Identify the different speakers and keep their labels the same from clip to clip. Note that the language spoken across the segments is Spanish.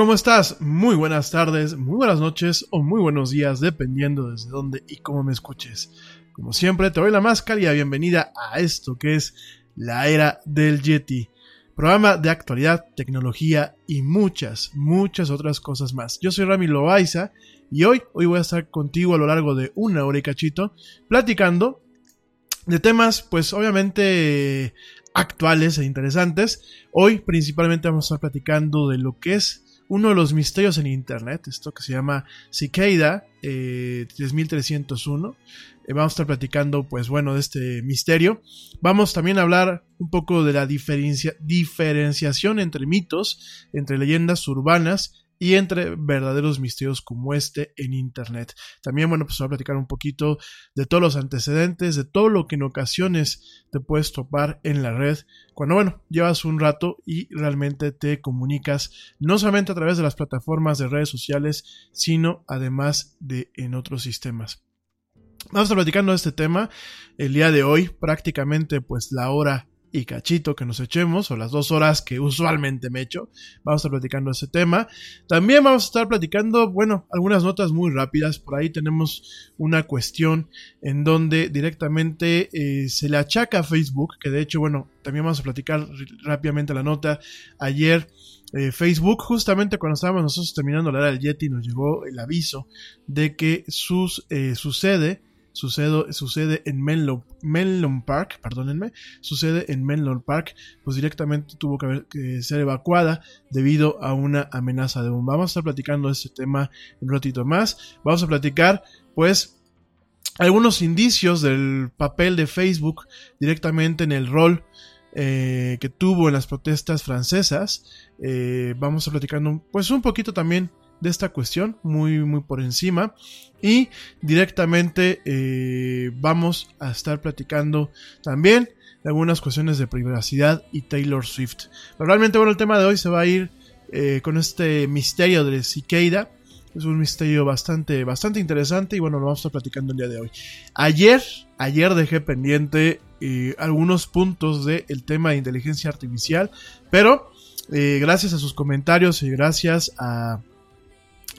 Speaker 1: ¿Cómo estás? Muy buenas tardes, muy buenas noches o muy buenos días, dependiendo desde dónde y cómo me escuches. Como siempre, te doy la más cálida bienvenida a esto que es la era del Yeti. Programa de actualidad, tecnología y muchas, muchas otras cosas más. Yo soy Rami Loaiza y hoy, hoy voy a estar contigo a lo largo de una hora y cachito platicando de temas, pues obviamente actuales e interesantes. Hoy principalmente vamos a estar platicando de lo que es uno de los misterios en Internet, esto que se llama Cicada eh, 3301. Eh, vamos a estar platicando, pues bueno, de este misterio. Vamos también a hablar un poco de la diferenciación entre mitos, entre leyendas urbanas y entre verdaderos misterios como este en Internet. También, bueno, pues voy a platicar un poquito de todos los antecedentes, de todo lo que en ocasiones te puedes topar en la red cuando, bueno, llevas un rato y realmente te comunicas no solamente a través de las plataformas de redes sociales, sino además de en otros sistemas. Vamos a estar platicando de este tema el día de hoy, prácticamente pues la hora y cachito que nos echemos, o las dos horas que usualmente me echo. Vamos a estar platicando ese tema. También vamos a estar platicando, bueno, algunas notas muy rápidas. Por ahí tenemos una cuestión en donde directamente eh, se le achaca a Facebook, que de hecho, bueno, también vamos a platicar rápidamente la nota. Ayer eh, Facebook, justamente cuando estábamos nosotros terminando la era del Yeti, nos llegó el aviso de que sus, eh, sucede sucede, sucede en Menlo, Park, perdónenme, sucede en Menlo Park, pues directamente tuvo que, ser evacuada debido a una amenaza de bomba. Vamos a estar platicando de este tema en un ratito más. Vamos a platicar, pues, algunos indicios del papel de Facebook directamente en el rol eh, que tuvo en las protestas francesas. Eh, vamos a platicando pues un poquito también de esta cuestión, muy, muy por encima. Y directamente eh, vamos a estar platicando también de algunas cuestiones de privacidad y Taylor Swift. Pero realmente, bueno, el tema de hoy se va a ir eh, con este misterio de Cicada. Es un misterio bastante, bastante interesante y bueno, lo vamos a estar platicando el día de hoy. Ayer, ayer dejé pendiente eh, algunos puntos del tema de inteligencia artificial, pero gracias a sus comentarios y gracias a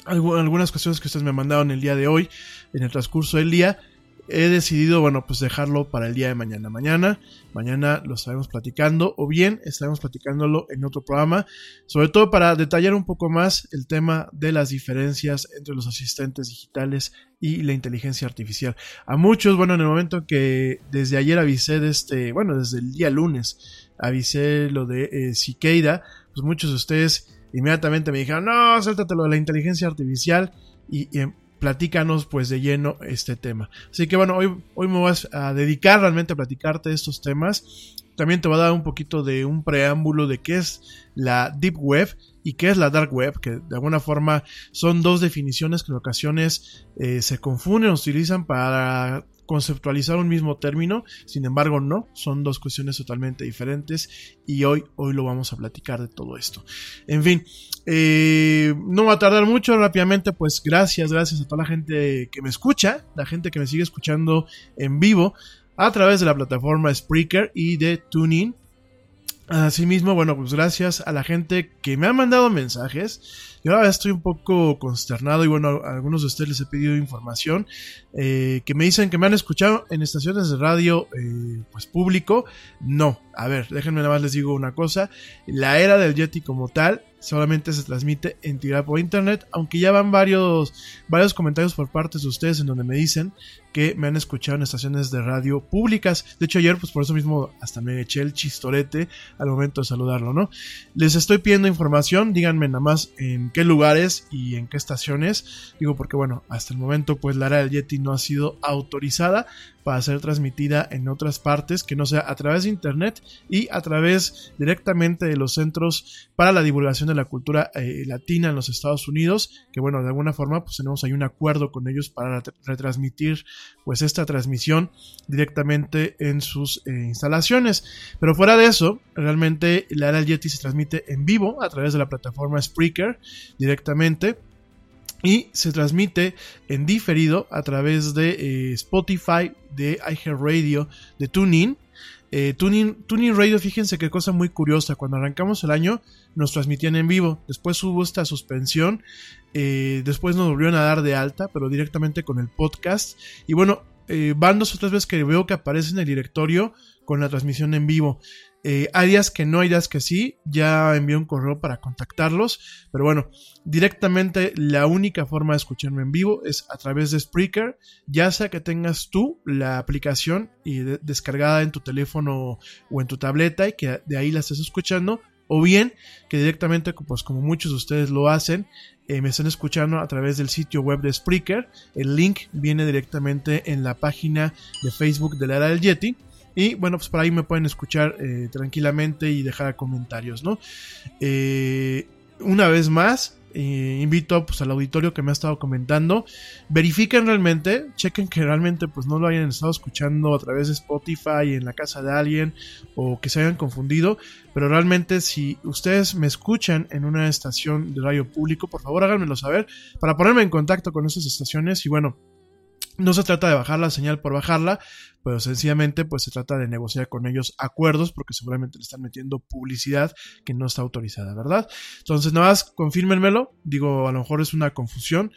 Speaker 1: algunas cuestiones que ustedes me mandaron el día de hoy, en el transcurso del día, he decidido, bueno, pues dejarlo para el día de mañana. Mañana, mañana lo estaremos platicando, o bien estaremos platicándolo en otro programa, sobre todo para detallar un poco más el tema de las diferencias entre los asistentes digitales y la inteligencia artificial. A muchos, bueno, en el momento que desde ayer avisé de este, bueno, desde el día lunes avisé lo de eh, pues muchos de ustedes inmediatamente me dijeron, no, suéltatelo de la inteligencia artificial y, platícanos pues de lleno este tema. Así que bueno, hoy, hoy me vas a dedicar realmente a platicarte de estos temas. También te voy a dar un poquito de un preámbulo de qué es la Deep Web y qué es la Dark Web, que de alguna forma son dos definiciones que en ocasiones eh, se confunden o utilizan para conceptualizar un mismo término, sin embargo no, son dos cuestiones totalmente diferentes y hoy, hoy lo vamos a platicar de todo esto. En fin, eh, no va a tardar mucho, rápidamente pues gracias, gracias a toda la gente que me escucha, la gente que me sigue escuchando en vivo a través de la plataforma Spreaker y de TuneIn. Asimismo, bueno, pues gracias a la gente que me ha mandado mensajes. Yo ahora estoy un poco consternado y bueno, a algunos de ustedes les he pedido información eh, que me dicen que me han escuchado en estaciones de radio eh, pues público. No, a ver, déjenme nada más les digo una cosa. La era del Yeti como tal solamente se transmite en tirar por internet, aunque ya van varios, varios comentarios por parte de ustedes en donde me dicen que me han escuchado en estaciones de radio públicas. De hecho, ayer, pues por eso mismo, hasta me eché el chistorete al momento de saludarlo, ¿no? Les estoy pidiendo información, díganme nada más en qué lugares y en qué estaciones. Digo, porque bueno, hasta el momento, pues la era del Yeti no ha sido autorizada para ser transmitida en otras partes que no sea a través de internet y a través directamente de los centros para la divulgación de la cultura eh, latina en los Estados Unidos que bueno de alguna forma pues tenemos ahí un acuerdo con ellos para retransmitir pues esta transmisión directamente en sus eh, instalaciones pero fuera de eso realmente la era Yeti se transmite en vivo a través de la plataforma Spreaker directamente y se transmite en diferido a través de eh, Spotify, de iHeartRadio, de TuneIn. Eh, TuneIn, TuneIn Radio, fíjense qué cosa muy curiosa. Cuando arrancamos el año nos transmitían en vivo. Después hubo esta suspensión. Eh, después nos volvieron a dar de alta, pero directamente con el podcast. Y bueno, van dos veces que veo que aparece en el directorio con la transmisión en vivo. Eh, que no, días que sí. Ya envié un correo para contactarlos. Pero bueno, directamente la única forma de escucharme en vivo es a través de Spreaker. Ya sea que tengas tú la aplicación y descargada en tu teléfono o en tu tableta y que de ahí la estés escuchando. O bien que directamente, pues como muchos de ustedes lo hacen, eh, me están escuchando a través del sitio web de Spreaker. El link viene directamente en la página de Facebook de la era del Yeti. Y bueno, pues por ahí me pueden escuchar eh, tranquilamente y dejar comentarios, ¿no? Eh, una vez más, eh, invito pues, al auditorio que me ha estado comentando, verifiquen realmente, chequen que realmente pues no lo hayan estado escuchando a través de Spotify en la casa de alguien o que se hayan confundido, pero realmente si ustedes me escuchan en una estación de radio público, por favor háganmelo saber para ponerme en contacto con esas estaciones. Y bueno, no se trata de bajar la señal por bajarla, pero sencillamente pues se trata de negociar con ellos acuerdos porque seguramente le están metiendo publicidad que no está autorizada, ¿verdad? Entonces nada más confírmenmelo, digo, a lo mejor es una confusión,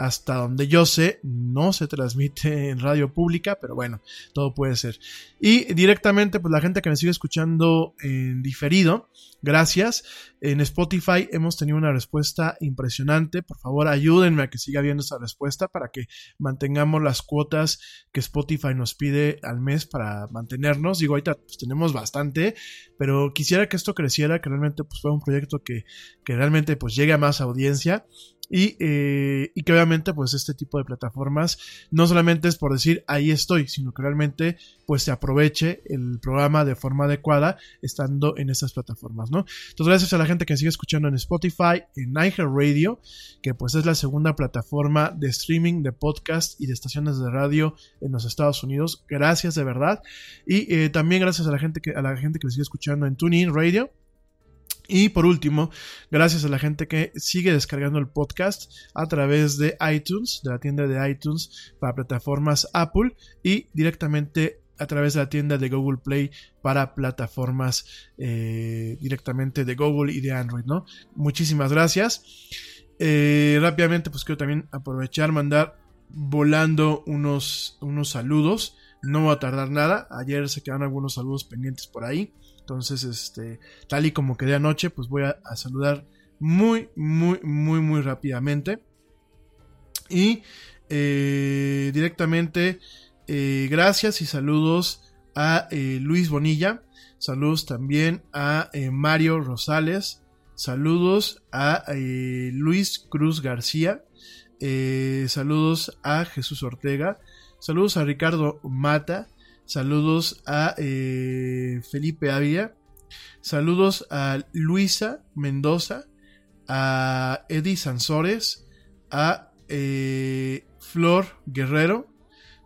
Speaker 1: hasta donde yo sé, no se transmite en radio pública, pero bueno, todo puede ser. Y directamente, pues la gente que me sigue escuchando en diferido, gracias. En Spotify hemos tenido una respuesta impresionante. Por favor, ayúdenme a que siga viendo esa respuesta para que mantengamos las cuotas que Spotify nos pide al mes para mantenernos. Digo, ahorita pues, tenemos bastante, pero quisiera que esto creciera, que realmente pues, fuera un proyecto que, que realmente pues llegue a más audiencia. Y, eh, y, que obviamente pues este tipo de plataformas no solamente es por decir ahí estoy, sino que realmente pues se aproveche el programa de forma adecuada estando en estas plataformas, ¿no? Entonces gracias a la gente que sigue escuchando en Spotify, en Radio que pues es la segunda plataforma de streaming, de podcast y de estaciones de radio en los Estados Unidos. Gracias de verdad. Y eh, también gracias a la gente que, a la gente que me sigue escuchando en TuneIn Radio y por último, gracias a la gente que sigue descargando el podcast a través de iTunes, de la tienda de iTunes para plataformas Apple y directamente a través de la tienda de Google Play para plataformas eh, directamente de Google y de Android, ¿no? Muchísimas gracias. Eh, rápidamente, pues quiero también aprovechar, mandar volando unos, unos saludos. No va a tardar nada. Ayer se quedaron algunos saludos pendientes por ahí. Entonces, este, tal y como quedé anoche, pues voy a, saludar muy, muy, muy, muy rápidamente. Y eh, directamente, eh, gracias y saludos a eh, Luis Bonilla. Saludos también a Mario Rosales. Saludos a Luis Cruz García. saludos a Jesús Ortega. Saludos a Ricardo Mata. Saludos a eh, Felipe Ávila. Saludos a Luisa Mendoza. A Eddie Sansores. A eh, Flor Guerrero.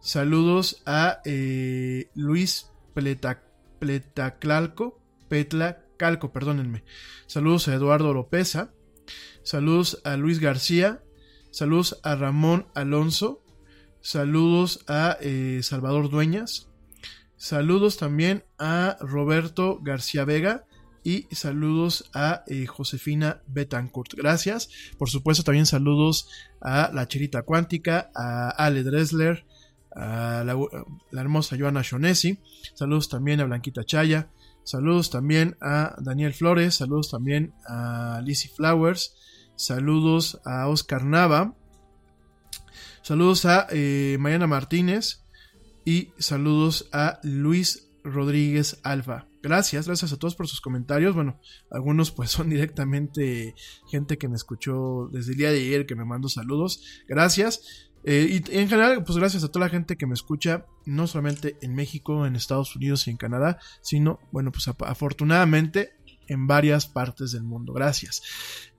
Speaker 1: Saludos a eh, Luis Pleta, Pletaclalco, perdónenme. Saludos a Eduardo Lopeza. Saludos a Luis García. Saludos a Ramón Alonso. Saludos a Salvador Dueñas. Saludos también a Roberto García Vega y saludos a eh, Josefina Betancourt. Gracias. Por supuesto, también saludos a la Cherita Cuántica, a Ale Dresler, a la, la hermosa Joana Shonesi. Saludos también a Blanquita Chaya. Saludos también a Daniel Flores. Saludos también a Lizzie Flowers. Saludos a Oscar Nava. Saludos a eh, Mariana Martínez. Y saludos a Luis Rodríguez Alfa. Gracias, gracias a todos por sus comentarios. Bueno, algunos pues son directamente gente que me escuchó desde el día de ayer, que me mandó saludos. Gracias. Eh, y en general, pues gracias a toda la gente que me escucha, no solamente en México, en Estados Unidos y en Canadá, sino, bueno, pues afortunadamente en varias partes del mundo. Gracias.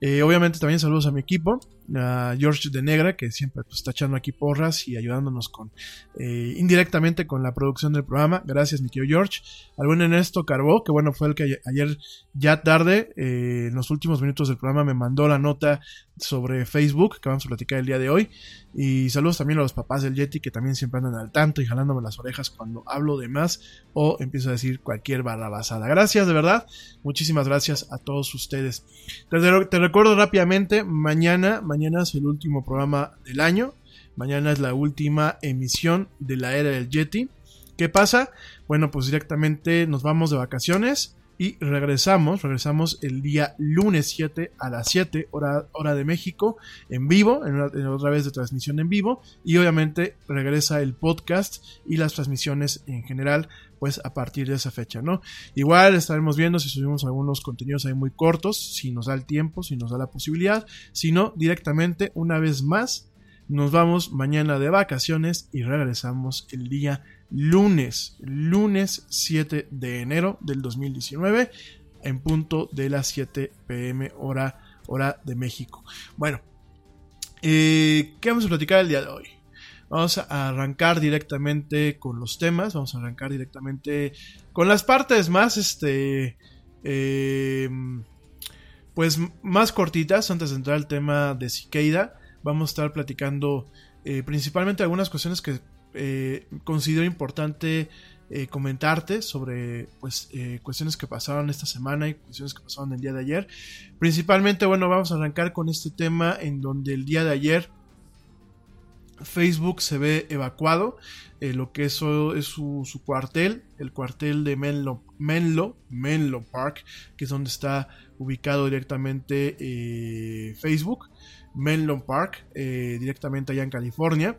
Speaker 1: Eh, obviamente también saludos a mi equipo, a George de Negra, que siempre pues, está echando aquí porras y ayudándonos con eh, indirectamente con la producción del programa. Gracias, mi querido George. Al buen Ernesto Carbó, que bueno, fue el que ayer ya tarde, eh, en los últimos minutos del programa, me mandó la nota sobre Facebook, que vamos a platicar el día de hoy. Y saludos también a los papás del Yeti, que también siempre andan al tanto y jalándome las orejas cuando hablo de más o empiezo a decir cualquier barrabasada. Gracias, de verdad. Muchísimas gracias a todos ustedes. Te, recuerdo rápidamente, mañana, mañana es el último programa del año. Mañana es la última emisión de la era del Yeti. ¿Qué pasa? Bueno, pues directamente nos vamos de vacaciones y regresamos, regresamos el día lunes 7 a las 7 hora, hora de México en vivo, en, otra vez de transmisión en vivo y obviamente regresa el podcast y las transmisiones en general pues a partir de esa fecha, ¿no? Igual estaremos viendo si subimos algunos contenidos ahí muy cortos, si nos da el tiempo, si nos da la posibilidad, si no, directamente una vez más nos vamos mañana de vacaciones y regresamos el día lunes, lunes 7 de enero del 2019 en punto de las 7 pm hora, hora de México. Bueno, eh, ¿qué vamos a platicar el día de hoy? Vamos a arrancar directamente con los temas, vamos a arrancar directamente con las partes más, este, eh, pues más cortitas antes de entrar al tema de Siqueida. Vamos a estar platicando eh, principalmente algunas cuestiones que eh, considero importante eh, comentarte sobre pues, eh, cuestiones que pasaron esta semana y cuestiones que pasaron el día de ayer. Principalmente, bueno, vamos a arrancar con este tema en donde el día de ayer Facebook se ve evacuado, lo que eso es su, su, cuartel, el cuartel de Menlo, Menlo, Menlo Park, que es donde está ubicado directamente Facebook, Menlo Park, directamente allá en California.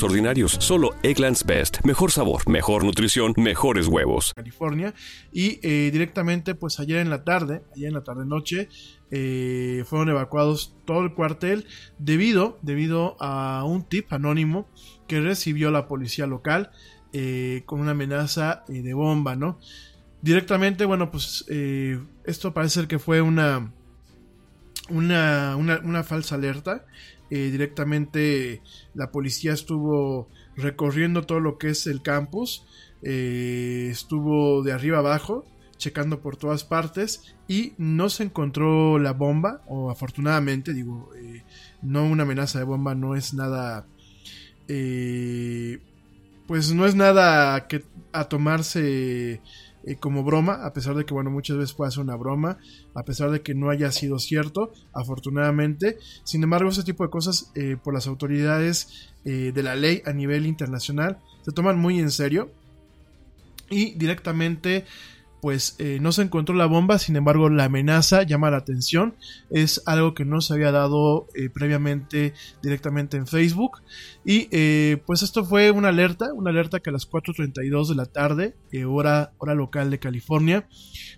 Speaker 2: ordinarios. Solo Egglands Best. Mejor sabor, mejor nutrición, mejores huevos.
Speaker 1: California. Y eh, directamente, pues ayer en la tarde, ayer en la tarde noche, eh, fueron evacuados todo el cuartel debido, debido a un tip anónimo que recibió la policía local eh, con una amenaza de bomba, ¿no? Directamente, bueno, pues esto parece que fue una, una, una falsa alerta. Eh, directamente la policía estuvo recorriendo todo lo que es el campus, eh, estuvo de arriba abajo, checando por todas partes y no se encontró la bomba, o afortunadamente, digo, eh, no una amenaza de bomba no es nada pues no es nada que a tomarse eh, como broma, a pesar de que, bueno, muchas veces puede ser una broma, a pesar de que no haya sido cierto, afortunadamente. Sin embargo, ese tipo de cosas eh, por las autoridades eh, de la ley a nivel internacional se toman muy en serio y directamente pues eh, no se encontró la bomba, sin embargo la amenaza llama la atención, es algo que no se había dado eh, previamente directamente en Facebook. Y eh, pues esto fue una alerta, una alerta que a las 4.32 de la tarde, hora, hora local de California,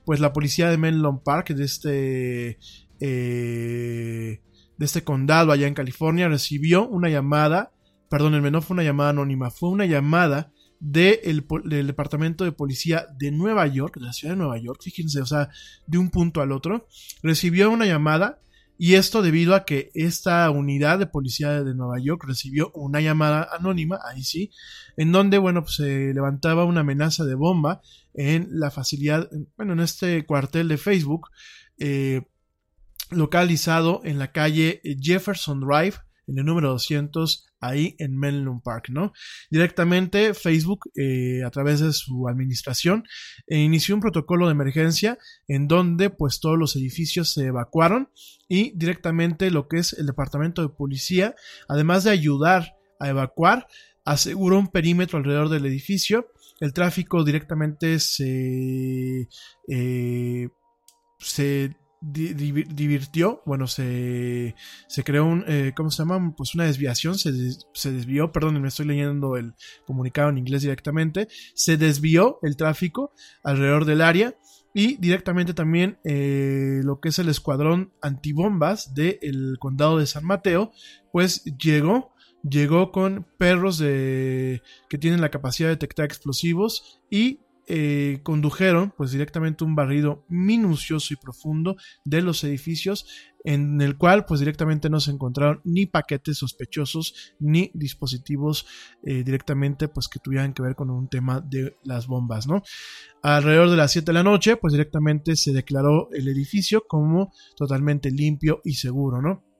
Speaker 1: pues la policía de Menlo Park, de este, de este condado allá en California, recibió una llamada, perdónenme, no fue una llamada anónima, fue una llamada del Departamento de Policía de Nueva York, de la ciudad de Nueva York, fíjense, o sea, de un punto al otro, recibió una llamada y esto debido a que esta unidad de policía de Nueva York recibió una llamada anónima, ahí sí, en donde, bueno, pues se levantaba una amenaza de bomba en la facilidad, bueno, en este cuartel de Facebook, eh, localizado en la calle Jefferson Drive, en el número 200 ahí en Menlo Park, ¿no? Directamente Facebook, eh, a través de su administración, eh, inició un protocolo de emergencia en donde pues todos los edificios se evacuaron y directamente lo que es el departamento de policía, además de ayudar a evacuar, aseguró un perímetro alrededor del edificio, el tráfico directamente se... Eh, se divirtió, bueno, se, se creó un, eh, ¿cómo se llama? Pues una desviación, se, se, desvió, perdón, me estoy leyendo el comunicado en inglés directamente, se desvió el tráfico alrededor del área y directamente también eh, lo que es el escuadrón antibombas del condado de San Mateo, pues llegó llegó con perros de que tienen la capacidad de detectar explosivos y eh, condujeron pues directamente un barrido minucioso y profundo de los edificios en el cual pues directamente no se encontraron ni paquetes sospechosos ni dispositivos eh, directamente pues que tuvieran que ver con un tema de las bombas no alrededor de las 7 de la noche pues directamente se declaró el edificio como totalmente limpio y seguro no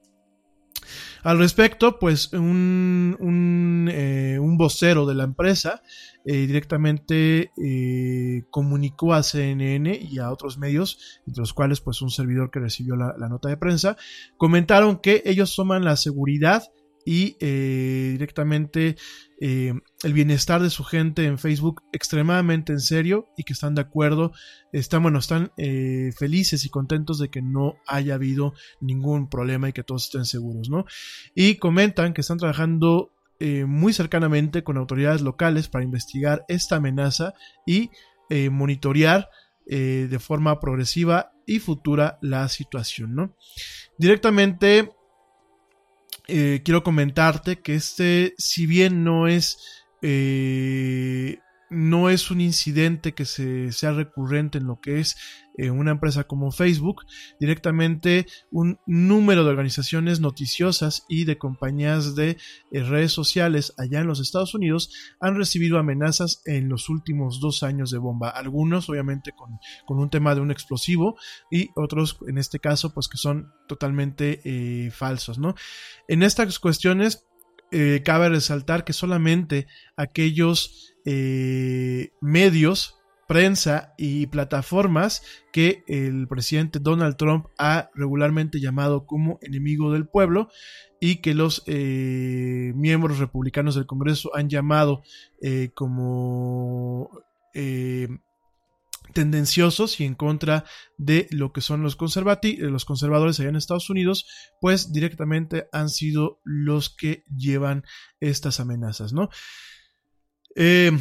Speaker 1: al respecto, pues un, un, eh, un vocero de la empresa eh, directamente eh, comunicó a CNN y a otros medios, entre los cuales pues un servidor que recibió la, la nota de prensa, comentaron que ellos toman la seguridad y eh, directamente eh, el bienestar de su gente en Facebook extremadamente en serio y que están de acuerdo, están, bueno, están eh, felices y contentos de que no haya habido ningún problema y que todos estén seguros, ¿no? Y comentan que están trabajando muy cercanamente con autoridades locales para investigar esta amenaza y monitorear de forma progresiva y futura la situación, ¿no? Directamente eh, quiero comentarte que este, si bien no es eh, no es un incidente que se, sea recurrente en lo que es eh, una empresa como Facebook, directamente un número de organizaciones noticiosas y de compañías de eh, redes sociales allá en los Estados Unidos han recibido amenazas en los últimos dos años de bomba. Algunos obviamente con, con un tema de un explosivo y otros en este caso pues que son totalmente eh, falsos, ¿no? En estas cuestiones cabe resaltar que solamente aquellos eh, medios, prensa y plataformas que el presidente Donald Trump ha regularmente llamado como enemigo del pueblo y que los eh, miembros republicanos del Congreso han llamado eh, como tendenciosos y en contra de lo que son los, los conservadores allá en Estados Unidos, pues directamente han sido los que llevan estas amenazas, ¿no? Eh,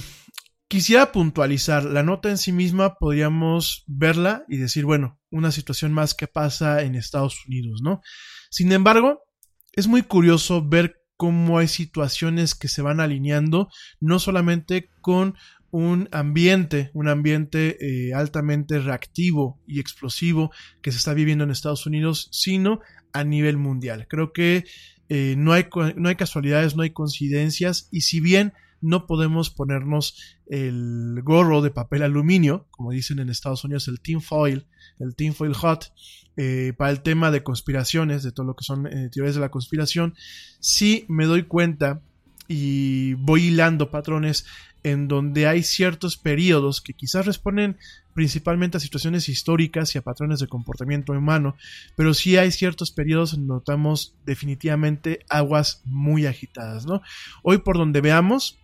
Speaker 1: quisiera puntualizar, la nota en sí misma podríamos verla y decir, bueno, una situación más que pasa en Estados Unidos, ¿no? Sin embargo, es muy curioso ver cómo hay situaciones que se van alineando, no solamente con un ambiente, un ambiente eh, altamente reactivo y explosivo que se está viviendo en Estados Unidos, sino a nivel mundial. Creo que eh, no, hay, no hay casualidades, no hay coincidencias, y si bien no podemos ponernos el gorro de papel aluminio, como dicen en Estados Unidos, el tinfoil, el tinfoil hot, eh, para el tema de conspiraciones, de todo lo que son eh, teorías de la conspiración, sí me doy cuenta y voy hilando patrones en donde hay ciertos periodos que quizás responden principalmente a situaciones históricas y a patrones de comportamiento humano, pero sí hay ciertos periodos en notamos definitivamente aguas muy agitadas, ¿no? Hoy por donde veamos,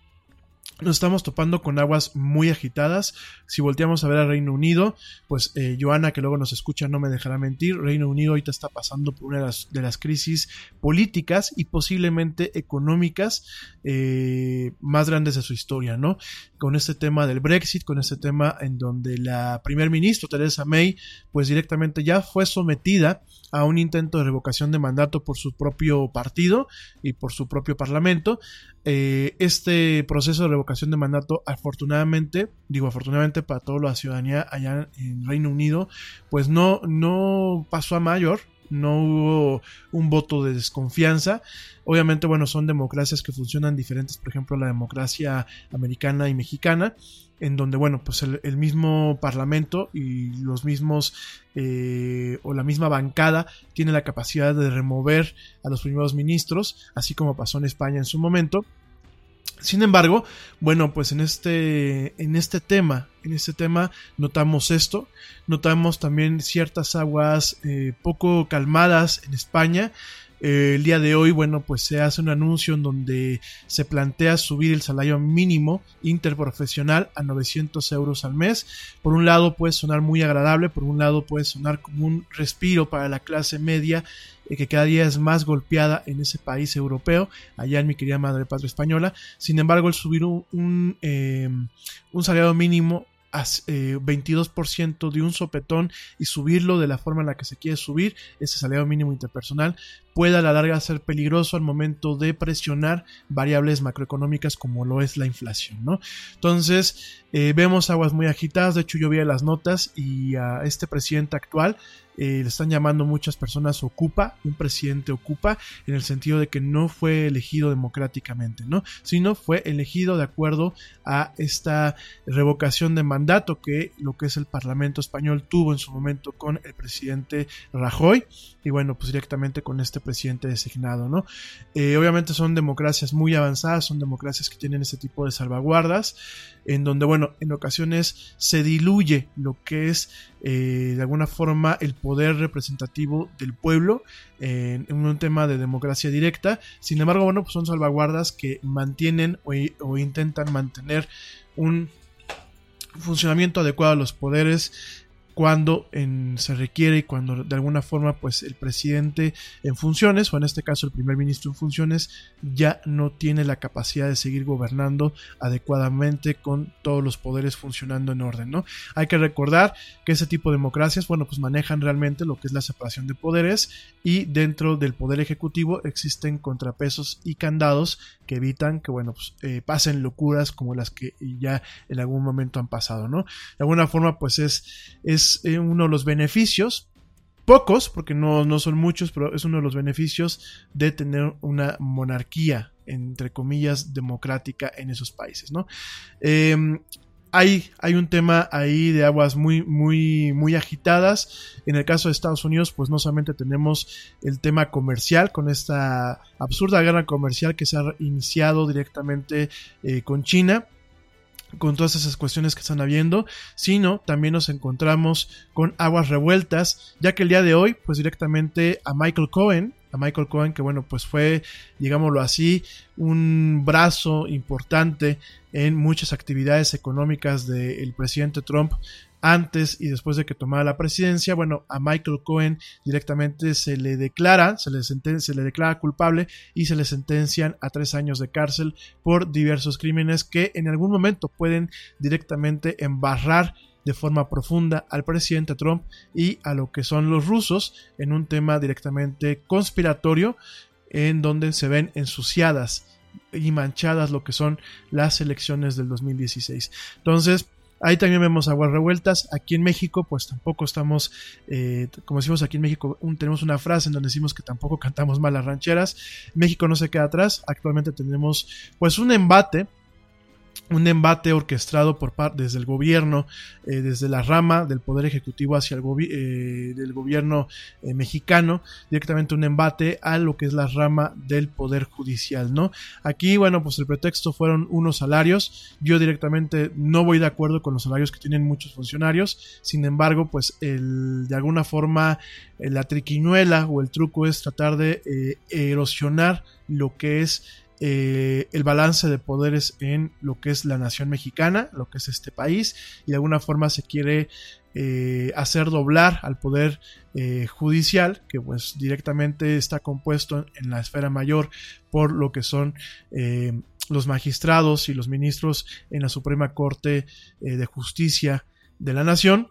Speaker 1: nos estamos topando con aguas muy agitadas. Si volteamos a ver al Reino Unido, pues eh, Joana, que luego nos escucha, no me dejará mentir. Reino Unido ahorita está pasando por una de las, de las crisis políticas y posiblemente económicas eh, más grandes de su historia, ¿no? Con este tema del Brexit, con este tema en donde la primer ministro Theresa May, pues directamente ya fue sometida a un intento de revocación de mandato por su propio partido y por su propio parlamento. Eh, este proceso de revocación de mandato, afortunadamente, digo afortunadamente para toda la ciudadanía allá en Reino Unido, pues no, no pasó a mayor, no hubo un voto de desconfianza. Obviamente, bueno, son democracias que funcionan diferentes, por ejemplo, la democracia americana y mexicana, en donde, bueno, pues el, mismo parlamento y los mismos, eh, o la misma bancada tiene la capacidad de remover a los primeros ministros, así como pasó en España en su momento. Sin embargo, bueno, pues en este, en este tema, en este tema notamos esto, notamos también ciertas aguas eh, poco calmadas en España, eh, el día de hoy, bueno, pues se hace un anuncio en donde se plantea subir el salario mínimo interprofesional a 900 euros al mes. Por un lado puede sonar muy agradable, por un lado puede sonar como un respiro para la clase media eh, que cada día es más golpeada en ese país europeo, allá en mi querida madre patria española. Sin embargo, el subir un, un, un salario mínimo 22% eh, de un sopetón y subirlo de la forma en la que se quiere subir, ese salario mínimo interpersonal, puede a la larga ser peligroso al momento de presionar variables macroeconómicas como lo es la inflación, ¿no? Entonces, eh, vemos aguas muy agitadas, de hecho yo vi las notas y a este presidente actual eh, le están llamando muchas personas ocupa, un presidente ocupa, en el sentido de que no fue elegido democráticamente, ¿no? Sino fue elegido de acuerdo a esta revocación de mandato que lo que es el Parlamento español tuvo en su momento con el presidente Rajoy y bueno, pues directamente con este presidente designado, ¿no? Eh, obviamente son democracias muy avanzadas, son democracias que tienen este tipo de salvaguardas, en donde, bueno, en ocasiones se diluye lo que es eh, de alguna forma el poder representativo del pueblo en, un tema de democracia directa. Sin embargo, bueno, pues son salvaguardas que mantienen o, intentan mantener un funcionamiento adecuado a los poderes cuando se requiere y cuando de alguna forma pues el presidente en funciones o en este caso el primer ministro en funciones ya no tiene la capacidad de seguir gobernando adecuadamente con todos los poderes funcionando en orden, ¿no? Hay que recordar que ese tipo de democracias, bueno, pues manejan realmente lo que es la separación de poderes y dentro del poder ejecutivo existen contrapesos y candados que evitan que, bueno, pues eh, pasen locuras como las que ya en algún momento han pasado, ¿no? De alguna forma, pues es, es eh, uno de los beneficios, pocos, porque no, no son muchos, pero es uno de los beneficios de tener una monarquía, entre comillas, democrática en esos países, ¿no? Em, hay, hay, un tema ahí de aguas muy, muy, muy agitadas. En el caso de Estados Unidos, pues no solamente tenemos el tema comercial con esta absurda guerra comercial que se ha iniciado directamente eh, con China, con todas esas cuestiones que están habiendo, sino también nos encontramos con aguas revueltas, ya que el día de hoy, pues directamente a Michael Cohen, a Michael Cohen, que bueno, pues fue, digámoslo así, un brazo importante en muchas actividades económicas del presidente Trump antes y después de que tomara la presidencia, bueno, a Michael Cohen directamente se le declara, se le, se le declara culpable y se le sentencian a tres años de cárcel por diversos crímenes que en algún momento pueden directamente embarrar de forma profunda al presidente Trump y a lo que son los rusos en un tema directamente conspiratorio en donde se ven ensuciadas y manchadas lo que son las elecciones del 2016. Entonces, Ahí también vemos aguas revueltas. Aquí en México, pues tampoco estamos, eh, como decimos aquí en México, tenemos una frase en donde decimos que tampoco cantamos mal las rancheras. México no se queda atrás. Actualmente tenemos, pues, un embate un embate orquestado por desde el gobierno, eh, desde la rama del poder ejecutivo hacia el eh, del gobierno eh, mexicano, directamente un embate a lo que es la rama del poder judicial, ¿no? Aquí, bueno, pues el pretexto fueron unos salarios. Yo directamente no voy de acuerdo con los salarios que tienen muchos funcionarios. Sin embargo, pues el, de alguna forma la triquiñuela o el truco es tratar de erosionar lo que es eh, el balance de poderes en lo que es la nación mexicana, lo que es este país, y de alguna forma se quiere eh, hacer doblar al poder eh, judicial, que pues directamente está compuesto en la esfera mayor por lo que son los magistrados y los ministros en la Suprema Corte de Justicia de la Nación,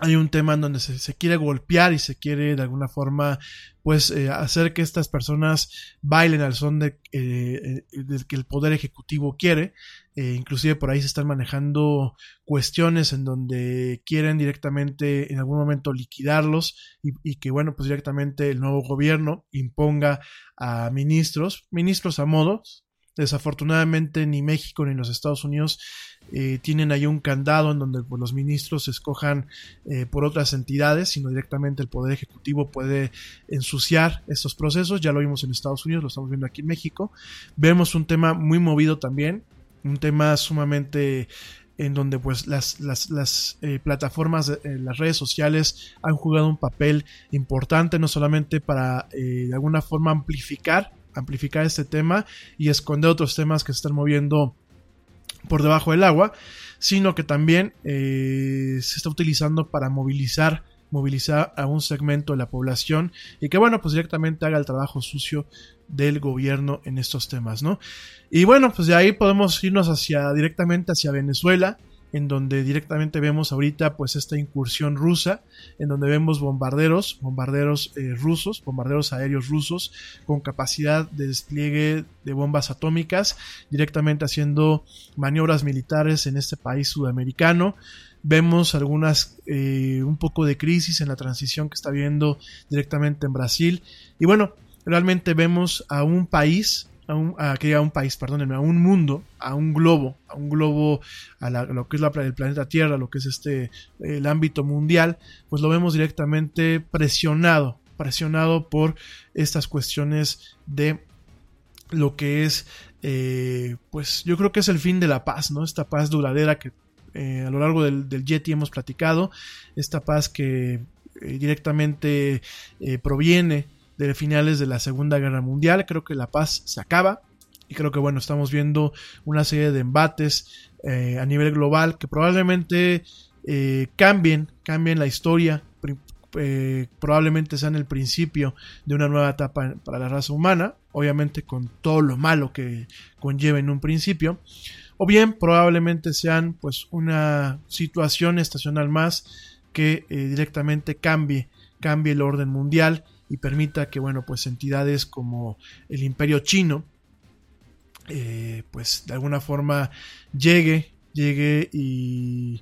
Speaker 1: hay un tema en donde se, quiere golpear y se quiere de alguna forma pues eh, hacer que estas personas bailen al son de, eh, eh, que el poder ejecutivo quiere. Inclusive por ahí se están manejando cuestiones en donde quieren directamente en algún momento liquidarlos y, y, que bueno pues directamente el nuevo gobierno imponga a ministros ministros a modos desafortunadamente ni México ni los Estados Unidos eh, tienen ahí un candado en donde pues, los ministros se escojan eh, por otras entidades, sino directamente el Poder Ejecutivo puede ensuciar estos procesos. Ya lo vimos en Estados Unidos, lo estamos viendo aquí en México. Vemos un tema muy movido también, un tema sumamente en donde pues las, las, eh, plataformas, las redes sociales han jugado un papel importante, no solamente para de alguna forma amplificar, amplificar este tema y esconder otros temas que se están moviendo por debajo del agua, sino que también eh, se está utilizando para movilizar movilizar a un segmento de la población y que bueno pues directamente haga el trabajo sucio del gobierno en estos temas no y bueno pues de ahí podemos irnos hacia directamente hacia Venezuela en donde directamente vemos ahorita pues esta incursión rusa, en donde vemos bombarderos, bombarderos eh, rusos, bombarderos aéreos rusos con capacidad de despliegue de bombas atómicas, directamente haciendo maniobras militares en este país sudamericano. Vemos algunas, eh, un poco de crisis en la transición que está viendo directamente en Brasil. Y bueno, realmente vemos a un país a un, a, un país, perdónenme, a un mundo, a un globo, a un globo, a, lo que es la, el planeta Tierra, lo que es este, el ámbito mundial, pues lo vemos directamente presionado, presionado por estas cuestiones de lo que es, eh, pues yo creo que es el fin de la paz, ¿no? Esta paz duradera que eh, a lo largo del, del, Yeti hemos platicado, esta paz que eh, directamente proviene de finales de la Segunda Guerra Mundial. Creo que la paz se acaba. Y creo que bueno, estamos viendo una serie de embates eh, a nivel global que probablemente eh, cambien, cambien la historia, eh, probablemente sean el principio de una nueva etapa para la raza humana, obviamente con todo lo malo que conlleva en un principio, o bien probablemente sean pues una situación estacional más que directamente cambie, cambie el orden mundial y permita que, bueno, pues entidades como el imperio chino, eh, pues de alguna forma llegue, llegue y,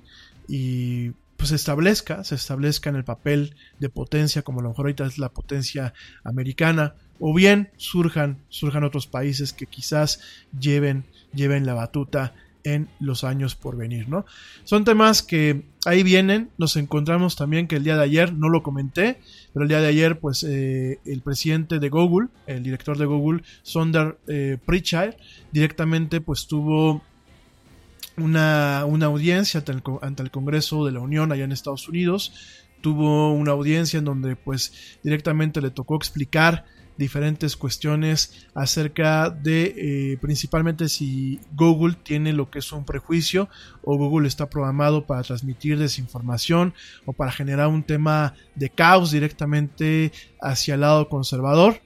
Speaker 1: pues se establezca, se establezca en el papel de potencia, como a lo mejor ahorita es la potencia americana, o bien surjan, surjan otros países que quizás lleven, lleven la batuta en los años por venir, ¿no? Son temas que ahí vienen, nos encontramos también que el día de ayer, no lo comenté, pero el día de ayer, pues eh, el presidente de Google, el director de Google, Sundar eh, Pichai, directamente pues tuvo una, una audiencia ante el, ante el Congreso de la Unión allá en Estados Unidos, tuvo una audiencia en donde pues directamente le tocó explicar diferentes cuestiones acerca de eh, principalmente si Google tiene lo que es un prejuicio o Google está programado para transmitir desinformación o para generar un tema de caos directamente hacia el lado conservador.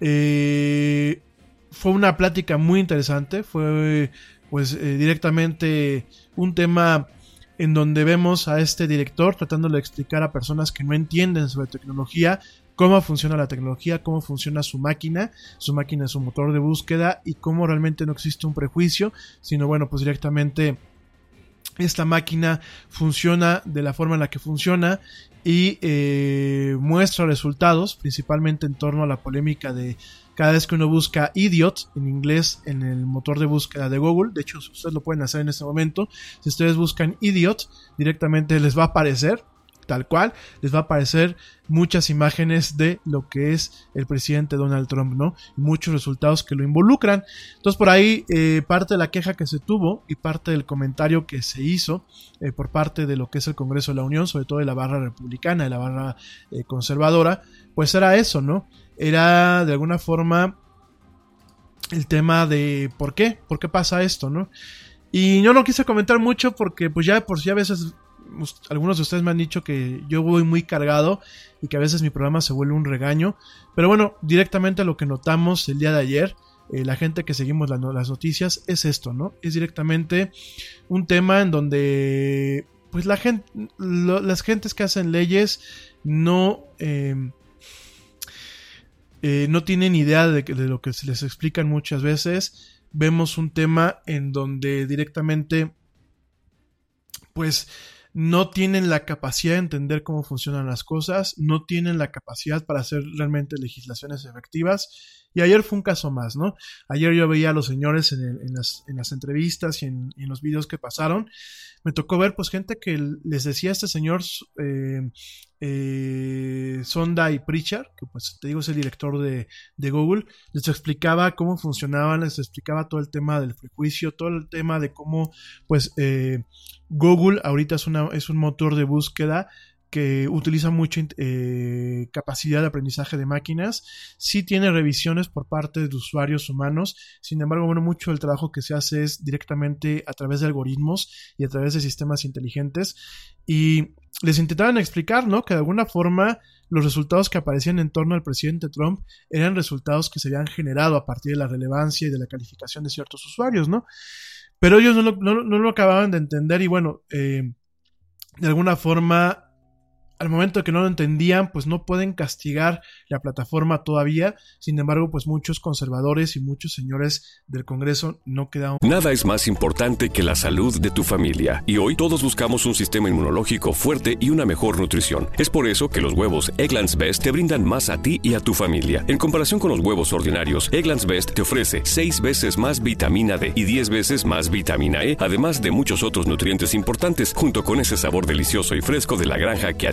Speaker 1: Eh, fue una plática muy interesante, fue pues eh, directamente un tema en donde vemos a este director tratándole de explicar a personas que no entienden sobre tecnología cómo funciona la tecnología, cómo funciona su máquina, su máquina es un motor de búsqueda y cómo realmente no existe un prejuicio, sino bueno, pues directamente esta máquina funciona de la forma en la que funciona y eh, muestra resultados, principalmente en torno a la polémica de cada vez que uno busca idiot en inglés en el motor de búsqueda de Google. De hecho, ustedes lo pueden hacer en este momento. Si ustedes buscan idiot, directamente les va a aparecer tal cual, les va a aparecer muchas imágenes de lo que es el presidente Donald Trump, ¿no? muchos resultados que lo involucran. Entonces por ahí eh, parte de la queja que se tuvo y parte del comentario que se hizo eh, por parte de lo que es el Congreso de la Unión, sobre todo de la barra republicana, de la barra eh, conservadora, pues era eso, ¿no? Era de alguna forma el tema de por qué, por qué pasa esto, ¿no? Y yo no quise comentar mucho porque pues ya por si a veces algunos de ustedes me han dicho que yo voy muy cargado y que a veces mi programa se vuelve un regaño. Pero bueno, directamente lo que notamos el día de ayer, eh, la gente que seguimos las noticias, es esto, ¿no? Es directamente un tema en donde, pues la gente, las gentes que hacen leyes no... Em, eh, no tienen idea de, de lo que se les explican muchas veces. Vemos un tema en donde directamente, pues, no tienen la capacidad de entender cómo funcionan las cosas, no tienen la capacidad para hacer realmente legislaciones efectivas. Y ayer fue un caso más, ¿no? Ayer yo veía a los señores en, las, en las, entrevistas y en, los videos que pasaron. Me tocó ver, pues, gente que les decía a este señor eh, eh, Sonda y Pritchard, que pues te digo es el director de, Google, les explicaba cómo funcionaban, les explicaba todo el tema del prejuicio, todo el tema de cómo pues eh, Google ahorita es, una, es un motor de búsqueda que utiliza mucha eh, capacidad de aprendizaje de máquinas, sí tiene revisiones por parte de usuarios humanos, sin embargo, bueno, mucho del trabajo que se hace es directamente a través de algoritmos y a través de sistemas inteligentes y les intentaban explicar, ¿no? Que de alguna forma los resultados que aparecían en torno al presidente Trump eran resultados que se habían generado a partir de la relevancia y de la calificación de ciertos usuarios, ¿no? Pero ellos no lo, no, lo acababan de entender y bueno, eh, de alguna forma al momento que no lo entendían, pues no pueden castigar la plataforma todavía. Sin embargo, pues muchos conservadores y muchos señores del Congreso no quedaron.
Speaker 2: Nada es más importante que la salud de tu familia. Y hoy todos buscamos un sistema inmunológico fuerte y una mejor nutrición. Es por eso que los huevos Egglands Best te brindan más a ti y a tu familia. En comparación con los huevos ordinarios, Egglands Best te ofrece 6 veces más vitamina D y 10 veces más vitamina E, además de muchos otros nutrientes importantes, junto con ese sabor delicioso y fresco de la granja que a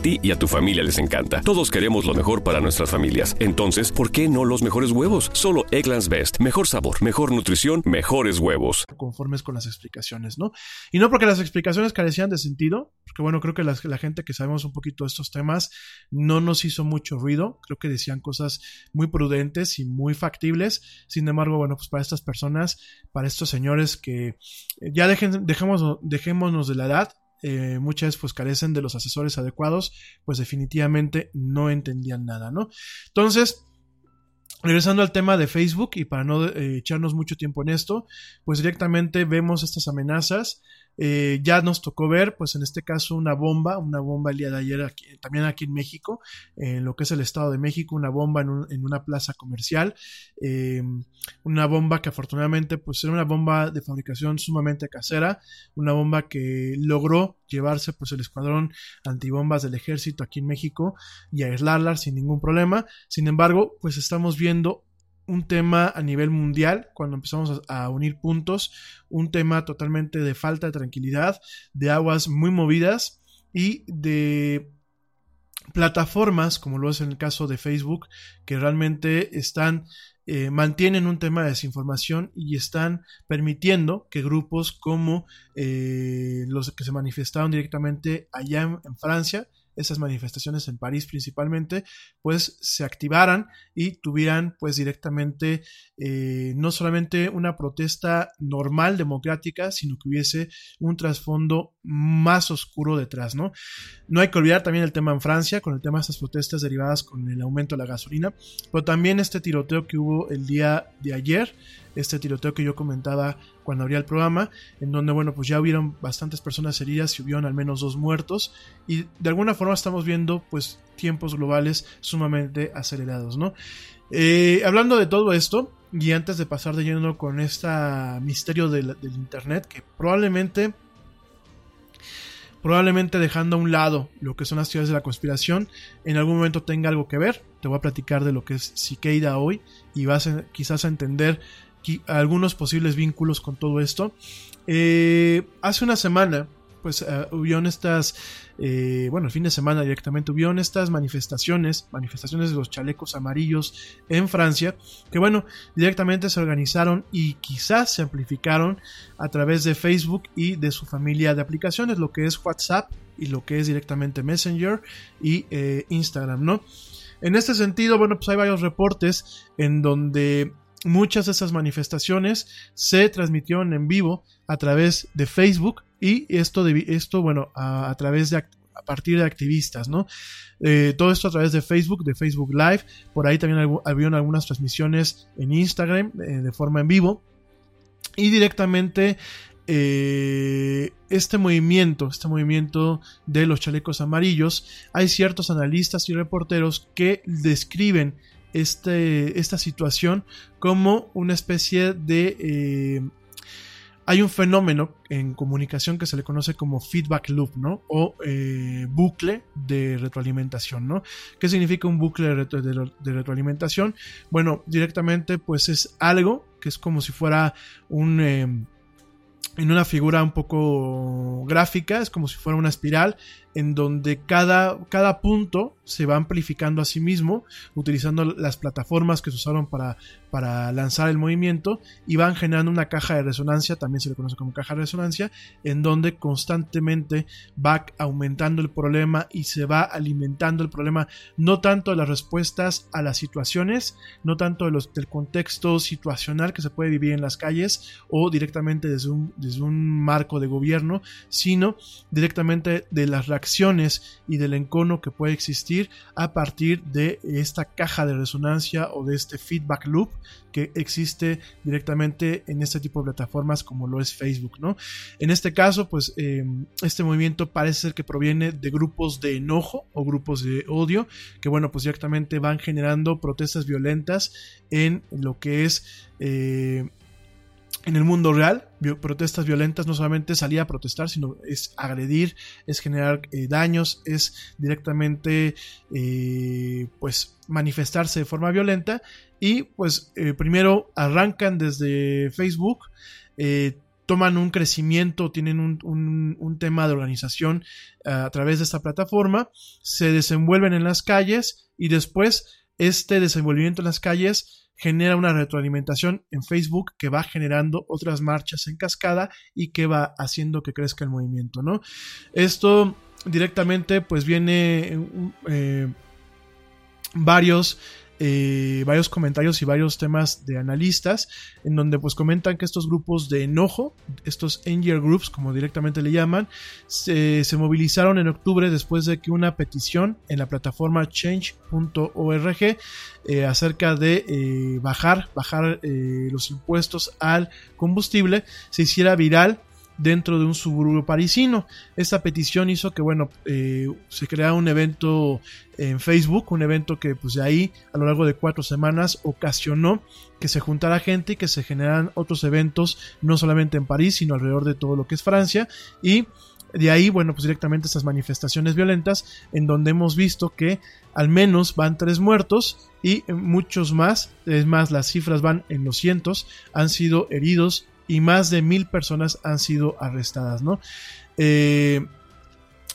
Speaker 2: ti y a tu familia les encanta. Todos queremos lo mejor para nuestras familias. Entonces, ¿por qué no los mejores huevos? Solo Egglands Best. Mejor sabor, mejor nutrición, mejores huevos.
Speaker 1: Conformes con las explicaciones, ¿no? Y no porque las explicaciones carecían de sentido, porque bueno, creo que la, gente que sabemos un poquito de estos temas no nos hizo mucho ruido. Creo que decían cosas muy prudentes y muy factibles. Sin embargo, bueno, pues para estas personas, para estos señores que ya dejen, dejemos, dejémonos de la edad, eh, muchas pues carecen de los asesores adecuados, pues definitivamente no entendían nada, ¿no? Entonces, Regresando al tema de Facebook y para no eh, echarnos mucho tiempo en esto, pues directamente vemos estas amenazas eh, ya nos tocó ver, pues en este caso, una bomba, una bomba el día de ayer aquí, también aquí en México, en lo que es el Estado de México, una bomba en, una plaza comercial, eh, una bomba que afortunadamente, pues era una bomba de fabricación sumamente casera, una bomba que logró llevarse pues el escuadrón antibombas del ejército aquí en México y aislarla sin ningún problema. Sin embargo, pues estamos viendo un tema a nivel mundial, cuando empezamos a, unir puntos, un tema totalmente de falta de tranquilidad, de aguas muy movidas y de plataformas, como lo es en el caso de Facebook, que realmente están eh, mantienen un tema de desinformación y están permitiendo que grupos como eh, los que se manifestaron directamente allá en, Francia, esas manifestaciones en París principalmente, pues se activaran y tuvieran pues directamente eh, no solamente una protesta normal, democrática, sino que hubiese un trasfondo más oscuro detrás, ¿no? No hay que olvidar también el tema en Francia, con el tema de estas protestas derivadas con el aumento de la gasolina, pero también este tiroteo que hubo el día de ayer, este tiroteo que yo comentaba cuando abría el programa, en donde, bueno, pues ya hubieron bastantes personas heridas y hubieron al menos dos muertos, y de alguna forma estamos viendo, pues, tiempos globales sumamente acelerados, ¿no? Eh, hablando de todo esto, y antes de pasar de lleno con este misterio del, Internet, que probablemente probablemente dejando a un lado lo que son las teorías de la conspiración, en algún momento tenga algo que ver. Te voy a platicar de lo que es Siqueira hoy y vas quizás a entender algunos posibles vínculos con todo esto. Eh, hace una semana, pues uh, hubieron estas, eh, bueno, el fin de semana directamente, hubieron estas manifestaciones, manifestaciones de los chalecos amarillos en Francia, que bueno, directamente se organizaron y quizás se amplificaron a través de Facebook y de su familia de aplicaciones, lo que es WhatsApp y lo que es directamente Messenger y Instagram, ¿no? En este sentido, bueno, pues hay varios reportes en donde muchas de esas manifestaciones se transmitieron en vivo a través de Facebook y esto, de, esto bueno, a, través de a partir de activistas, ¿no? Eh, todo esto a través de Facebook, de Facebook Live, por ahí también habían algunas transmisiones en Instagram eh, de forma en vivo y directamente eh, este movimiento, este movimiento de los chalecos amarillos, hay ciertos analistas y reporteros que describen este, esta situación como una especie de... Eh, hay un fenómeno en comunicación que se le conoce como feedback loop, ¿no? O eh, bucle de retroalimentación, ¿no? ¿Qué significa un bucle de, retroalimentación? Bueno, directamente pues es algo que es como si fuera un... Eh, en una figura un poco gráfica, es como si fuera una espiral en donde cada, cada punto se va amplificando a sí mismo utilizando las plataformas que se usaron para, para lanzar el movimiento y van generando una caja de resonancia, también se le conoce como caja de resonancia, en donde constantemente va aumentando el problema y se va alimentando el problema, no tanto de las respuestas a las situaciones, no tanto los, del contexto situacional que se puede vivir en las calles o directamente desde un, desde un marco de gobierno, sino directamente de las reacciones acciones y del encono que puede existir a partir de esta caja de resonancia o de este feedback loop que existe directamente en este tipo de plataformas como lo es Facebook, ¿no? En este caso, pues eh, este movimiento parece ser que proviene de grupos de enojo o grupos de odio que, bueno, pues directamente van generando protestas violentas en lo que es eh, en el mundo real, protestas violentas no solamente salir a protestar, sino es agredir, es generar eh, daños, es directamente eh, pues manifestarse de forma violenta. Y pues eh, primero arrancan desde Facebook, toman un crecimiento, tienen un, un, tema de organización a través de esta plataforma, se desenvuelven en las calles y después este desenvolvimiento en las calles genera una retroalimentación en Facebook que va generando otras marchas en cascada y que va haciendo que crezca el movimiento, ¿no? Esto directamente pues viene eh, varios eh, varios comentarios y varios temas de analistas en donde pues comentan que estos grupos de enojo, estos anger groups como directamente le llaman, se, movilizaron en octubre después de que una petición en la plataforma change.org eh, acerca de eh, bajar, bajar los impuestos al combustible se hiciera viral dentro de un suburbio parisino. Esta petición hizo que, bueno, eh, se creara un evento en Facebook, un evento que pues de ahí a lo largo de cuatro semanas ocasionó que se juntara gente y que se generaran otros eventos, no solamente en París, sino alrededor de todo lo que es Francia. Y de ahí, bueno, pues directamente estas manifestaciones violentas en donde hemos visto que al menos van tres muertos y muchos más, es más, las cifras van en los cientos, han sido heridos y más de mil personas han sido arrestadas, ¿no? Eh,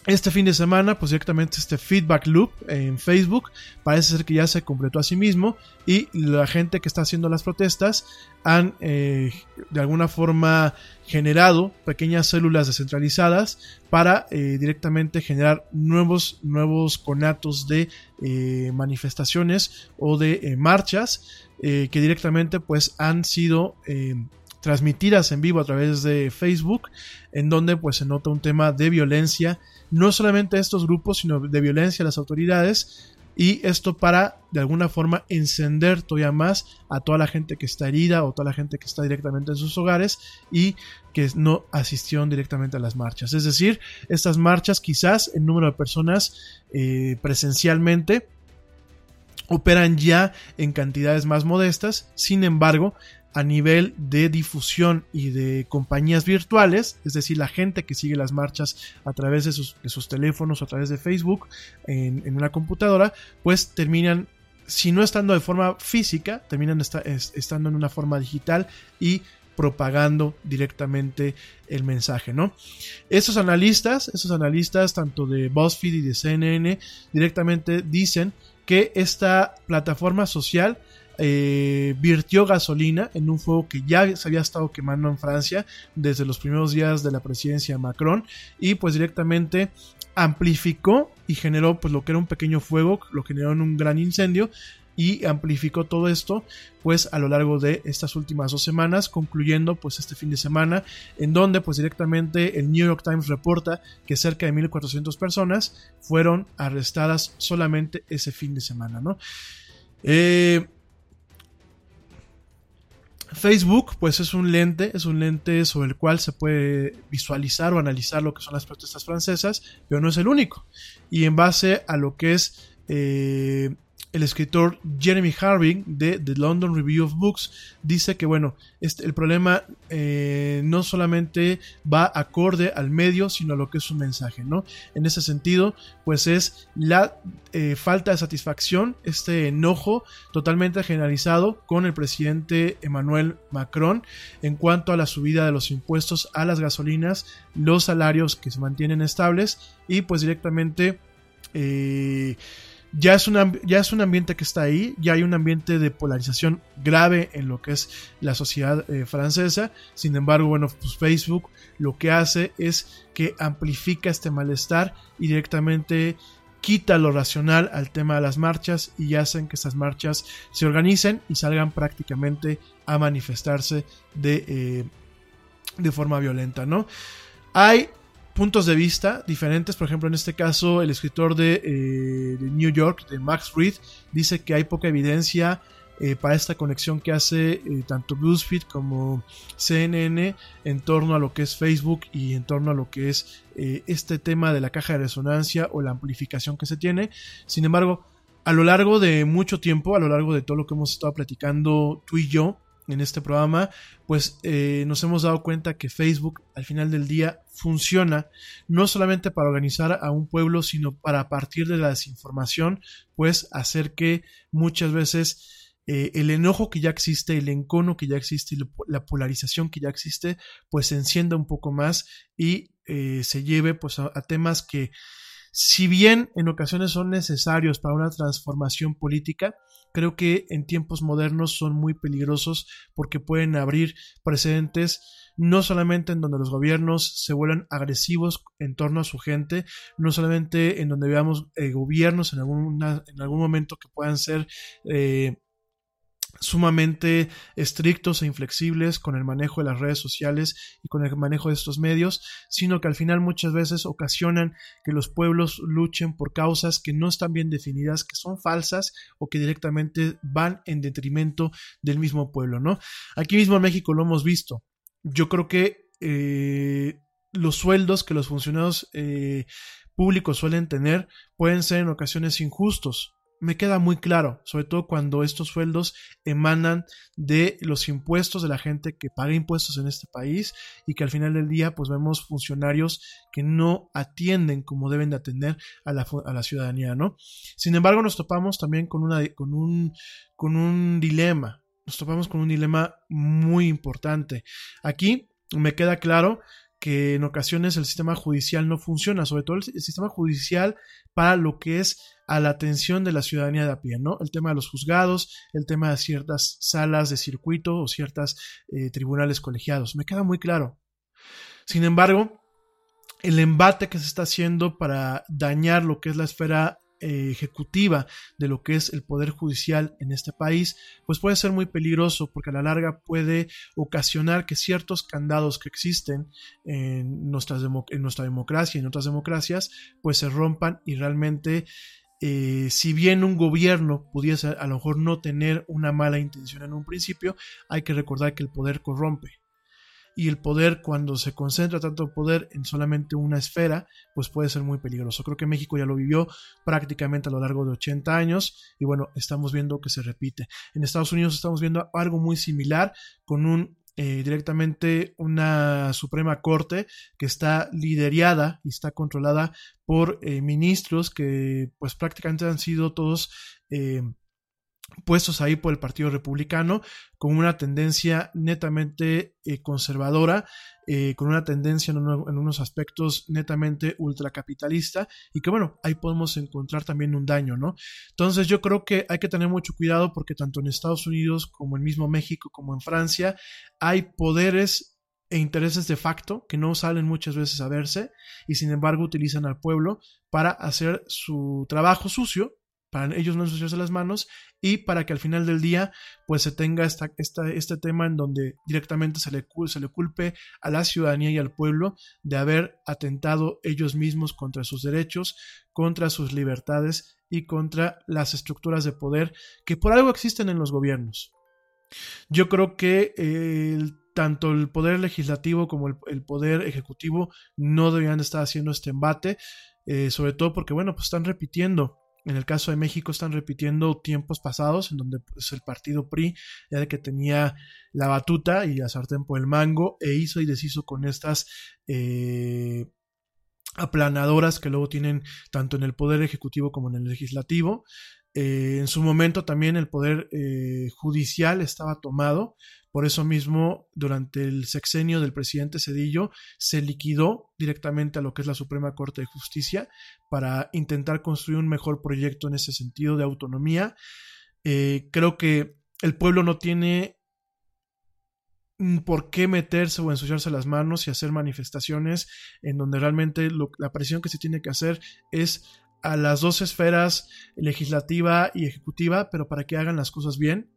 Speaker 1: este fin de semana, pues directamente este feedback loop en Facebook parece ser que ya se completó a sí mismo y la gente que está haciendo las protestas han eh, de alguna forma generado pequeñas células descentralizadas para eh, directamente generar nuevos, nuevos conatos de manifestaciones o de marchas que directamente pues han sido transmitidas en vivo a través de Facebook, en donde pues se nota un tema de violencia, no solamente a estos grupos, sino de violencia a las autoridades, y esto para de alguna forma encender todavía más a toda la gente que está herida o toda la gente que está directamente en sus hogares y que no asistieron directamente a las marchas. Es decir, estas marchas quizás el número de personas eh, presencialmente operan ya en cantidades más modestas, sin embargo, a nivel de difusión y de compañías virtuales, es decir, la gente que sigue las marchas a través de sus, teléfonos o a través de Facebook en, una computadora, pues terminan, si no estando de forma física, terminan estando en una forma digital y propagando directamente el mensaje, ¿no? Esos analistas, esos analistas tanto de BuzzFeed y de CNN directamente dicen que esta plataforma social eh, virtió gasolina en un fuego que ya se había estado quemando en Francia desde los primeros días de la presidencia de Macron y pues directamente amplificó y generó pues lo que era un pequeño fuego, lo generó en un gran incendio y amplificó todo esto pues a lo largo de estas últimas dos semanas concluyendo pues este fin de semana en donde pues directamente el New York Times reporta que cerca de 1400 personas fueron arrestadas solamente ese fin de semana no eh, Facebook, pues es un lente, es un lente sobre el cual se puede visualizar o analizar lo que son las protestas francesas, pero no es el único. Y en base a lo que es eh, el escritor Jeremy Harbing de The London Review of Books dice que, bueno, este, el problema eh, no solamente va acorde al medio, sino a lo que es su mensaje, ¿no? En ese sentido, pues es la eh, falta de satisfacción, este enojo totalmente generalizado con el presidente Emmanuel Macron en cuanto a la subida de los impuestos a las gasolinas, los salarios que se mantienen estables y pues directamente... Eh, ya es, ya es un ambiente que está ahí, ya hay un ambiente de polarización grave en lo que es la sociedad eh, francesa. Sin embargo, bueno, pues Facebook lo que hace es que amplifica este malestar y directamente quita lo racional al tema de las marchas y hacen que estas marchas se organicen y salgan prácticamente a manifestarse de, eh, de forma violenta, ¿no? Hay puntos de vista diferentes. Por ejemplo, en este caso, el escritor de, eh, New York, de Max Reed, dice que hay poca evidencia eh, para esta conexión que hace eh, tanto BuzzFeed como CNN en torno a lo que es Facebook y en torno a lo que es este tema de la caja de resonancia o la amplificación que se tiene. Sin embargo, a lo largo de mucho tiempo, a lo largo de todo lo que hemos estado platicando tú y yo, en este programa, pues eh, nos hemos dado cuenta que Facebook al final del día funciona no solamente para organizar a un pueblo, sino para partir de la desinformación, pues hacer que muchas veces eh, el enojo que ya existe, el encono que ya existe y la polarización que ya existe, pues se encienda un poco más y eh, se lleve pues a temas que si bien en ocasiones son necesarios para una transformación política, creo que en tiempos modernos son muy peligrosos porque pueden abrir precedentes no solamente en donde los gobiernos se vuelvan agresivos en torno a su gente, no solamente en donde veamos eh, gobiernos en, en algún momento que puedan ser eh, sumamente estrictos e inflexibles con el manejo de las redes sociales y con el manejo de estos medios, sino que al final muchas veces ocasionan que los pueblos luchen por causas que no están bien definidas, que son falsas o que directamente van en detrimento del mismo pueblo, ¿no? Aquí mismo en México lo hemos visto. Yo creo que eh, los sueldos que los funcionarios eh, públicos suelen tener pueden ser en ocasiones injustos, me queda muy claro, sobre todo cuando estos sueldos emanan de los impuestos de la gente que paga impuestos en este país y que al final del día pues vemos funcionarios que no atienden como deben de atender a la, a la ciudadanía, ¿no? Sin embargo nos topamos también con, un, con un dilema, nos topamos con un dilema muy importante. Aquí me queda claro que en ocasiones el sistema judicial no funciona, sobre todo el, sistema judicial para lo que es a la atención de la ciudadanía de a pie, ¿no? El tema de los juzgados, el tema de ciertas salas de circuito o ciertas eh, tribunales colegiados. Me queda muy claro. Sin embargo, el embate que se está haciendo para dañar lo que es la esfera eh, ejecutiva de lo que es el poder judicial en este país, pues puede ser muy peligroso porque a la larga puede ocasionar que ciertos candados que existen en, nuestras en nuestra democracia y en otras democracias, pues se rompan y realmente eh, si bien un gobierno pudiese a lo mejor no tener una mala intención en un principio, hay que recordar que el poder corrompe y el poder cuando se concentra tanto poder en solamente una esfera, pues puede ser muy peligroso. Creo que México ya lo vivió prácticamente a lo largo de 80 años y bueno, estamos viendo que se repite. En Estados Unidos estamos viendo algo muy similar con un eh, directamente una Suprema Corte que está liderada y está controlada por eh, ministros que pues prácticamente han sido todos eh, puestos ahí por el Partido Republicano con una tendencia netamente eh, conservadora, eh, con una tendencia en, unos aspectos netamente ultracapitalista y que bueno, ahí podemos encontrar también un daño, ¿no? Entonces yo creo que hay que tener mucho cuidado porque tanto en Estados Unidos como en mismo México como en Francia hay poderes e intereses de facto que no salen muchas veces a verse y sin embargo utilizan al pueblo para hacer su trabajo sucio para ellos no ensuciarse las manos y para que al final del día pues se tenga esta, este tema en donde directamente se le, se le culpe a la ciudadanía y al pueblo de haber atentado ellos mismos contra sus derechos, contra sus libertades y contra las estructuras de poder que por algo existen en los gobiernos. Yo creo que tanto el poder legislativo como el, poder ejecutivo no deberían estar haciendo este embate, eh, sobre todo porque, bueno, pues están repitiendo en el caso de México están repitiendo tiempos pasados en donde pues, el partido PRI ya de que tenía la batuta y la sartén por el mango e hizo y deshizo con estas eh, aplanadoras que luego tienen tanto en el poder ejecutivo como en el legislativo. Eh, en su momento también el poder eh, judicial estaba tomado por eso mismo, durante el sexenio del presidente Cedillo, se liquidó directamente a lo que es la Suprema Corte de Justicia para intentar construir un mejor proyecto en ese sentido de autonomía. Eh, creo que el pueblo no tiene por qué meterse o ensuciarse las manos y hacer manifestaciones en donde realmente la presión que se tiene que hacer es a las dos esferas, legislativa y ejecutiva, pero para que hagan las cosas bien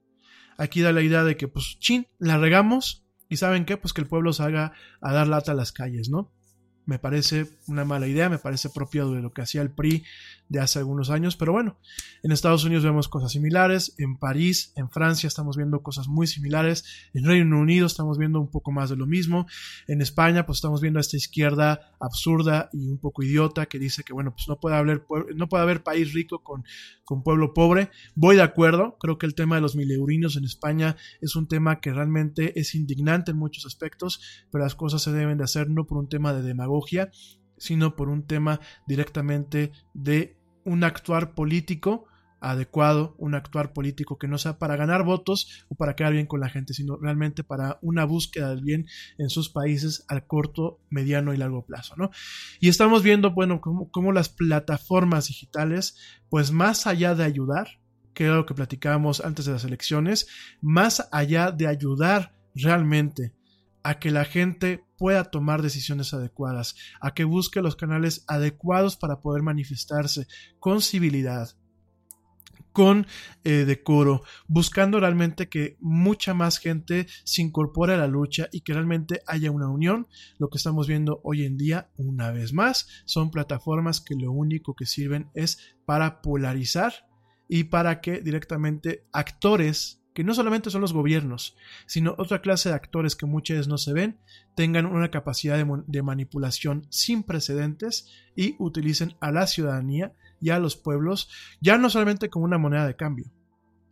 Speaker 1: Aquí da la idea de que, pues, chin, la regamos y saben qué, pues que el pueblo salga a dar lata a las calles, ¿no? Me parece una mala idea, me parece propio de lo que hacía el PRI de hace algunos años, pero bueno, en Estados Unidos vemos cosas similares, en París, en Francia estamos viendo cosas muy similares, en Reino Unido estamos viendo un poco más de lo mismo, en España pues estamos viendo a esta izquierda absurda y un poco idiota que dice que bueno, pues no puede haber, no puede haber país rico con, con pueblo pobre, voy de acuerdo, creo que el tema de los mileurinos en España es un tema que realmente es indignante en muchos aspectos, pero las cosas se deben de hacer no por un tema de demagogia, sino por un tema directamente de un actuar político adecuado, un actuar político que no sea para ganar votos o para quedar bien con la gente, sino realmente para una búsqueda del bien en sus países al corto, mediano y largo plazo, ¿no? Y estamos viendo, bueno, cómo, las plataformas digitales, pues más allá de ayudar, que era lo que platicábamos antes de las elecciones, más allá de ayudar realmente a que la gente pueda tomar decisiones adecuadas, a que busque los canales adecuados para poder manifestarse con civilidad, con eh, decoro, buscando realmente que mucha más gente se incorpore a la lucha y que realmente haya una unión. Lo que estamos viendo hoy en día, una vez más, son plataformas que lo único que sirven es para polarizar y para que directamente actores que no solamente son los gobiernos, sino otra clase de actores que muchas veces no se ven, tengan una capacidad de, manipulación sin precedentes y utilicen a la ciudadanía y a los pueblos ya no solamente como una moneda de cambio,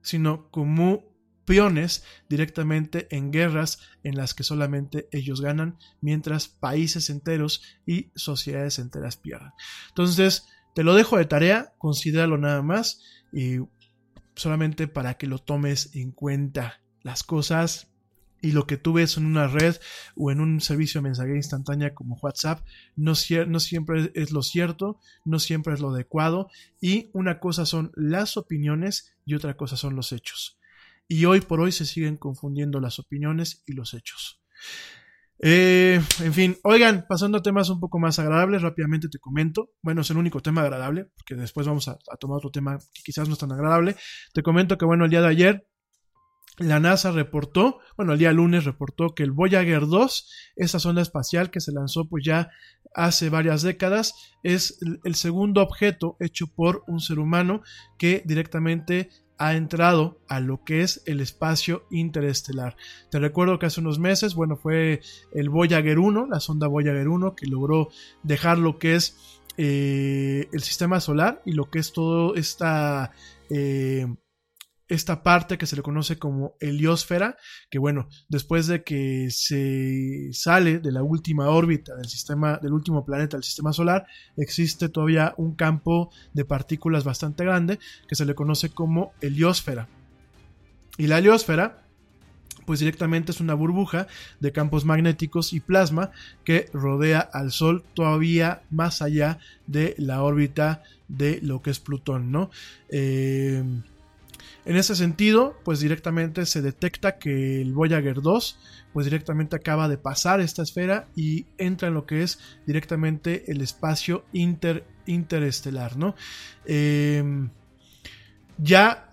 Speaker 1: sino como peones directamente en guerras en las que solamente ellos ganan, mientras países enteros y sociedades enteras pierden. Entonces, te lo dejo de tarea, considéralo nada más y solamente para que lo tomes en cuenta. Las cosas y lo que tú ves en una red o en un servicio de mensajería instantánea como WhatsApp no, no, siempre es lo cierto, no siempre es lo adecuado y una cosa son las opiniones y otra cosa son los hechos. Y hoy por hoy se siguen confundiendo las opiniones y los hechos. Eh, en fin, oigan, pasando a temas un poco más agradables, rápidamente te comento. Bueno, es el único tema agradable, porque después vamos a, tomar otro tema que quizás no es tan agradable. Te comento que, bueno, el día de ayer la NASA reportó, bueno, el día lunes reportó que el Voyager 2, esa sonda espacial que se lanzó pues ya hace varias décadas, es el segundo objeto hecho por un ser humano que directamente ha entrado a lo que es el espacio interestelar. Te recuerdo que hace unos meses, bueno, fue el Voyager 1, la sonda Voyager 1, que logró dejar lo que es eh, el sistema solar y lo que es todo esta... Eh, esta parte que se le conoce como heliosfera, que bueno, después de que se sale de la última órbita del sistema, del último planeta del sistema solar, existe todavía un campo de partículas bastante grande que se le conoce como heliosfera. Y la heliosfera pues directamente es una burbuja de campos magnéticos y plasma que rodea al Sol todavía más allá de la órbita de lo que es Plutón, ¿no? Eh, en ese sentido, pues directamente se detecta que el Voyager 2, pues directamente acaba de pasar esta esfera y entra en lo que es directamente el espacio inter, interestelar, ¿no? Em, ya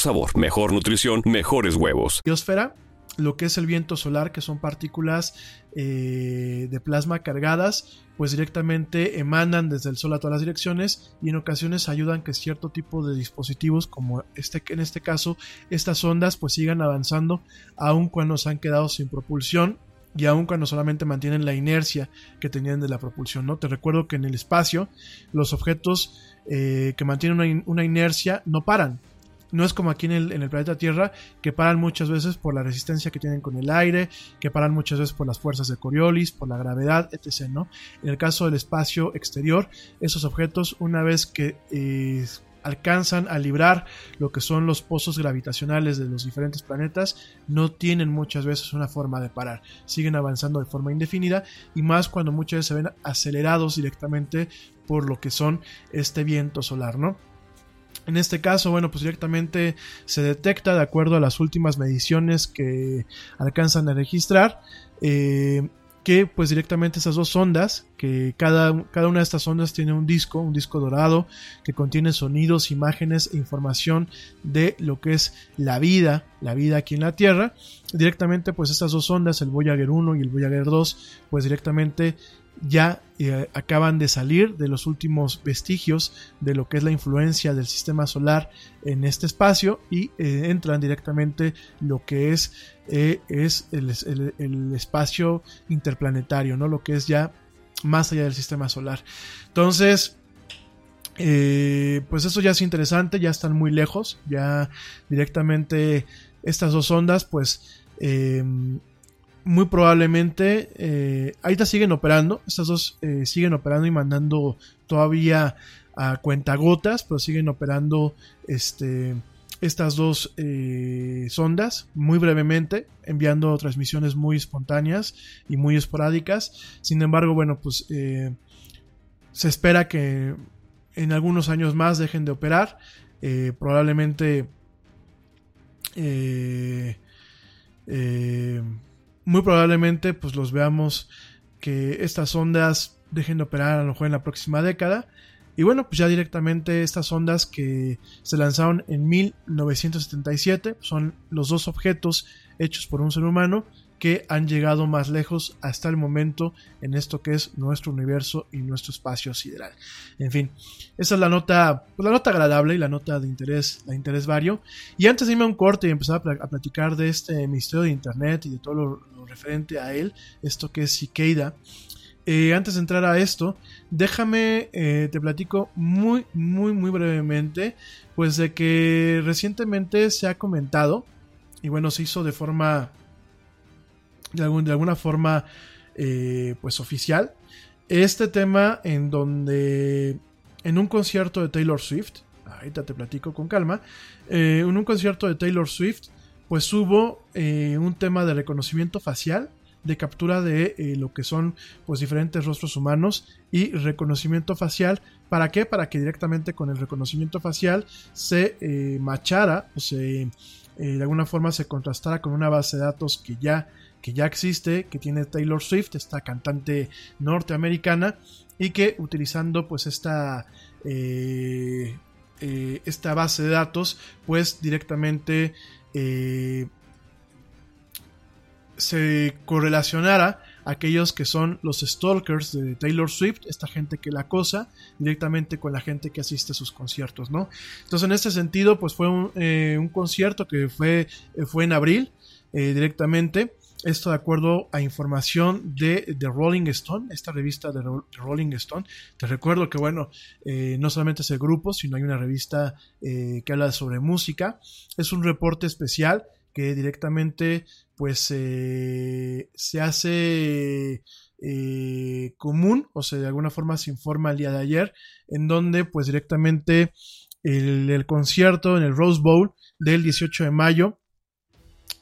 Speaker 2: sabor, mejor nutrición, mejores huevos.
Speaker 1: Biosfera, lo que es el viento solar, que son partículas eh, de plasma cargadas, pues directamente emanan desde el Sol a todas las direcciones y en ocasiones ayudan que cierto tipo de dispositivos, como este, en este caso estas ondas, pues sigan avanzando aun cuando se han quedado sin propulsión y aun cuando solamente mantienen la inercia que tenían de la propulsión. ¿no? Te recuerdo que en el espacio los objetos eh, que mantienen una inercia no paran, no es como aquí en el, planeta Tierra, que paran muchas veces por la resistencia que tienen con el aire, que paran muchas veces por las fuerzas de Coriolis, por la gravedad, etc. ¿no? En el caso del espacio exterior, esos objetos, una vez que eh, alcanzan a librar lo que son los pozos gravitacionales de los diferentes planetas, no tienen muchas veces una forma de parar. Siguen avanzando de forma indefinida y más cuando muchas veces se ven acelerados directamente por lo que son este viento solar, ¿no? En este caso, bueno, pues directamente se detecta de acuerdo a las últimas mediciones que alcanzan a registrar. Eh, que pues directamente esas dos ondas, que cada, cada, una de estas ondas tiene un disco, un disco dorado, que contiene sonidos, imágenes e información de lo que es la vida, la vida aquí en la Tierra. Directamente pues estas dos ondas, el Voyager 1 y el Voyager 2, pues directamente ya eh, acaban de salir de los últimos vestigios de lo que es la influencia del sistema solar en este espacio y eh, entran directamente lo que es, eh, es el, espacio interplanetario, ¿no? lo que es ya más allá del sistema solar. Entonces, pues eso ya es interesante, ya están muy lejos, ya directamente estas dos ondas, pues muy probablemente eh, ahorita siguen operando, estas dos eh, siguen operando y mandando todavía a cuentagotas, pero siguen operando este, estas dos eh, sondas muy brevemente, enviando transmisiones muy espontáneas y muy esporádicas. Sin embargo, bueno, pues eh, se espera que en algunos años más dejen de operar. probablemente eh, muy probablemente pues los veamos que estas ondas dejen de operar a lo mejor en la próxima década. Y bueno, pues ya directamente estas ondas que se lanzaron en 1977 son los dos objetos hechos por un ser humano que han llegado más lejos hasta el momento en esto que es nuestro universo y nuestro espacio sideral. En fin, esa es la nota, pues la nota agradable y la nota de interés, de interés vario. Y antes de irme a un corte y empezar a, platicar de este misterio de internet y de todo lo, referente a él, esto que es Cicada, eh, antes de entrar a esto, déjame, eh, te platico muy, muy, muy brevemente, pues de que recientemente se ha comentado, y bueno, se hizo de forma de, alguna forma eh, pues oficial. Este tema en donde en un concierto de Taylor Swift ahorita te platico con calma eh, en un concierto de Taylor Swift pues hubo eh, un tema de reconocimiento facial de captura de lo que son pues diferentes rostros humanos y reconocimiento facial. Para qué para que directamente con el reconocimiento facial se machara o se de alguna forma se contrastara con una base de datos que ya que ya existe, que tiene Taylor Swift, esta cantante norteamericana, y que utilizando pues esta, eh, eh, esta base de datos, pues directamente eh, se correlacionara aquellos que son los stalkers de Taylor Swift, esta gente que la acosa directamente con la gente que asiste a sus conciertos, ¿no? Entonces en este sentido, pues fue un, concierto que fue, fue en abril directamente esto de acuerdo a información de The Rolling Stone, esta revista de Rolling Stone. Te recuerdo que, bueno, eh, no solamente es el grupo, sino hay una revista eh, que habla sobre música. Es un reporte especial que directamente, pues, eh, se hace común, o sea, de alguna forma se informa el día de ayer, en donde, pues, directamente el concierto en el Rose Bowl del 18 de mayo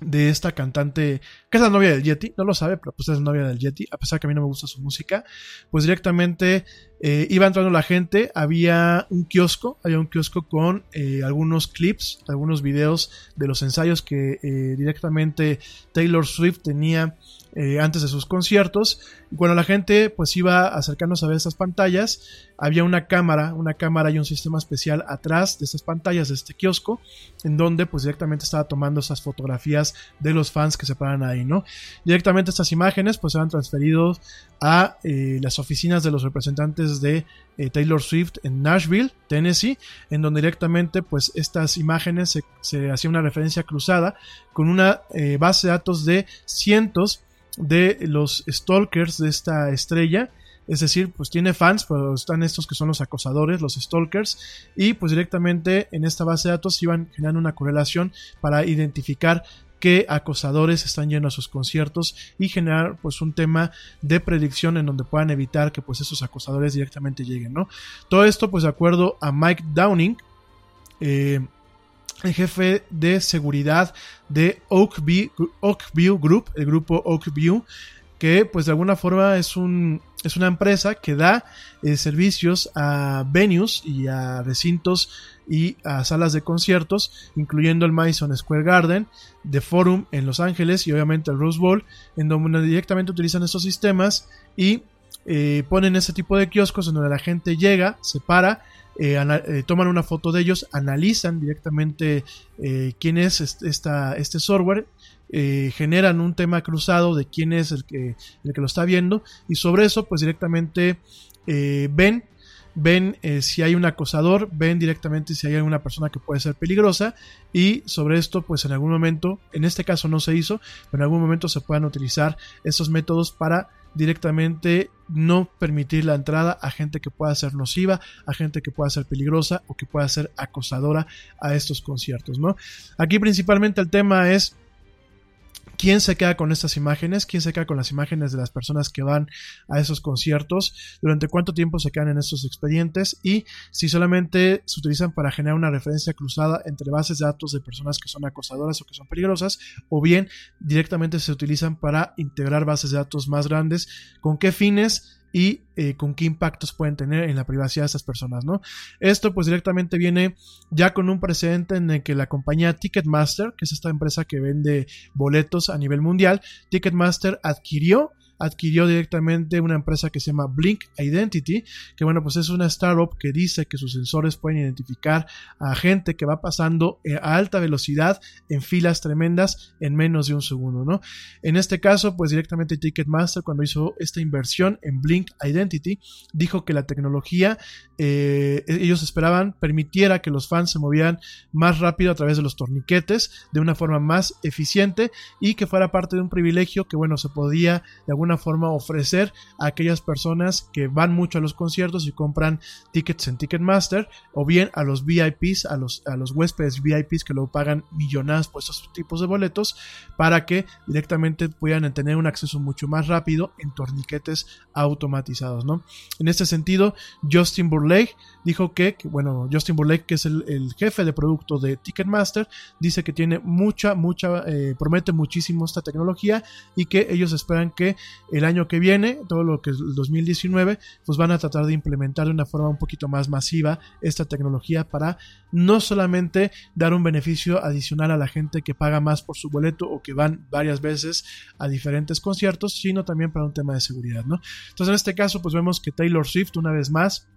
Speaker 1: de esta cantante, que es la novia del Yeti, no lo sabe, pero pues es la novia del Yeti, a pesar que a mí no me gusta su música, pues directamente eh, iba entrando la gente, había un kiosco, había un kiosco con eh, algunos clips, algunos videos de los ensayos que eh, directamente Taylor Swift tenía antes de sus conciertos. Y cuando la gente pues iba acercándose a ver estas pantallas, había una cámara, una cámara y un sistema especial atrás de estas pantallas de este kiosco, en donde pues directamente estaba tomando esas fotografías de los fans que se paran ahí, ¿no? Directamente estas imágenes pues eran transferidos a las oficinas de los representantes de eh, Taylor Swift en Nashville, Tennessee, en donde directamente pues estas imágenes se, hacía una referencia cruzada con una eh, base de datos de cientos de los stalkers de esta estrella. Es decir, pues tiene fans, pero están estos que son los acosadores, los stalkers, y pues directamente en esta base de datos iban generando una correlación para identificar qué acosadores están yendo a sus conciertos y generar pues un tema de predicción en donde puedan evitar que pues esos acosadores directamente lleguen, ¿no? Todo esto pues de acuerdo a Mike Downing, eh, el jefe de seguridad de Oakview, Group, el grupo Oakview, que pues de alguna forma es, un, es una empresa que da eh, servicios a venues y a recintos y a salas de conciertos, incluyendo el Madison Square Garden, The Forum en Los Ángeles y obviamente el Rose Bowl, en donde directamente utilizan estos sistemas y eh, ponen ese tipo de kioscos en donde la gente llega, se para, eh, toman una foto de ellos, analizan directamente quién es esta, este software eh, generan un tema cruzado de quién es el que, el que lo está viendo y sobre eso pues directamente eh, ven ven eh, si hay un acosador, ven directamente si hay alguna persona que puede ser peligrosa y sobre esto pues en algún momento, en este caso no se hizo, pero en algún momento se puedan utilizar estos métodos para directamente no permitir la entrada a gente que pueda ser nociva, a gente que pueda ser peligrosa o que pueda ser acosadora a estos conciertos, ¿no? Aquí principalmente el tema es ¿Quién se queda con estas imágenes? ¿Quién se queda con las imágenes de las personas que van a esos conciertos? ¿Durante cuánto tiempo se quedan en estos expedientes? Y si solamente se utilizan para generar una referencia cruzada entre bases de datos de personas que son acosadoras o que son peligrosas, o bien directamente se utilizan para integrar bases de datos más grandes. ¿Con qué fines? Y eh, con qué impactos pueden tener en la privacidad de estas personas, ¿no? Esto pues directamente viene ya con un precedente en el que la compañía Ticketmaster, que es esta empresa que vende boletos a nivel mundial, Ticketmaster adquirió adquirió directamente una empresa que se llama Blink Identity, que bueno, pues es una startup que dice que sus sensores pueden identificar a gente que va pasando eh, a alta velocidad en filas tremendas en menos de un segundo, ¿no? En este caso, pues directamente Ticketmaster cuando hizo esta inversión en Blink Identity, dijo que la tecnología, eh, ellos esperaban, permitiera que los fans se movieran más rápido a través de los torniquetes, de una forma más eficiente y que fuera parte de un privilegio que, bueno, se podía de alguna forma ofrecer a aquellas personas que van mucho a los conciertos y compran tickets en Ticketmaster o bien a los VIPs, a los, a los huéspedes VIPs que luego pagan millonadas por estos tipos de boletos para que directamente puedan tener un acceso mucho más rápido en torniquetes automatizados, ¿no? En este sentido, Justin Burlake dijo que, bueno, Justin Burlake, que es el, jefe de producto de Ticketmaster, dice que tiene mucha, mucha, eh, promete muchísimo esta tecnología y que ellos esperan que el año que viene, todo lo que es el 2019, pues van a tratar de implementar de una forma un poquito más masiva esta tecnología para no solamente dar un beneficio adicional a la gente que paga más por su boleto o que van varias veces a diferentes conciertos, sino también para un tema de seguridad, ¿no? Entonces en este caso pues vemos que Taylor Swift una vez más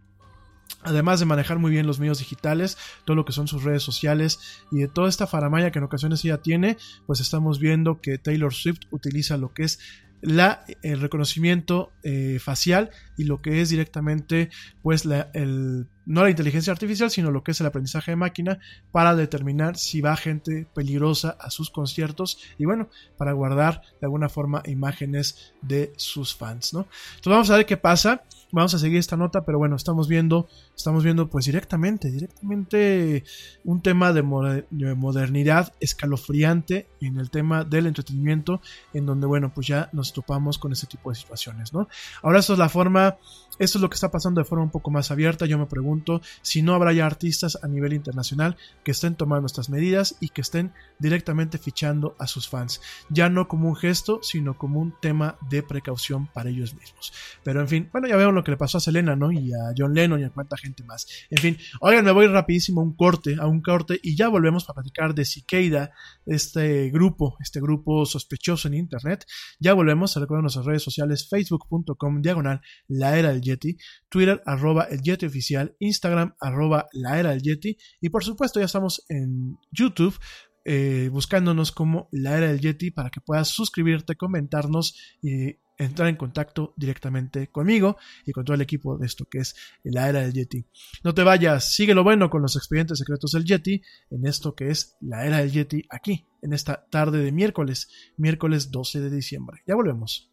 Speaker 1: Además de manejar muy bien los medios digitales, todo lo que son sus redes sociales y de toda esta faramaya que en ocasiones ella tiene, pues estamos viendo que Taylor Swift utiliza lo que es la, el reconocimiento eh, facial y lo que es directamente pues la, el, no la inteligencia artificial sino lo que es el aprendizaje de máquina para determinar si va gente peligrosa a sus conciertos y bueno para guardar de alguna forma imágenes de sus fans no entonces vamos a ver qué pasa vamos a seguir esta nota, pero bueno, estamos viendo, estamos viendo pues directamente, directamente un tema de, modernidad escalofriante en el tema del entretenimiento, en donde bueno, pues ya nos topamos con este tipo de situaciones, ¿no? Ahora esto es la forma, esto es lo que está pasando de forma un poco más abierta, yo me pregunto si no habrá ya artistas a nivel internacional que estén tomando estas medidas y que estén directamente fichando a sus fans, ya no como un gesto, sino como un tema de precaución para ellos mismos. Pero en fin, bueno, ya veo lo que le pasó a Selena, ¿no? Y a John Lennon y a cuánta gente más. En fin, oigan, me voy rapidísimo a un corte, a un corte y ya volvemos para platicar de Cicada, este grupo, este grupo sospechoso en internet. Ya volvemos, se recuerdan nuestras redes sociales, facebook.com diagonal la era del Yeti, Twitter arroba el Yeti oficial, Instagram arroba la era del Yeti y por supuesto ya estamos en YouTube. Eh, buscándonos como la era del Yeti para que puedas suscribirte, comentarnos y entrar en contacto directamente conmigo y con todo el equipo de esto que es la era del Yeti. No te vayas, sigue lo bueno con los expedientes secretos del Yeti en esto que es la era del Yeti aquí, en esta tarde de miércoles, miércoles 12 de diciembre. Ya volvemos.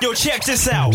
Speaker 3: Yo, check this out.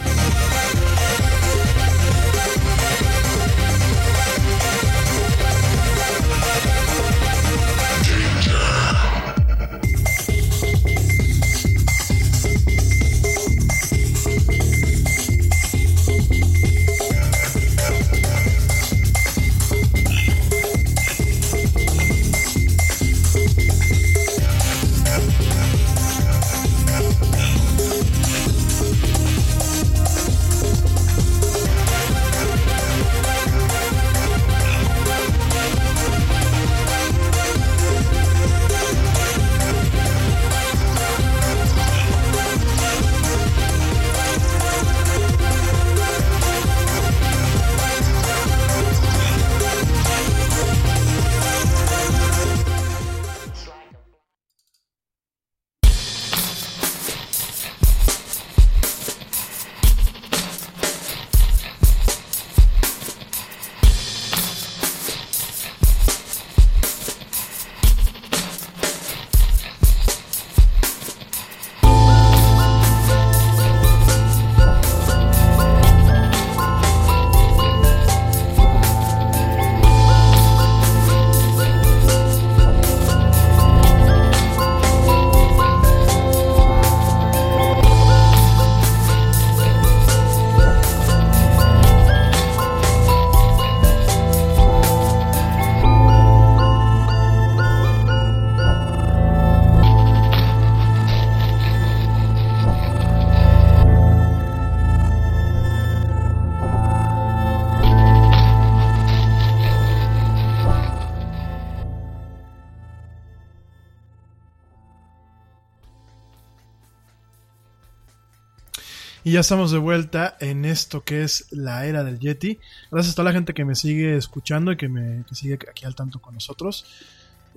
Speaker 1: Y ya estamos de vuelta en esto que es la era del Yeti. Gracias a toda la gente que me sigue escuchando y que me sigue aquí al tanto con nosotros.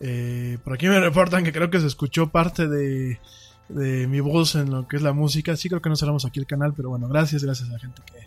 Speaker 1: Eh, por aquí me reportan que creo que se escuchó parte de, de mi voz en lo que es la música. Sí creo que no cerramos aquí el canal, pero bueno, gracias, gracias a la gente que,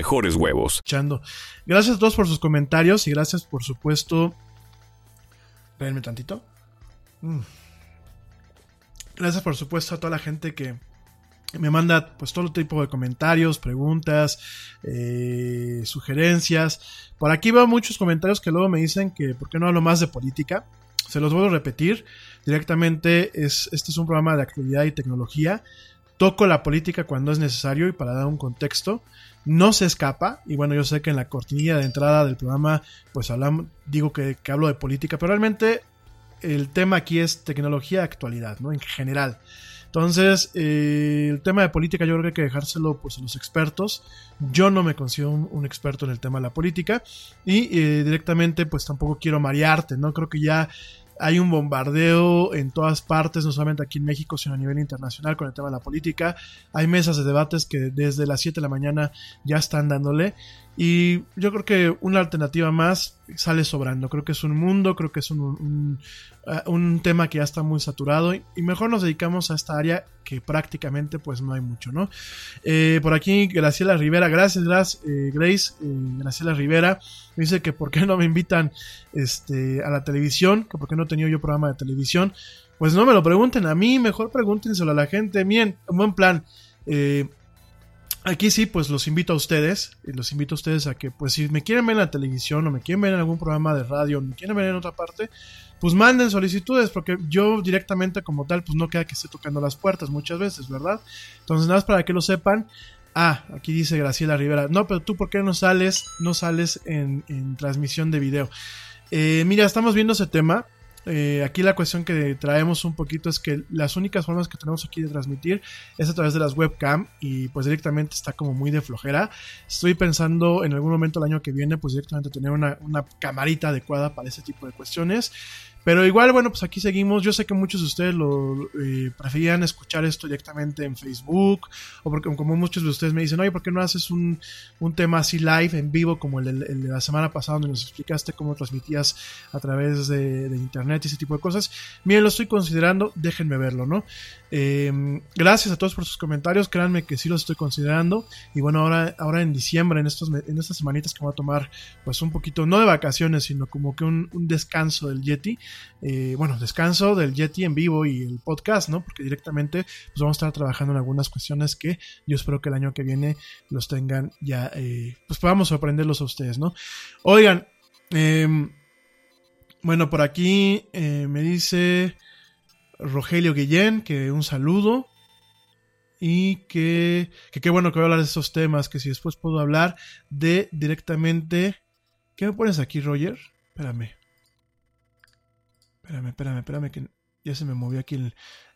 Speaker 2: mejores huevos.
Speaker 1: Gracias a todos por sus comentarios y gracias, por supuesto. Espérenme tantito. Mm. Gracias, por supuesto, a toda la gente que me manda pues todo tipo de comentarios, preguntas, eh, sugerencias. Por aquí veo muchos comentarios que luego me dicen que por qué no hablo más de política. Se los vuelvo a repetir. Directamente es, este es un programa de actualidad y tecnología. Toco la política cuando es necesario y para dar un contexto no se escapa. Y bueno, yo sé que en la cortinilla de entrada del programa, pues hablamos, digo que, hablo de política, pero realmente el tema aquí es tecnología actualidad, ¿no? En general. Entonces, eh, el tema de política yo creo que hay que dejárselo pues, a los expertos. Yo no me considero un, un experto en el tema de la política y eh, directamente pues tampoco quiero marearte, ¿no? Creo que ya hay un bombardeo en todas partes, no solamente aquí en México, sino a nivel internacional con el tema de la política. Hay mesas de debates que desde las 7 de la mañana ya están dándole. Y yo creo que una alternativa más sale sobrando. Creo que es un mundo, creo que es un, un, uh, tema que ya está muy saturado. Y, y, mejor nos dedicamos a esta área que prácticamente pues no hay mucho, ¿no? Eh, por aquí Graciela Rivera, gracias, gracias eh, Grace, eh, Graciela Rivera, dice que por qué no me invitan este, a la televisión, que por qué no he tenido yo programa de televisión. Pues no me lo pregunten a mí, mejor pregúntenselo a la gente. Bien, un buen plan. Eh, Aquí sí, pues los invito a ustedes, los invito a ustedes a que, pues si me quieren ver en la televisión o me quieren ver en algún programa de radio, o me quieren ver en otra parte, pues manden solicitudes, porque yo directamente como tal, pues no queda que esté tocando las puertas muchas veces, ¿verdad? Entonces, nada más para que lo sepan. Ah, aquí dice Graciela Rivera. No, pero tú, ¿por qué no sales, no sales en, en transmisión de video? Eh, mira, estamos viendo ese tema. Eh, aquí la cuestión que traemos un poquito es que las únicas formas que tenemos aquí de transmitir es a través de las webcam y pues directamente está como muy de flojera. Estoy pensando en algún momento el año que viene pues directamente tener una, una camarita adecuada para ese tipo de cuestiones. Pero igual, bueno, pues aquí seguimos. Yo sé que muchos de ustedes lo eh, preferían escuchar esto directamente en Facebook. O porque, como muchos de ustedes me dicen, oye, ¿por qué no haces un, un tema así live, en vivo, como el, de- la semana pasada, donde nos explicaste cómo transmitías a través de, internet y ese tipo de cosas? Miren, lo estoy considerando, déjenme verlo, ¿no? Eh, gracias a todos por sus comentarios. Créanme que sí los estoy considerando. Y bueno, ahora, ahora en diciembre, en, estos, en estas semanitas que voy a tomar, pues un poquito, no de vacaciones, sino como que un descanso del Yeti eh, bueno, descanso del Yeti en vivo y el podcast, ¿no? Porque directamente pues vamos a estar trabajando en algunas cuestiones que yo espero que el año que viene los tengan ya, eh, pues podamos sorprenderlos a ustedes, ¿no? Oigan, em, bueno, por aquí eh, me dice Rogelio Guillén que un saludo y que que qué bueno que voy a hablar de estos temas, que si después puedo hablar de directamente... ¿Qué me pones aquí, Roger? Espérame. Espérame, espérame, espérame, que ya se me movió aquí el,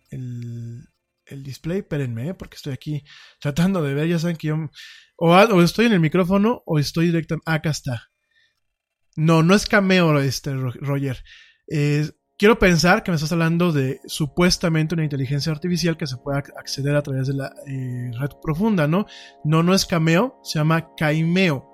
Speaker 1: el, el display. Espérenme, ¿eh? porque estoy aquí tratando de ver. Ya saben que yo. O, estoy en el micrófono o estoy directamente. acá está. No, no es cameo, este, Ro- Roger. Quiero pensar que me estás hablando de supuestamente una inteligencia artificial que se pueda ac- acceder a través de la eh, red profunda, ¿no? No, no es cameo, se llama Caimeo.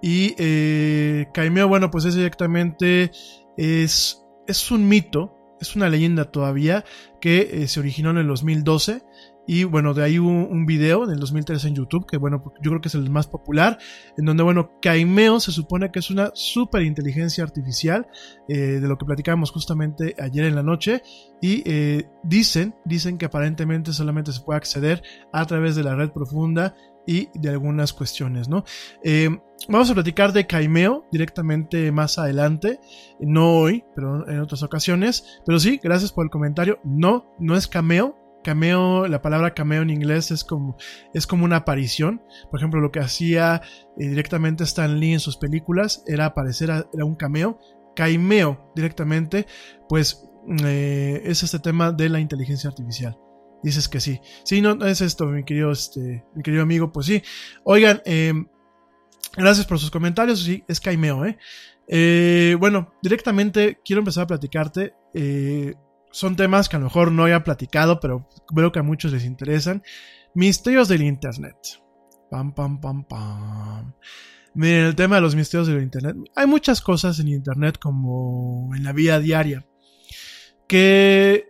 Speaker 1: Y eh, Caimeo, bueno, pues es directamente. Es es un mito, es una leyenda todavía que eh, se originó en el 2012 y bueno, de ahí hubo un video del 2013 en YouTube que bueno, yo creo que es el más popular, en donde bueno, Caimeo se supone que es una super inteligencia artificial eh, de lo que platicábamos justamente ayer en la noche y eh, dicen, dicen que aparentemente solamente se puede acceder a través de la red profunda y de algunas cuestiones, ¿no? Eh, vamos a platicar de Caimeo directamente más adelante, no hoy, pero en otras ocasiones, pero sí, gracias por el comentario, no, no es cameo, cameo, la palabra cameo en inglés es como, es como una aparición, por ejemplo, lo que hacía eh, directamente Stan Lee en sus películas era aparecer, a- era un cameo, Caimeo directamente, pues eh, es este tema de la inteligencia artificial. Dices que sí. Sí, no, es esto, mi querido, este, mi querido amigo, pues sí. Oigan, eh, gracias por sus comentarios, sí, es Caimeo, ¿eh? Eh, bueno, directamente quiero empezar a platicarte. eh, son temas que a lo mejor no haya platicado, pero veo que a muchos les interesan. Misterios del Internet. Pam, pam, pam, pam. Miren, el tema de los misterios del Internet. Hay muchas cosas en Internet como en la vida diaria que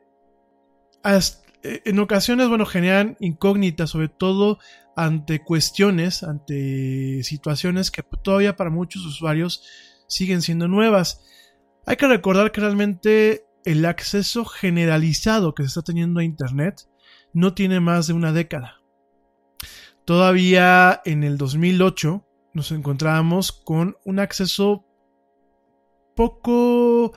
Speaker 1: hasta- en ocasiones, bueno, generan incógnitas, sobre todo ante cuestiones, ante situaciones que todavía para muchos usuarios siguen siendo nuevas. Hay que recordar que realmente el acceso generalizado que se está teniendo a Internet no tiene más de una década. Todavía en el 2008 nos encontrábamos con un acceso poco...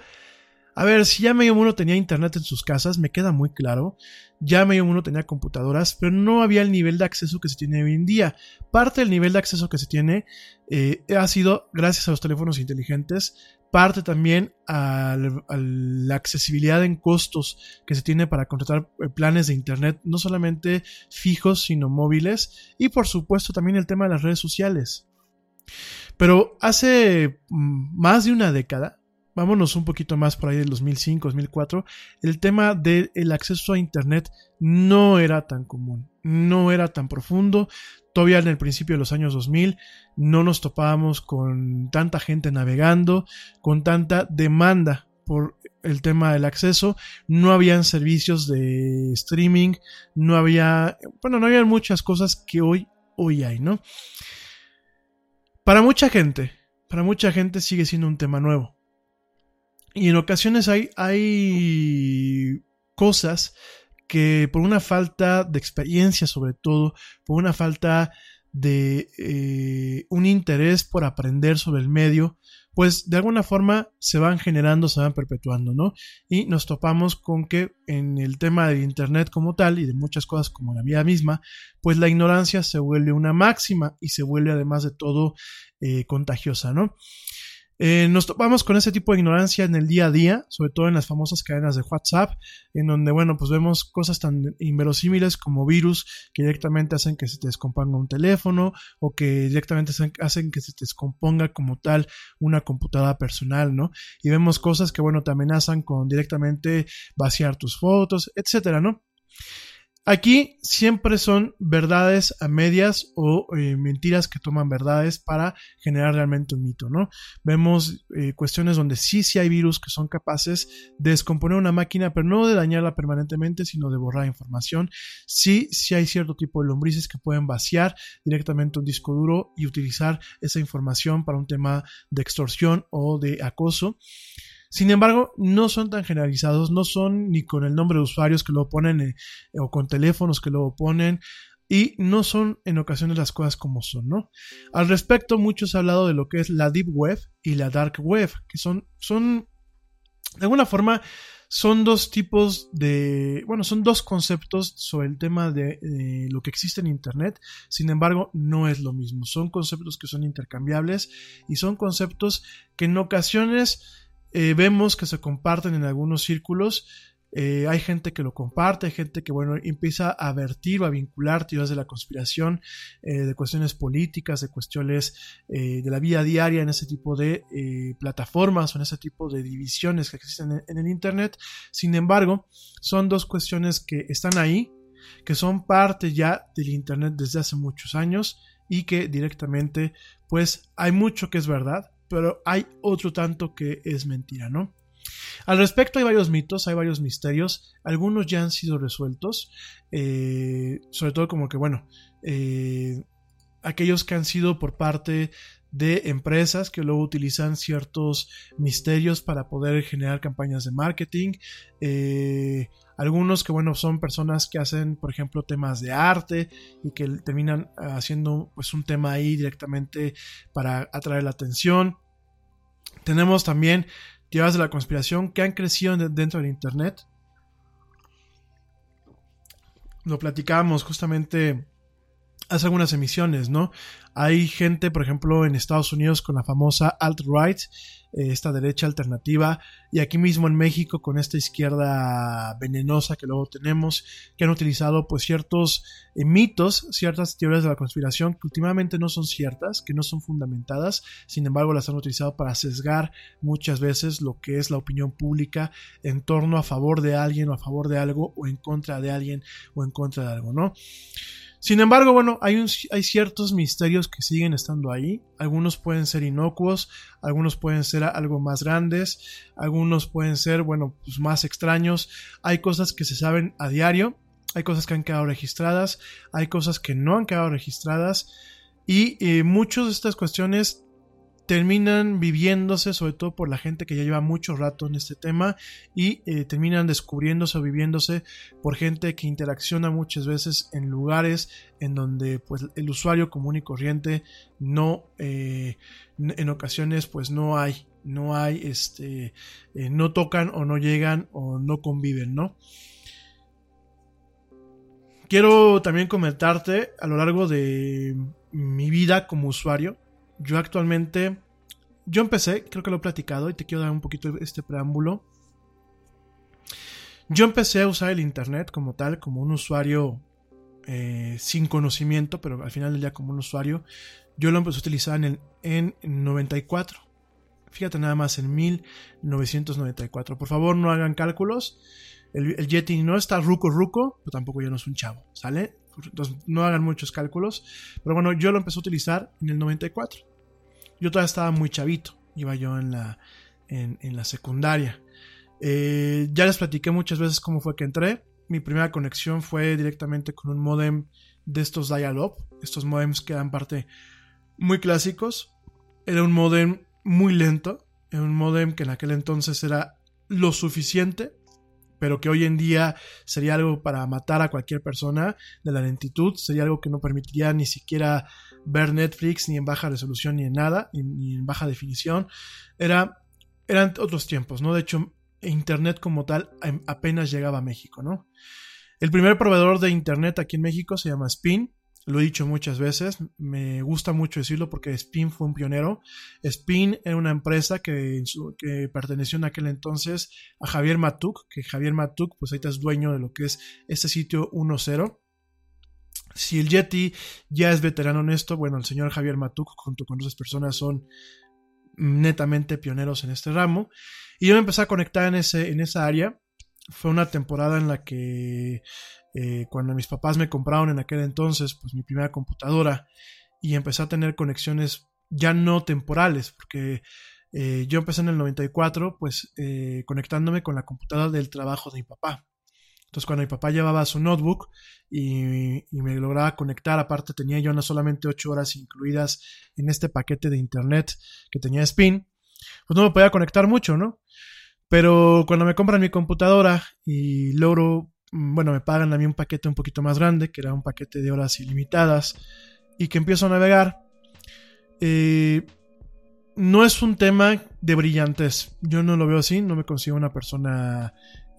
Speaker 1: A ver, si ya medio mundo tenía internet en sus casas, me queda muy claro. Ya medio mundo tenía computadoras, pero no había el nivel de acceso que se tiene hoy en día. Parte del nivel de acceso que se tiene eh, ha sido gracias a los teléfonos inteligentes, parte también a la accesibilidad en costos que se tiene para contratar eh, planes de internet, no solamente fijos, sino móviles, y por supuesto también el tema de las redes sociales. Pero hace mm, más de una década, vámonos un poquito más por ahí del 2005, 2004, el tema del acceso a Internet no era tan común, no era tan profundo. Todavía en el principio de los años 2000 no nos topábamos con tanta gente navegando, con tanta demanda por el tema del acceso, no habían servicios de streaming, no había, bueno, no había muchas cosas que hoy, hoy hay, ¿no? Para mucha gente, para mucha gente sigue siendo un tema nuevo. Y en ocasiones hay, hay cosas que por una falta de experiencia sobre todo, por una falta de eh, un interés por aprender sobre el medio, pues de alguna forma se van generando, se van perpetuando, ¿no? Y nos topamos con que en el tema del Internet como tal y de muchas cosas como la vida misma, pues la ignorancia se vuelve una máxima y se vuelve además de todo eh, contagiosa, ¿no? Eh, nos topamos con ese tipo de ignorancia en el día a día, sobre todo en las famosas cadenas de WhatsApp, en donde, bueno, pues vemos cosas tan inverosímiles como virus que directamente hacen que se te descomponga un teléfono o que directamente hacen que se te descomponga como tal una computadora personal, ¿no? Y vemos cosas que, bueno, te amenazan con directamente vaciar tus fotos, etcétera, ¿no? Aquí siempre son verdades a medias o eh, mentiras que toman verdades para generar realmente un mito, ¿no? Vemos eh, cuestiones donde sí, sí hay virus que son capaces de descomponer una máquina, pero no de dañarla permanentemente, sino de borrar información. Sí, sí hay cierto tipo de lombrices que pueden vaciar directamente un disco duro y utilizar esa información para un tema de extorsión o de acoso. Sin embargo, no son tan generalizados, no son ni con el nombre de usuarios que lo ponen eh, o con teléfonos que lo ponen y no son en ocasiones las cosas como son, ¿no? Al respecto, muchos han hablado de lo que es la Deep Web y la Dark Web, que son, son, de alguna forma, son dos tipos de, bueno, son dos conceptos sobre el tema de, de, lo que existe en Internet, sin embargo, no es lo mismo, son conceptos que son intercambiables y son conceptos que en ocasiones eh, vemos que se comparten en algunos círculos. Eh, hay gente que lo comparte, hay gente que, bueno, empieza a vertir o a vincular teorías de la conspiración, eh, de cuestiones políticas, de cuestiones de la vida diaria en ese tipo de plataformas o en ese tipo de divisiones que existen en, en el Internet. Sin embargo, son dos cuestiones que están ahí, que son parte ya del Internet desde hace muchos años y que directamente, pues, hay mucho que es verdad, pero hay otro tanto que es mentira, ¿no? Al respecto hay varios mitos, hay varios misterios, algunos ya han sido resueltos, eh, sobre todo como que, bueno, eh, aquellos que han sido por parte de empresas que luego utilizan ciertos misterios para poder generar campañas de marketing. Eh, algunos que, bueno, son personas que hacen, por ejemplo, temas de arte y que terminan haciendo pues un tema ahí directamente para atraer la atención. Tenemos también teorías de la conspiración que han crecido dentro del Internet. Lo platicábamos justamente hace algunas emisiones, ¿no? Hay gente, por ejemplo, en Estados Unidos con la famosa alt-right, eh, esta derecha alternativa, y aquí mismo en México con esta izquierda venenosa que luego tenemos, que han utilizado pues ciertos eh, mitos, ciertas teorías de la conspiración que últimamente no son ciertas, que no son fundamentadas, sin embargo las han utilizado para sesgar muchas veces lo que es la opinión pública en torno a favor de alguien o a favor de algo o en contra de alguien o en contra de algo, ¿no? Sin embargo, bueno, hay, hay ciertos misterios que siguen estando ahí. Algunos pueden ser inocuos, algunos pueden ser algo más grandes, algunos pueden ser, bueno, pues más extraños. Hay cosas que se saben a diario, hay cosas que han quedado registradas, hay cosas que no han quedado registradas. Y eh, muchas de estas cuestiones terminan viviéndose, sobre todo por la gente que ya lleva mucho rato en este tema, y eh, terminan descubriéndose o viviéndose por gente que interacciona muchas veces en lugares en donde pues el usuario común y corriente no, eh, en ocasiones pues no hay, no hay, este, eh, no tocan o no llegan o no conviven, ¿no? Quiero también comentarte a lo largo de mi vida como usuario, yo actualmente, yo empecé, creo que lo he platicado y te quiero dar un poquito este preámbulo. Yo empecé a usar el Internet como tal, como un usuario eh, sin conocimiento, pero al final del día como un usuario. Yo lo empecé a utilizar en, el, en 94. Fíjate nada más, en 1994. Por favor, no hagan cálculos. El, el Yeti no está ruco ruco, pero tampoco ya no es un chavo, ¿sale? Entonces, no hagan muchos cálculos. Pero bueno, yo lo empecé a utilizar en el 94. Yo todavía estaba muy chavito. Iba yo en la, en, la secundaria. Eh, ya les platiqué muchas veces cómo fue que entré. Mi primera conexión fue directamente con un modem de estos dial-up. Estos modems que dan parte muy clásicos. Era un modem muy lento. Era un modem que en aquel entonces era lo suficiente pero que hoy en día sería algo para matar a cualquier persona de la lentitud, sería algo que no permitiría ni siquiera ver Netflix ni en baja resolución ni en nada, ni, en baja definición. Era, eran otros tiempos, ¿no? De hecho, Internet como tal em, apenas llegaba a México, ¿no? El primer proveedor de Internet aquí en México se llama Spin, lo he dicho muchas veces, me gusta mucho decirlo porque Spin fue un pionero. Spin era una empresa que, perteneció en aquel entonces a Javier Matuk, que Javier Matuk pues ahorita es dueño de lo que es este sitio 1.0. Si el Yeti ya es veterano en esto, bueno, el señor Javier Matuk junto con otras personas son netamente pioneros en este ramo. Y yo me empecé a conectar en, ese, en esa área. Fue una temporada en la que eh, cuando mis papás me compraron en aquel entonces pues mi primera computadora y empecé a tener conexiones ya no temporales, porque eh, yo empecé en el 94 pues eh, conectándome con la computadora del trabajo de mi papá. Entonces cuando mi papá llevaba su notebook y, me lograba conectar, aparte tenía yo no solamente 8 horas incluidas en este paquete de internet que tenía Spin, pues no me podía conectar mucho, ¿no? Pero cuando me compran mi computadora y logro bueno, me pagan a mí un paquete un poquito más grande, que era un paquete de horas ilimitadas, y que empiezo a navegar. Eh, no es un tema de brillantez, yo no lo veo así, no me considero una persona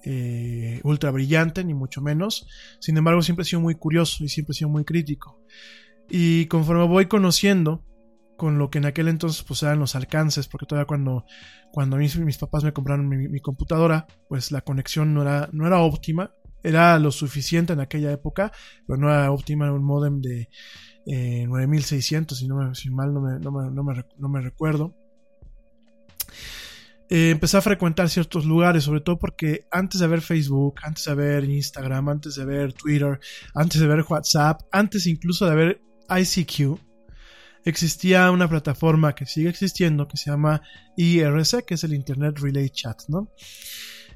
Speaker 1: eh, ultra brillante, ni mucho menos. Sin embargo, siempre he sido muy curioso y siempre he sido muy crítico. Y conforme voy conociendo con lo que en aquel entonces pues eran los alcances, porque todavía cuando, cuando mis, mis papás me compraron mi, mi, computadora, pues la conexión no era, no era óptima, era lo suficiente en aquella época, pero no era óptima, un modem de eh, 9600, si, no si mal no me, no me, no me, no me recuerdo. Eh, empecé a frecuentar ciertos lugares, sobre todo porque antes de ver Facebook, antes de ver Instagram, antes de ver Twitter, antes de ver WhatsApp, antes incluso de ver ICQ, existía una plataforma que sigue existiendo que se llama IRC, que es el Internet Relay Chat, ¿no?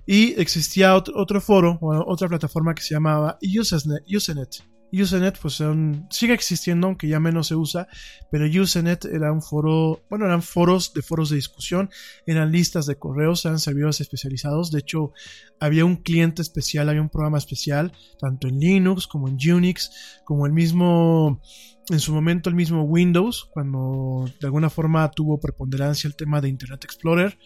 Speaker 1: Y existía otro, otro foro, o otra plataforma que se llamaba Usenet. Usenet, Usenet pues sigue existiendo, aunque ya menos se usa, pero Usenet era un foro, bueno, eran foros de foros de discusión, eran listas de correos, eran servidores especializados, de hecho había un cliente especial, había un programa especial, tanto en Linux como en Unix, como el mismo, en su momento el mismo Windows, cuando de alguna forma tuvo preponderancia el tema de Internet Explorer,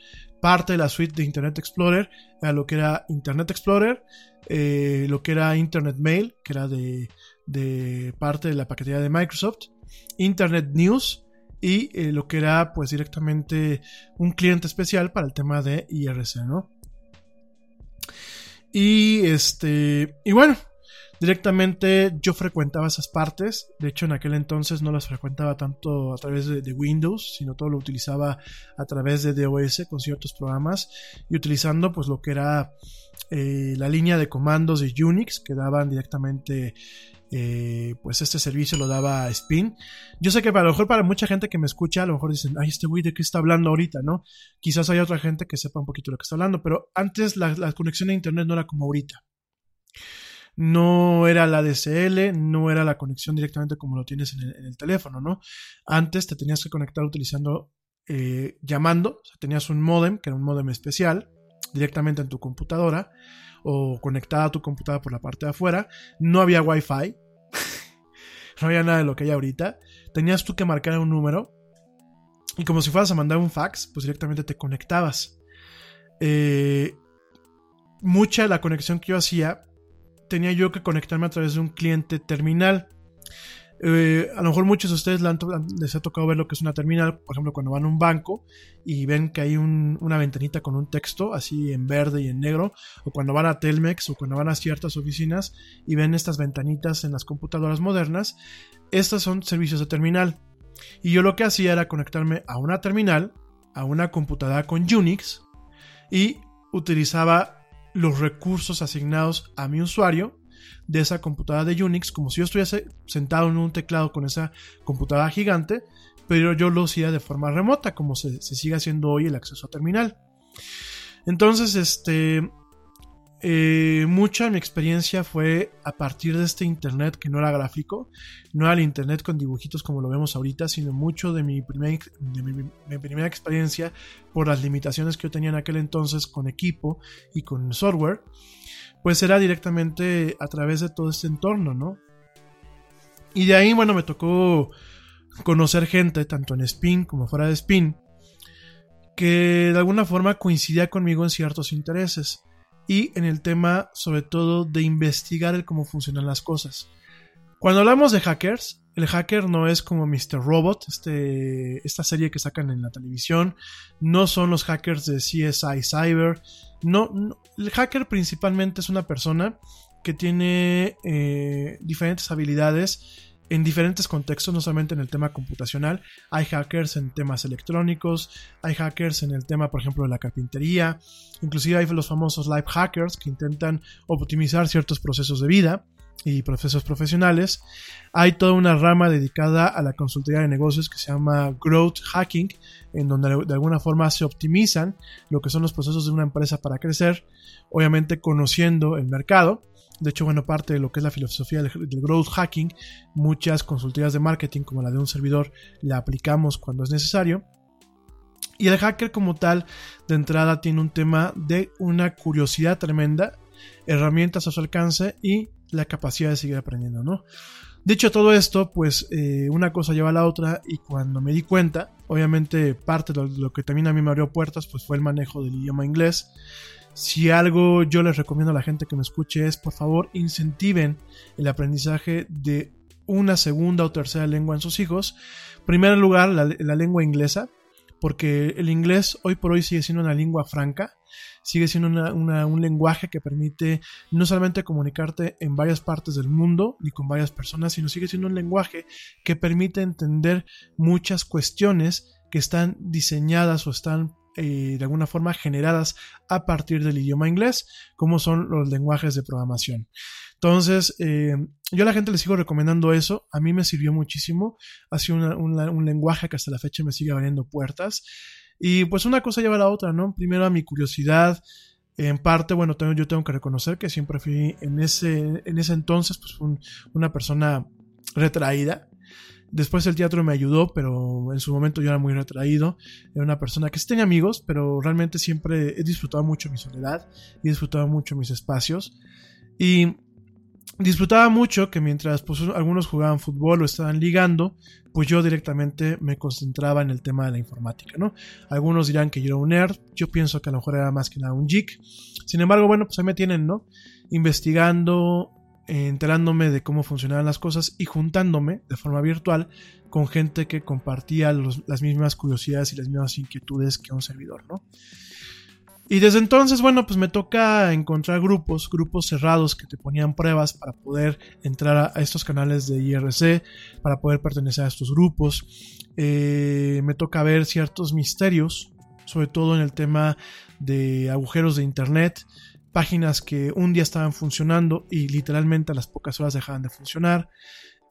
Speaker 1: parte de la suite de Internet Explorer a lo que era Internet Explorer, eh, lo que era Internet Mail, que era de, de, parte de la paquetería de Microsoft, Internet News y eh, lo que era pues directamente un cliente especial para el tema de IRC, ¿no? Y este, y bueno, Directamente yo frecuentaba esas partes, de hecho en aquel entonces no las frecuentaba tanto a través de, Windows, sino todo lo utilizaba a través de DOS con ciertos programas y utilizando pues lo que era eh, la línea de comandos de Unix que daban directamente eh, pues este servicio lo daba Spin. Yo sé que a lo mejor para mucha gente que me escucha, a lo mejor dicen, ay, este güey de qué está hablando ahorita, ¿no? Quizás haya otra gente que sepa un poquito de lo que está hablando, pero antes la, la conexión a Internet no era como ahorita no era la DSL, no era la conexión directamente como lo tienes en el, teléfono, ¿no? Antes te tenías que conectar utilizando, eh, llamando, o sea, tenías un modem, que era un modem especial, directamente en tu computadora, o conectada a tu computadora por la parte de afuera, no había wifi, no había nada de lo que hay ahorita, tenías tú que marcar un número, y como si fueras a mandar un fax, pues directamente te conectabas. Eh, mucha de la conexión que yo hacía tenía yo que conectarme a través de un cliente terminal. Eh, a lo mejor muchos de ustedes les ha tocado ver lo que es una terminal, por ejemplo, cuando van a un banco y ven que hay un, una ventanita con un texto así en verde y en negro, o cuando van a Telmex o cuando van a ciertas oficinas y ven estas ventanitas en las computadoras modernas, estos son servicios de terminal. Y yo lo que hacía era conectarme a una terminal, a una computadora con Unix y utilizaba los recursos asignados a mi usuario de esa computadora de Unix, como si yo estuviese sentado en un teclado con esa computadora gigante, pero yo lo hacía de forma remota, como se, se sigue haciendo hoy el acceso a terminal. Entonces, este, eh, mucha de mi experiencia fue a partir de este internet que no era gráfico, no era el internet con dibujitos como lo vemos ahorita, sino mucho de mi, primer, de mi, mi primera experiencia por las limitaciones que yo tenía en aquel entonces con equipo y con software, pues era directamente a través de todo este entorno, ¿no? Y de ahí, bueno, me tocó conocer gente, tanto en Spin como fuera de Spin, que de alguna forma coincidía conmigo en ciertos intereses y en el tema sobre todo de investigar cómo funcionan las cosas. Cuando hablamos de hackers, el hacker no es como Mr. Robot, este, esta serie que sacan en la televisión, no son los hackers de CSI Cyber, no, el hacker principalmente es una persona que tiene eh, diferentes habilidades en diferentes contextos, no solamente en el tema computacional. Hay hackers en temas electrónicos, hay hackers en el tema, por ejemplo, de la carpintería, inclusive hay los famosos life hackers que intentan optimizar ciertos procesos de vida y procesos profesionales. Hay toda una rama dedicada a la consultoría de negocios que se llama Growth Hacking, en donde de alguna forma se optimizan lo que son los procesos de una empresa para crecer, obviamente conociendo el mercado de hecho, bueno, parte de lo que es la filosofía del, growth hacking, muchas consultorías de marketing, como la de un servidor, la aplicamos cuando es necesario. Y el hacker como tal, de entrada, tiene un tema de una curiosidad tremenda, herramientas a su alcance y la capacidad de seguir aprendiendo, ¿no? Dicho todo esto, pues eh, una cosa lleva a la otra y cuando me di cuenta, obviamente parte de lo que también a mí me abrió puertas, pues fue el manejo del idioma inglés. Si algo yo les recomiendo a la gente que me escuche es, por favor, incentiven el aprendizaje de una segunda o tercera lengua en sus hijos. En primer lugar, la, lengua inglesa, porque el inglés hoy por hoy sigue siendo una lengua franca, sigue siendo un lenguaje que permite no solamente comunicarte en varias partes del mundo ni con varias personas, sino sigue siendo un lenguaje que permite entender muchas cuestiones que están diseñadas o están eh, de alguna forma generadas a partir del idioma inglés, como son los lenguajes de programación. Entonces, eh, yo a la gente le sigo recomendando eso, a mí me sirvió muchísimo, ha sido un lenguaje que hasta la fecha me sigue abriendo puertas. Y pues una cosa lleva a la otra, ¿no? Primero a mi curiosidad, en parte, bueno, yo tengo que reconocer que siempre fui en ese, en ese entonces, pues una persona retraída. Después el teatro me ayudó, pero en su momento yo era muy retraído. Era una persona que sí tenía amigos, pero realmente siempre he disfrutado mucho mi soledad y disfrutado mucho mis espacios. Y disfrutaba mucho que mientras pues, algunos jugaban fútbol o estaban ligando, pues yo directamente me concentraba en el tema de la informática, ¿no? Algunos dirán que yo era un nerd, yo pienso que a lo mejor era más que nada un geek. Sin embargo, bueno, pues ahí me tienen, ¿no? Investigando, enterándome de cómo funcionaban las cosas y juntándome de forma virtual con gente que compartía las mismas curiosidades y las mismas inquietudes que un servidor, ¿no? Y desde entonces, bueno, pues me toca encontrar grupos, grupos cerrados que te ponían pruebas para poder entrar a, estos canales de IRC, para poder pertenecer a estos grupos. Eh, me toca ver ciertos misterios, sobre todo en el tema de agujeros de Internet, páginas que un día estaban funcionando y literalmente a las pocas horas dejaban de funcionar.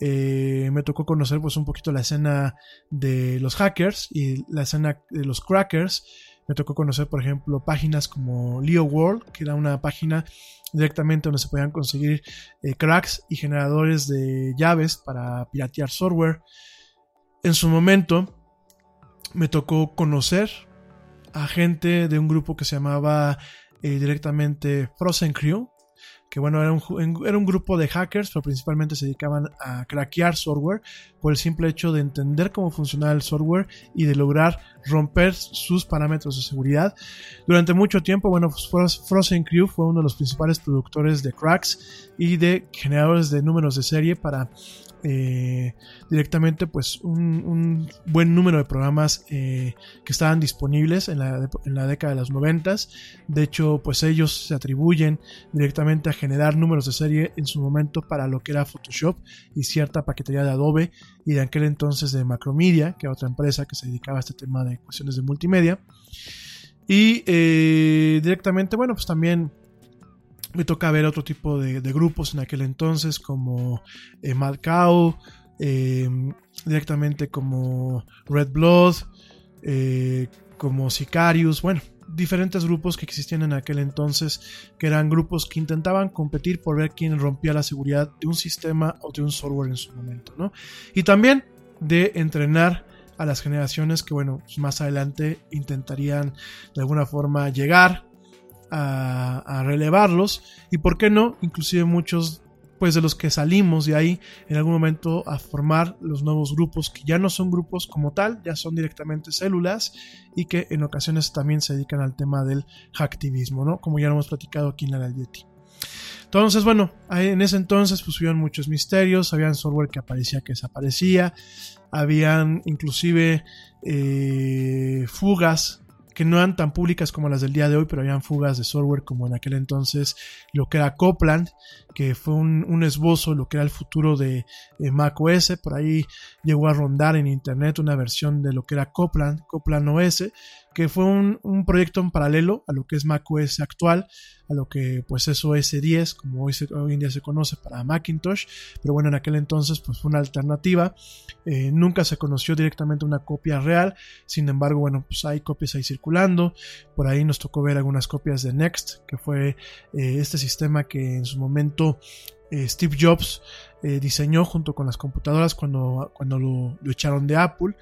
Speaker 1: Eh, me tocó conocer pues un poquito la escena de los hackers y la escena de los crackers. Me tocó conocer, por ejemplo, páginas como Leo World, que era una página directamente donde se podían conseguir eh, cracks y generadores de llaves para piratear software. En su momento me tocó conocer a gente de un grupo que se llamaba eh, directamente Frozen Crew, que bueno, era un, era un grupo de hackers, pero principalmente se dedicaban a craquear software por el simple hecho de entender cómo funcionaba el software y de lograr romper sus parámetros de seguridad. Durante mucho tiempo, bueno, pues, Frozen Crew fue uno de los principales productores de cracks y de generadores de números de serie para eh, directamente pues un, buen número de programas eh, que estaban disponibles en la, en la, década de los noventas. De hecho pues ellos se atribuyen directamente a generar números de serie en su momento para lo que era Photoshop y cierta paquetería de Adobe y de aquel entonces de Macromedia que era otra empresa que se dedicaba a este tema de cuestiones de multimedia. Y eh, directamente bueno pues también me toca ver otro tipo de, grupos en aquel entonces, como eh, Mad Cow, eh, directamente como Red Blood, eh, como Sicarius, bueno, diferentes grupos que existían en aquel entonces, que eran grupos que intentaban competir por ver quién rompía la seguridad de un sistema o de un software en su momento, ¿no? Y también de entrenar a las generaciones que, bueno, más adelante intentarían de alguna forma llegar a, relevarlos y, ¿por qué no? Inclusive muchos pues de los que salimos de ahí en algún momento a formar los nuevos grupos que ya no son grupos como tal, ya son directamente células y que en ocasiones también se dedican al tema del hacktivismo, ¿no? Como ya lo hemos platicado aquí en la Yeti. Entonces, bueno, en ese entonces pues hubieron muchos misterios, habían software que aparecía, que desaparecía, habían inclusive eh, fugas que no eran tan públicas como las del día de hoy, pero habían fugas de software como en aquel entonces lo que era Copland, que fue un, esbozo de lo que era el futuro de, de, Mac OS. Por ahí llegó a rondar en internet una versión de lo que era Copland, Copland OS, que fue un, un, proyecto en paralelo a lo que es macOS actual, a lo que pues es OS 10, como hoy, hoy en día se conoce para Macintosh, pero bueno, en aquel entonces pues fue una alternativa, eh, nunca se conoció directamente una copia real, sin embargo, bueno, pues hay copias ahí circulando, por ahí nos tocó ver algunas copias de Next, que fue eh, este sistema que en su momento eh, Steve Jobs diseñó junto con las computadoras cuando, cuando lo echaron de Apple.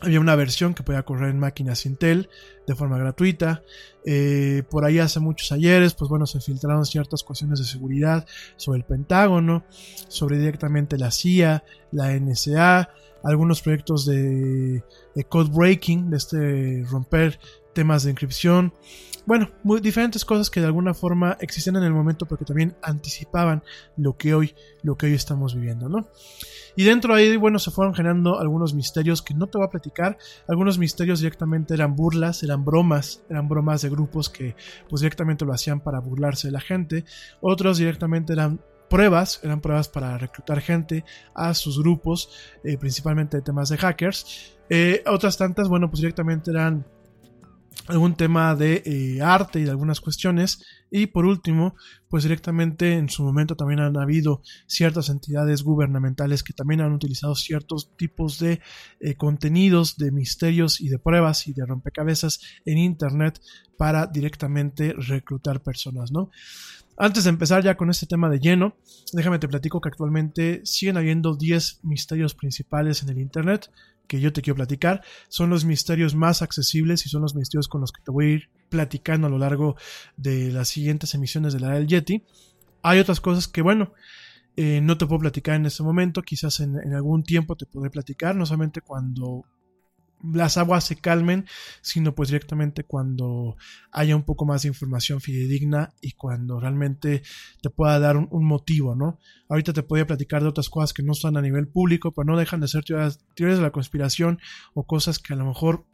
Speaker 1: Había una versión que podía correr en máquinas Intel de forma gratuita. Eh, por ahí hace muchos ayeres, pues bueno, se filtraron ciertas cuestiones de seguridad sobre el Pentágono, sobre directamente la CIA, la NSA, algunos proyectos de, de code breaking, de este romper temas de encripción. Bueno, muy diferentes cosas que de alguna forma existen en el momento, pero que también anticipaban lo que hoy, lo que hoy estamos viviendo, ¿no? Y dentro de ahí, bueno, se fueron generando algunos misterios que no te voy a platicar. Algunos misterios directamente eran burlas, eran bromas, eran bromas de grupos que pues directamente lo hacían para burlarse de la gente. Otros directamente eran pruebas, eran pruebas para reclutar gente a sus grupos, eh, principalmente de temas de hackers. Eh, otras tantas, bueno, pues directamente eran algún tema de eh, arte y de algunas cuestiones. Y por último, pues directamente en su momento también han habido ciertas entidades gubernamentales que también han utilizado ciertos tipos de eh, contenidos, de misterios y de pruebas y de rompecabezas en Internet para directamente reclutar personas, ¿no? Antes de empezar ya con este tema de lleno, déjame te platico que actualmente siguen habiendo 10 misterios principales en el Internet que yo te quiero platicar. Son los misterios más accesibles y son los misterios con los que te voy a ir platicando a lo largo de las siguientes emisiones de la del Yeti. Hay otras cosas que, bueno, eh, no te puedo platicar en este momento, quizás en, en, algún tiempo te podré platicar, no solamente cuando las aguas se calmen, sino pues directamente cuando haya un poco más de información fidedigna y cuando realmente te pueda dar un, motivo, ¿no? Ahorita te podía platicar de otras cosas que no están a nivel público, pero no dejan de ser teorías, teorías de la conspiración o cosas que a lo mejor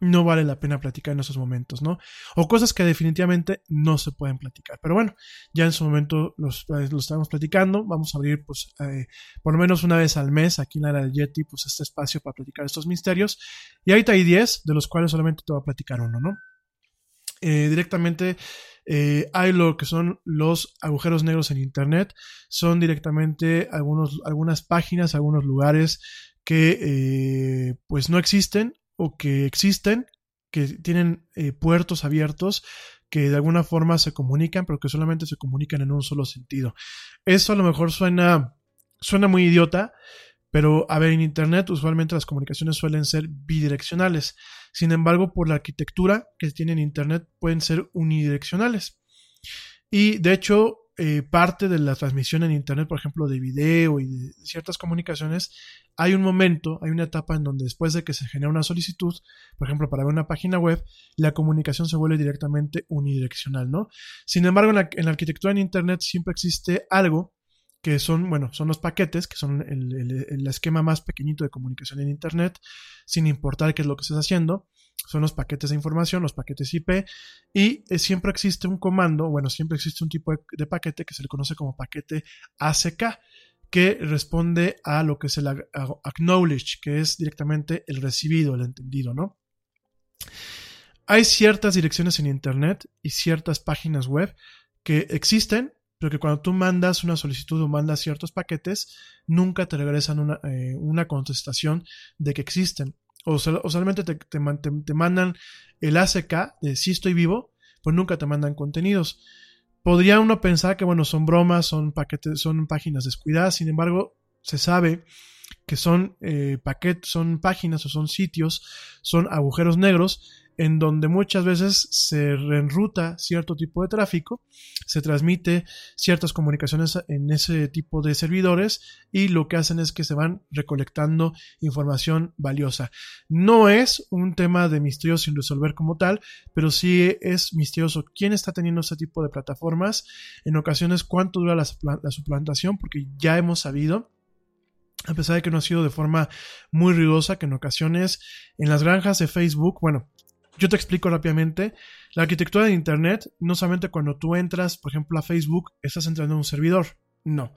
Speaker 1: no vale la pena platicar en esos momentos, ¿no? O cosas que definitivamente no se pueden platicar. Pero bueno, ya en su momento los, eh, estamos platicando. Vamos a abrir, pues, eh, por lo menos una vez al mes aquí en la era del Yeti, pues, este espacio para platicar estos misterios. Y ahorita hay 10, de los cuales solamente te voy a platicar uno, ¿no? Eh, directamente hay lo que son los agujeros negros en Internet. Son directamente algunos, algunas páginas, algunos lugares que pues no existen o que existen, que tienen eh, puertos abiertos que de alguna forma se comunican, pero que solamente se comunican en un solo sentido. Eso a lo mejor suena, suena muy idiota, pero a ver, en Internet usualmente las comunicaciones suelen ser bidireccionales. Sin embargo, por la arquitectura que tiene en Internet pueden ser unidireccionales. Y de hecho, eh, parte de la transmisión en Internet, por ejemplo, de video y de ciertas comunicaciones, hay un momento, hay una etapa en donde después de que se genera una solicitud, por ejemplo, para ver una página web, la comunicación se vuelve directamente unidireccional, ¿no? Sin embargo, en la, arquitectura en Internet siempre existe algo que son, bueno, son los paquetes, que son el, esquema más pequeñito de comunicación en Internet, sin importar qué es lo que estés haciendo son los paquetes de información, los paquetes IP, y eh, siempre existe un comando, bueno, siempre existe un tipo de, de, paquete que se le conoce como paquete ACK, que responde a lo que es el acknowledge, que es directamente el recibido, el entendido, ¿no? Hay ciertas direcciones en Internet y ciertas páginas web que existen, pero que cuando tú mandas una solicitud o mandas ciertos paquetes, nunca te regresan una, eh, una contestación de que existen o, sol- o solamente te, te te- mandan el ACK de si estoy vivo, pues nunca te mandan contenidos. Podría uno pensar que, bueno, son bromas, son paquetes, son páginas descuidadas, sin embargo, se sabe que son eh, paquetes, son páginas o son sitios, son agujeros negros en donde muchas veces se reenruta cierto tipo de tráfico, se transmite ciertas comunicaciones en ese tipo de servidores y lo que hacen es que se van recolectando información valiosa. No es un tema de misterio sin resolver como tal, pero sí es misterioso quién está teniendo ese tipo de plataformas, en ocasiones cuánto dura la, la suplantación, porque ya hemos sabido a pesar de que no ha sido de forma muy rigurosa, que en ocasiones en las granjas de Facebook, bueno, yo te explico rápidamente, la arquitectura de Internet, no solamente cuando tú entras, por ejemplo, a Facebook, estás entrando en un servidor, no.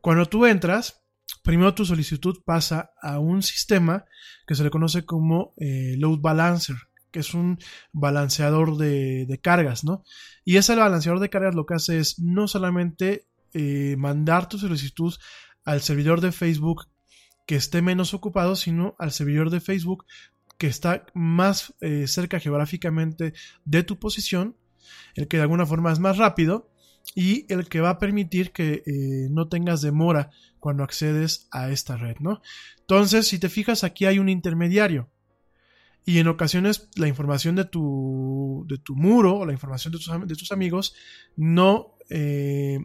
Speaker 1: Cuando tú entras, primero tu solicitud pasa a un sistema que se le conoce como eh, load balancer, que es un balanceador de, cargas, ¿no? Y ese balanceador de cargas lo que hace es no solamente eh, mandar tu solicitud al servidor de Facebook que esté menos ocupado, sino al servidor de Facebook que está más eh, cerca geográficamente de tu posición, el que de alguna forma es más rápido y el que va a permitir que eh, no tengas demora cuando accedes a esta red, ¿no? Entonces, si te fijas, aquí hay un intermediario. Y en ocasiones la información de tu, de tu muro o la información de tus, de tus amigos no, eh,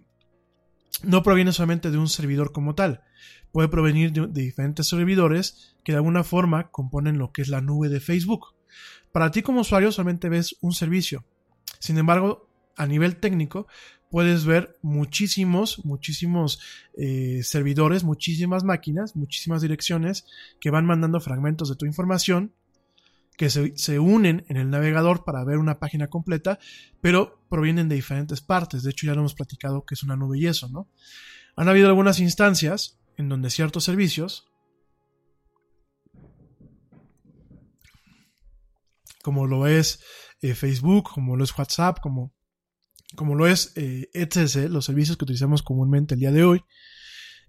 Speaker 1: no proviene solamente de un servidor como tal. Puede provenir de, diferentes servidores que de alguna forma componen lo que es la nube de Facebook. Para ti como usuario solamente ves un servicio. Sin embargo, a nivel técnico, puedes ver muchísimos, muchísimos eh, servidores, muchísimas máquinas, muchísimas direcciones que van mandando fragmentos de tu información que se, se unen en el navegador para ver una página completa, pero provienen de diferentes partes. De hecho, ya lo hemos platicado que es una nube y eso, ¿no? Han habido algunas instancias en donde ciertos servicios, como lo es eh, Facebook, como lo es WhatsApp, como, como lo es eh, etc., los servicios que utilizamos comúnmente el día de hoy,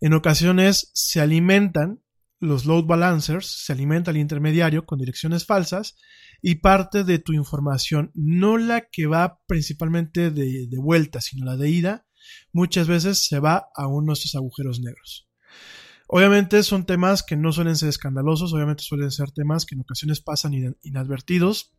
Speaker 1: en ocasiones se alimentan los load balancers, se alimenta el intermediario con direcciones falsas y parte de tu información, no la que va principalmente de, vuelta, sino la de ida, muchas veces se va a uno de estos agujeros negros. Obviamente son temas que no suelen ser escandalosos, obviamente suelen ser temas que en ocasiones pasan in- inadvertidos.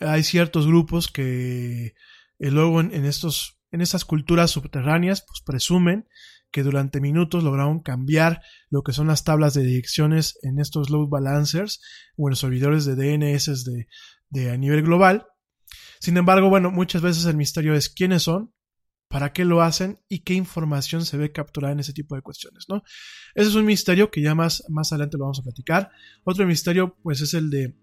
Speaker 1: Hay ciertos grupos que eh, luego en, en estos, en estas culturas subterráneas, pues presumen que durante minutos lograron cambiar lo que son las tablas de direcciones en estos load balancers o en los servidores de DNS de, de a nivel global. Sin embargo, bueno, muchas veces el misterio es quiénes son, para qué lo hacen y qué información se ve capturada en ese tipo de cuestiones, ¿no? Ese es un misterio que ya más, más adelante lo vamos a platicar. Otro misterio, pues, es el de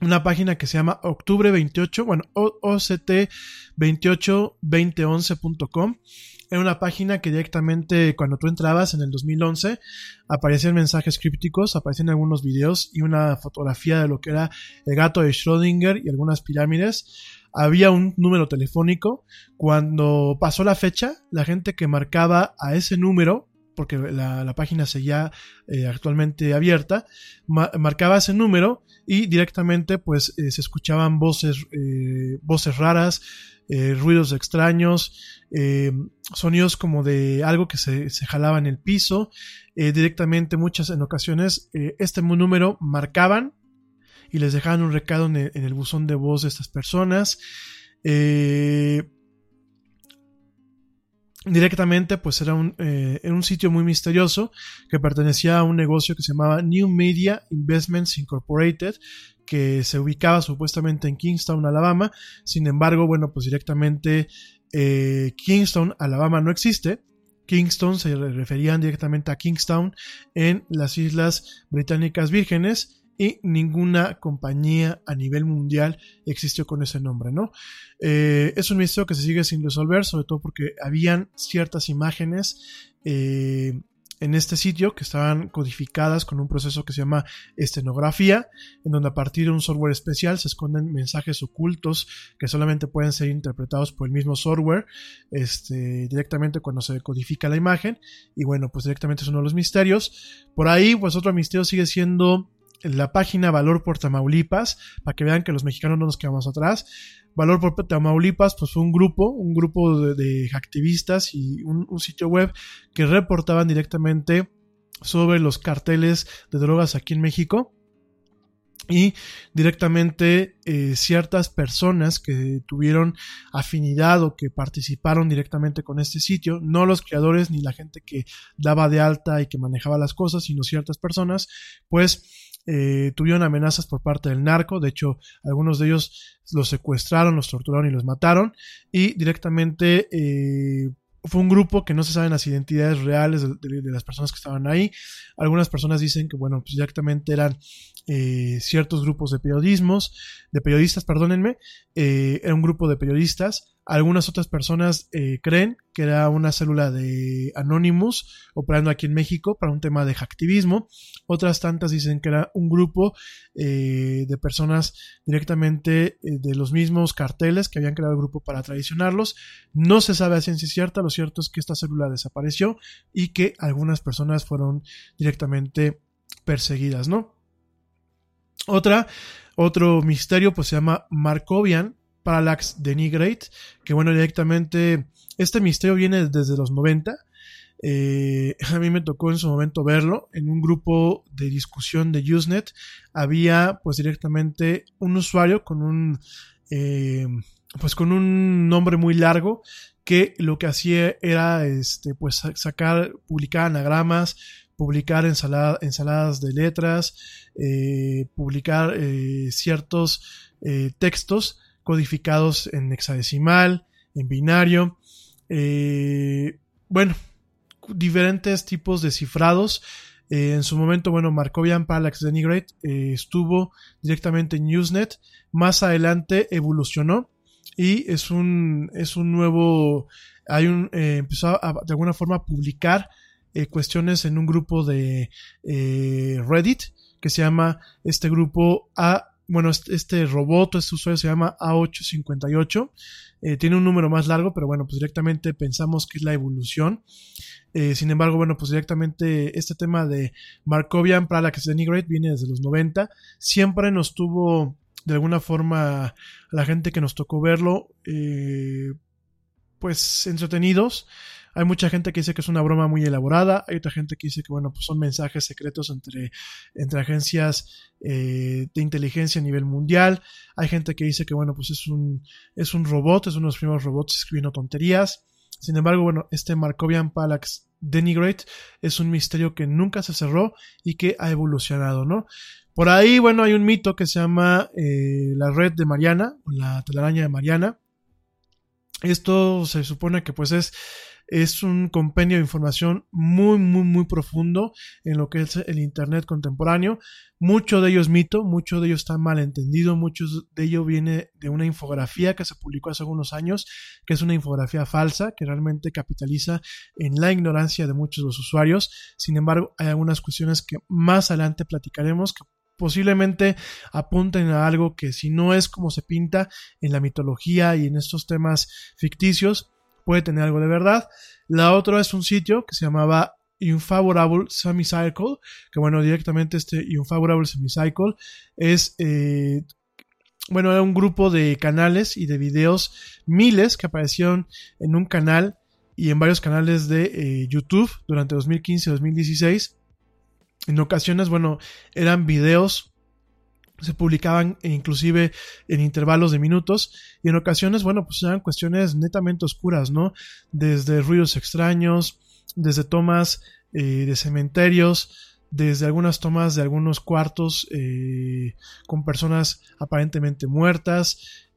Speaker 1: una página que se llama octubre 28, bueno, OCT282011.com. Era una página que directamente cuando tú entrabas en el 2011 aparecían mensajes crípticos, aparecían algunos videos y una fotografía de lo que era el gato de Schrödinger y algunas pirámides. Había un número telefónico. Cuando pasó la fecha, la gente que marcaba a ese número porque la, la página seguía eh, actualmente abierta, ma marcaba ese número y directamente pues eh, se escuchaban voces, eh, voces raras, eh, ruidos extraños, eh, sonidos como de algo que se, se jalaba en el piso, eh, directamente muchas en ocasiones eh, este número marcaban y les dejaban un recado en el, buzón de voz de estas personas. Directamente pues era un, era un sitio muy misterioso que pertenecía a un negocio que se llamaba New Media Investments Incorporated que se ubicaba supuestamente en Kingstown, Alabama. Sin embargo, bueno, pues directamente eh, Kingstown, Alabama no existe. Kingston se referían directamente a Kingstown en las Islas Británicas Vírgenes y ninguna compañía a nivel mundial existió con ese nombre, ¿no? Eh, es un misterio que se sigue sin resolver, sobre todo porque habían ciertas imágenes eh, en este sitio que estaban codificadas con un proceso que se llama estenografía, en donde a partir de un software especial se esconden mensajes ocultos que solamente pueden ser interpretados por el mismo software este, directamente cuando se codifica la imagen. Y bueno, pues directamente es uno de los misterios. Por ahí, pues otro misterio sigue siendo la página Valor por Tamaulipas, para que vean que los mexicanos no nos quedamos atrás. Valor por Tamaulipas, pues fue un grupo, un grupo de, activistas y un, un sitio web que reportaban directamente sobre los carteles de drogas aquí en México y directamente eh, ciertas personas que tuvieron afinidad o que participaron directamente con este sitio, no los creadores ni la gente que daba de alta y que manejaba las cosas, sino ciertas personas, pues eh, tuvieron amenazas por parte del narco, de hecho algunos de ellos los secuestraron, los torturaron y los mataron y directamente eh, fue un grupo que no se saben las identidades reales de, las personas que estaban ahí. Algunas personas dicen que, bueno, pues directamente eran eh, ciertos grupos de periodismos, de periodistas, perdónenme, eh, era un grupo de periodistas. Algunas otras personas eh, creen que era una célula de Anonymous operando aquí en México para un tema de hacktivismo. Otras tantas dicen que era un grupo eh, de personas directamente eh, de los mismos carteles que habían creado el grupo para traicionarlos. No se sabe a ciencia cierta, lo cierto es que esta célula desapareció y que algunas personas fueron directamente perseguidas, ¿no? Otra, otro misterio pues se llama Markovian Parallax Denigrate, que bueno, directamente este misterio viene desde los 90. Eh, a mí me tocó en su momento verlo en un grupo de discusión de Usenet. Había pues directamente un usuario con un eh, pues con un nombre muy largo que lo que hacía era este pues sacar publicar anagramas publicar ensalada, ensaladas de letras eh, publicar ciertos textos codificados en hexadecimal, en binario, eh, bueno, diferentes tipos de cifrados. Eh, en su momento, bueno, Markovian Parallax Denigrate eh, estuvo directamente en Usenet. Más adelante evolucionó y es un, es un nuevo, hay un, eh, empezó a, de alguna forma a publicar cuestiones en un grupo de Reddit que se llama este grupo A bueno, este robot, este usuario se llama A858. Eh, tiene un número más largo, pero bueno, pues directamente pensamos que es la evolución. Eh, sin embargo, bueno, pues directamente este tema de Markovian Parallax Denigrate viene desde los 90. Siempre nos tuvo, de alguna forma, la gente que nos tocó verlo, eh, pues entretenidos. Hay mucha gente que dice que es una broma muy elaborada, hay otra gente que dice que, bueno, pues son mensajes secretos entre, entre agencias eh, de inteligencia a nivel mundial, hay gente que dice que, bueno, pues es un, es un robot, es uno de los primeros robots escribiendo tonterías. Sin embargo, bueno, este Markovian Parallax Denigrate es un misterio que nunca se cerró y que ha evolucionado, ¿no? Por ahí, bueno, hay un mito que se llama eh, la red de Mariana, o la telaraña de Mariana. Esto se supone que pues es es un compendio de información muy, muy, muy profundo en lo que es el Internet contemporáneo. Mucho de ello es mito, mucho de ello está mal entendido, mucho de ello viene de una infografía que se publicó hace algunos años, que es una infografía falsa, que realmente capitaliza en la ignorancia de muchos de los usuarios. Sin embargo, hay algunas cuestiones que más adelante platicaremos que posiblemente apunten a algo que si no es como se pinta en la mitología y en estos temas ficticios, puede tener algo de verdad. La otra es un sitio que se llamaba Unfavorable Semicycle, que bueno, directamente este Unfavorable Semicycle es, eh, bueno, era un grupo de canales y de videos, miles que aparecieron en un canal y en varios canales de eh, YouTube durante 2015-2016. En ocasiones, bueno, eran videos se publicaban inclusive en intervalos de minutos y en ocasiones, bueno, pues eran cuestiones netamente oscuras, ¿no? Desde ruidos extraños, desde tomas eh, de cementerios, desde algunas tomas de algunos cuartos eh, con personas aparentemente muertas,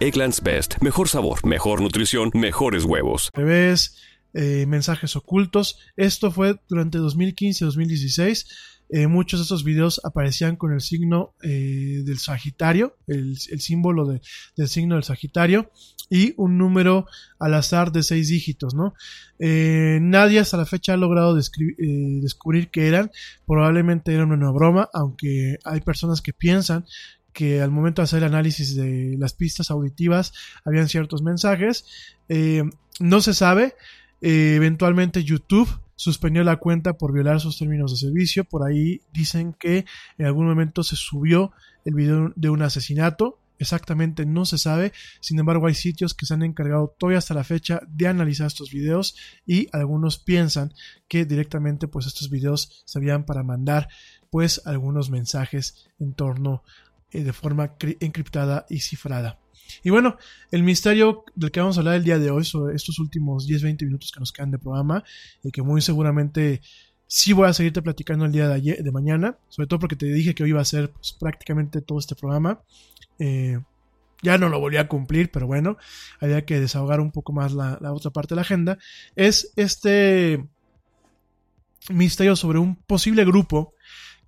Speaker 2: Egglands Best. Mejor sabor, mejor nutrición, mejores huevos.
Speaker 1: Revés, eh, mensajes ocultos. Esto fue durante 2015-2016. Eh, muchos de estos videos aparecían con el signo eh, del Sagitario, el, símbolo de- del signo del Sagitario y un número al azar de seis dígitos, ¿no? Nadie hasta la fecha ha logrado descubrir qué eran. Probablemente eran una broma, aunque hay personas que piensan que al momento de hacer el análisis de las pistas auditivas habían ciertos mensajes. Eh, no se sabe. Eh, eventualmente YouTube suspendió la cuenta por violar sus términos de servicio. Por ahí dicen que en algún momento se subió el video de un asesinato. Exactamente no se sabe. Sin embargo, hay sitios que se han encargado todavía hasta la fecha de analizar estos videos y algunos piensan que directamente pues estos videos servían para mandar pues algunos mensajes en torno eh, de forma cri- encriptada y cifrada. Y bueno, el misterio del que vamos a hablar el día de hoy, sobre estos últimos 10-20 minutos que nos quedan de programa, y que muy seguramente sí voy a seguirte platicando el día de, ayer, de mañana, sobre todo porque te dije que hoy iba a ser pues, prácticamente todo este programa. Eh, ya no lo volví a cumplir, pero bueno, había que desahogar un poco más la otra parte de la agenda. Es este misterio sobre un posible grupo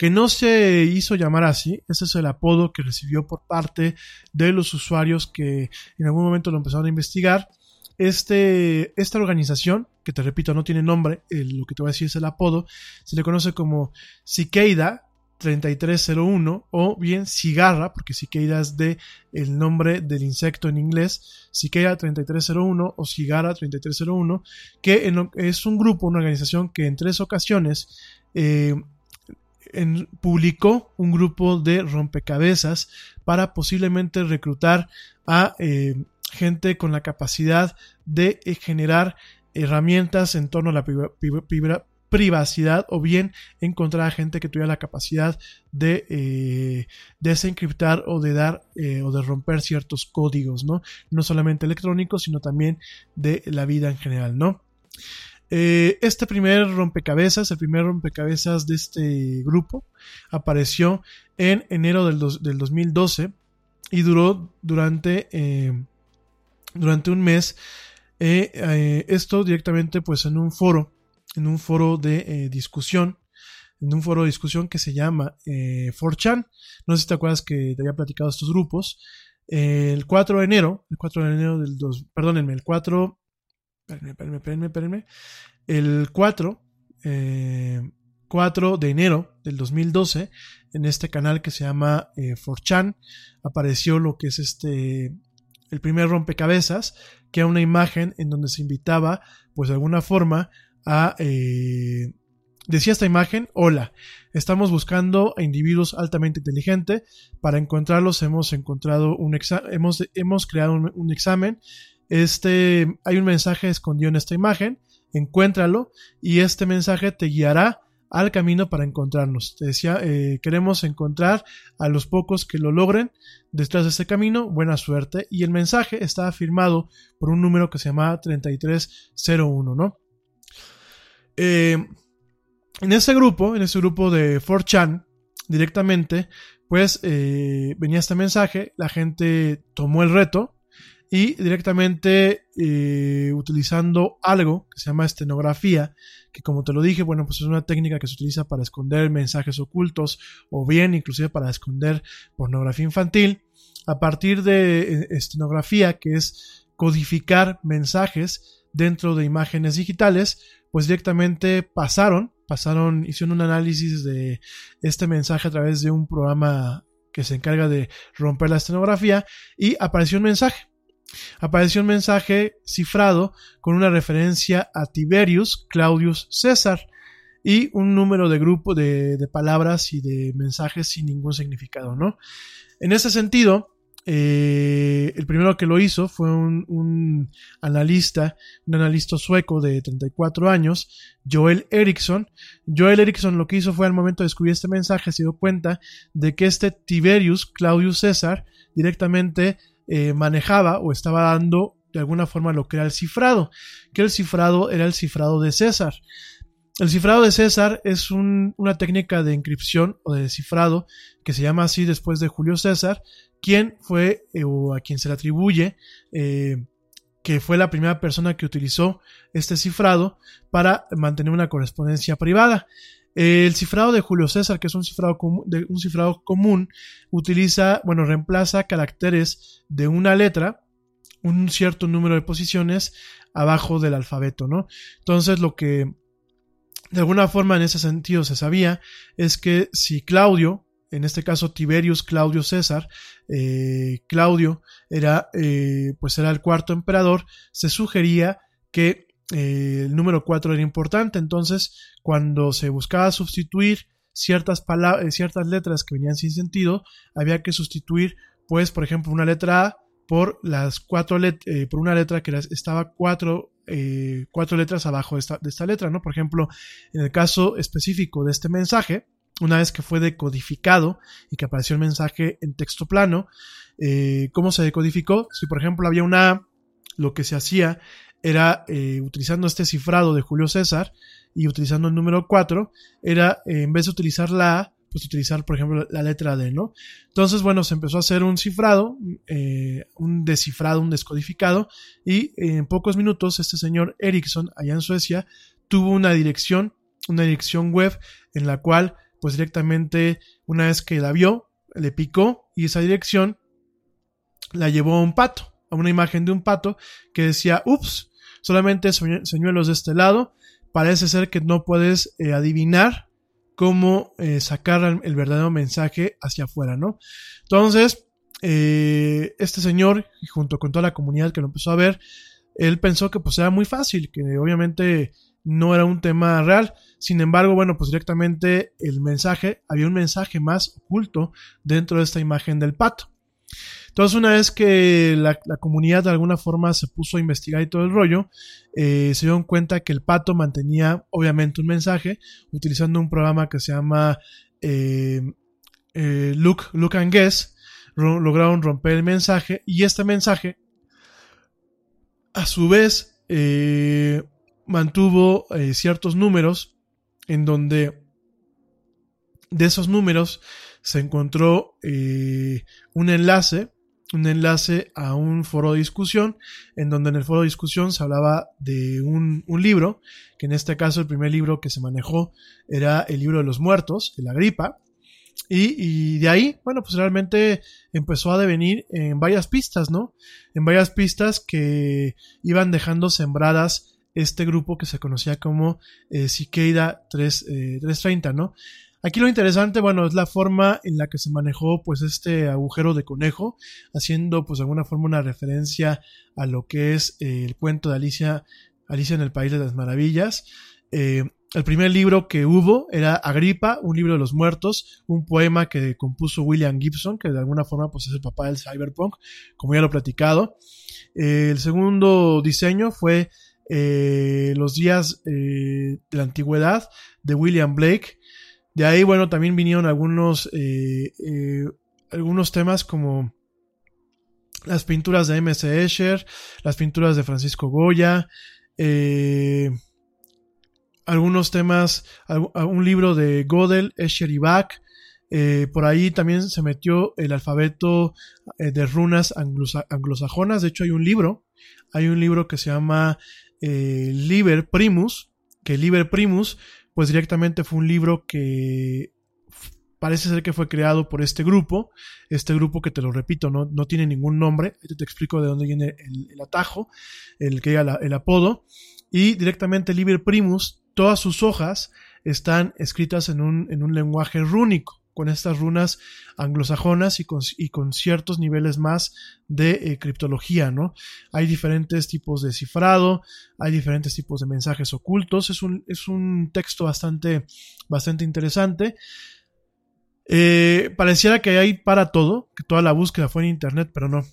Speaker 1: que no se hizo llamar así, ese es el apodo que recibió por parte de los usuarios que en algún momento lo empezaron a investigar. Este, esta organización, que te repito, no tiene nombre, lo que te voy a decir es el apodo, se le conoce como Cicada 3301 o bien cigarra, porque Cicada es de el nombre del insecto en inglés, Cicada 3301 o cigarra 3301, que es un grupo, una organización que en tres ocasiones eh, publicó un grupo de rompecabezas para posiblemente reclutar a eh, gente con la capacidad de eh, generar herramientas en torno a la priva- priva- priva- privacidad o bien encontrar a gente que tuviera la capacidad de eh, desencriptar o de dar o de romper ciertos códigos, ¿no? No solamente electrónicos, sino también de la vida en general, ¿no? Eh, este primer rompecabezas, el primer rompecabezas de este grupo, apareció en enero del, dos- del 2012 y duró durante, eh, durante un mes. eh, esto directamente pues en un foro, en un foro de discusión, en un foro de discusión que se llama eh, 4chan. No sé si te acuerdas que te había platicado estos grupos. El 4 de enero, el 4 de enero del 2, perdónenme, el 4, espérenme, espérenme, espérenme, espérenme. El 4, eh, 4 de enero del 2012, en este canal que se llama eh, 4chan, apareció lo que es este, el primer rompecabezas, que era una imagen en donde se invitaba, pues de alguna forma, a... eh, decía esta imagen, hola, estamos buscando a individuos altamente inteligentes, para encontrarlos hemos encontrado un hemos, hemos creado un examen, este, hay un mensaje escondido en esta imagen, encuéntralo y este mensaje te guiará al camino para encontrarnos. Te decía, eh, queremos encontrar a los pocos que lo logren detrás de este camino, buena suerte. Y el mensaje estaba firmado por un número que se llamaba 3301, ¿no? Eh, en ese grupo, en ese grupo de 4chan, directamente, pues eh, venía este mensaje, la gente tomó el reto y directamente eh, utilizando algo que se llama estenografía, que como te lo dije, bueno, pues es una técnica que se utiliza para esconder mensajes ocultos o bien inclusive para esconder pornografía infantil, a partir de eh, estenografía, que es codificar mensajes dentro de imágenes digitales, pues directamente pasaron, pasaron, hicieron un análisis de este mensaje a través de un programa que se encarga de romper la estenografía y apareció un mensaje. Apareció un mensaje cifrado con una referencia a Tiberius Claudius César y un número de grupo de, palabras y de mensajes sin ningún significado, ¿no? En ese sentido, eh, el primero que lo hizo fue un, un, analista, un analista sueco de 34 años, Joel Eriksson. Joel Eriksson lo que hizo fue al momento de descubrir este mensaje, se dio cuenta de que este Tiberius Claudius César directamente eh, manejaba o estaba dando de alguna forma lo que era el cifrado, que el cifrado era el cifrado de César. El cifrado de César es una técnica de encripción o de descifrado que se llama así después de Julio César, quien fue eh, o a quien se le atribuye eh, que fue la primera persona que utilizó este cifrado para mantener una correspondencia privada. El cifrado de Julio César, que es un cifrado, un cifrado común, utiliza, bueno, reemplaza caracteres de una letra, un cierto número de posiciones abajo del alfabeto, ¿no? Entonces lo que de alguna forma en ese sentido se sabía es que si Claudio, en este caso Tiberius Claudio César, eh, Claudio era, eh, pues era el cuarto emperador, se sugería que eh, el número 4 era importante, entonces cuando se buscaba sustituir ciertas palabras, ciertas letras que venían sin sentido, había que sustituir, pues, por ejemplo, una letra A por las cuatro por una letra que estaba cuatro eh, cuatro letras abajo de esta, de esta letra, ¿no? Por ejemplo, en el caso específico de este mensaje, una vez que fue decodificado y que apareció el mensaje en texto plano, eh, ¿cómo se decodificó? Si por ejemplo había una A, lo que se hacía era, eh, utilizando este cifrado de Julio César y utilizando el número 4, era, en vez de utilizar la A, pues utilizar, por ejemplo, la letra D, ¿no? Entonces, bueno, se empezó a hacer un cifrado, eh, un descifrado, un descodificado, y en pocos minutos este señor Ericsson, allá en Suecia, tuvo una dirección, una dirección web en la cual, pues directamente, una vez que la vio, le picó y esa dirección la llevó a un pato, a una imagen de un pato que decía, ups, solamente señuelos de este lado, parece ser que no puedes eh, adivinar cómo eh, sacar el verdadero mensaje hacia afuera, ¿no? Entonces, eh, este señor, junto con toda la comunidad que lo empezó a ver, él pensó que pues era muy fácil, que obviamente no era un tema real. Sin embargo, bueno, pues directamente el mensaje, había un mensaje más oculto dentro de esta imagen del pato. Entonces, una vez que la, comunidad de alguna forma se puso a investigar y todo el rollo, eh, se dieron cuenta que el pato mantenía obviamente un mensaje utilizando un programa que se llama eh, eh, Look, Look and Guess. lograron romper el mensaje y este mensaje, a su vez, mantuvo ciertos números en donde de esos números se encontró un enlace un enlace a un foro de discusión, en donde en el foro de discusión se hablaba de un, libro, que en este caso el primer libro que se manejó era el libro de los muertos, de la gripa, y, de ahí, bueno, pues realmente empezó a devenir en varias pistas, ¿no? En varias pistas que iban dejando sembradas este grupo que se conocía como eh, Cicada 3, 330, ¿no? Aquí lo interesante, bueno, es la forma en la que se manejó pues este agujero de conejo, haciendo pues de alguna forma una referencia a lo que es eh, el cuento de Alicia, Alicia en el País de las Maravillas. Eh, el primer libro que hubo era Agripa, un libro de los muertos, un poema que compuso William Gibson, que de alguna forma pues es el papá del cyberpunk, como ya lo he platicado. Eh, el segundo diseño fue Los días de la antigüedad de William Blake, de ahí, bueno, también vinieron algunos, eh, eh, algunos temas como las pinturas de M.C. Escher, las pinturas de Francisco Goya, eh, algunos temas, un libro de Godel, Escher y Bach. por ahí también se metió el alfabeto de runas anglosajonas. De hecho, hay un libro, hay un libro que se llama Liber Primus, que Liber Primus pues directamente fue un libro que parece ser que fue creado por este grupo, este grupo que te lo repito, no, no tiene ningún nombre, te explico de dónde viene el, atajo, el que el apodo, y directamente Liber Primus, todas sus hojas están escritas en un, en un lenguaje rúnico con estas runas anglosajonas y con, y con ciertos niveles más de eh, criptología, ¿no? Hay diferentes tipos de cifrado, hay diferentes tipos de mensajes ocultos, es un, es un texto bastante, bastante interesante. Eh, pareciera que hay para todo, que toda la búsqueda fue en internet, pero no.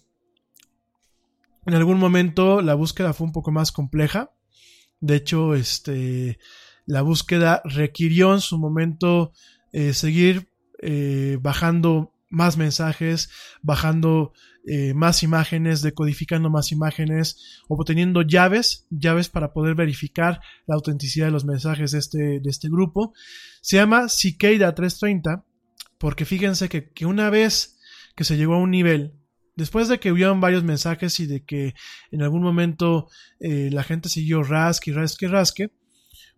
Speaker 1: En algún momento la búsqueda fue un poco más compleja. De hecho, este, la búsqueda requirió en su momento eh, seguir eh, bajando más mensajes, bajando eh, más imágenes, decodificando más imágenes, obteniendo llaves, llaves para poder verificar la autenticidad de los mensajes de este, de este grupo. Se llama Cicada 330, porque fíjense que, que una vez que se llegó a un nivel, después de que hubieron varios mensajes y de que en algún momento eh, la gente siguió rasque, rasque, rasque,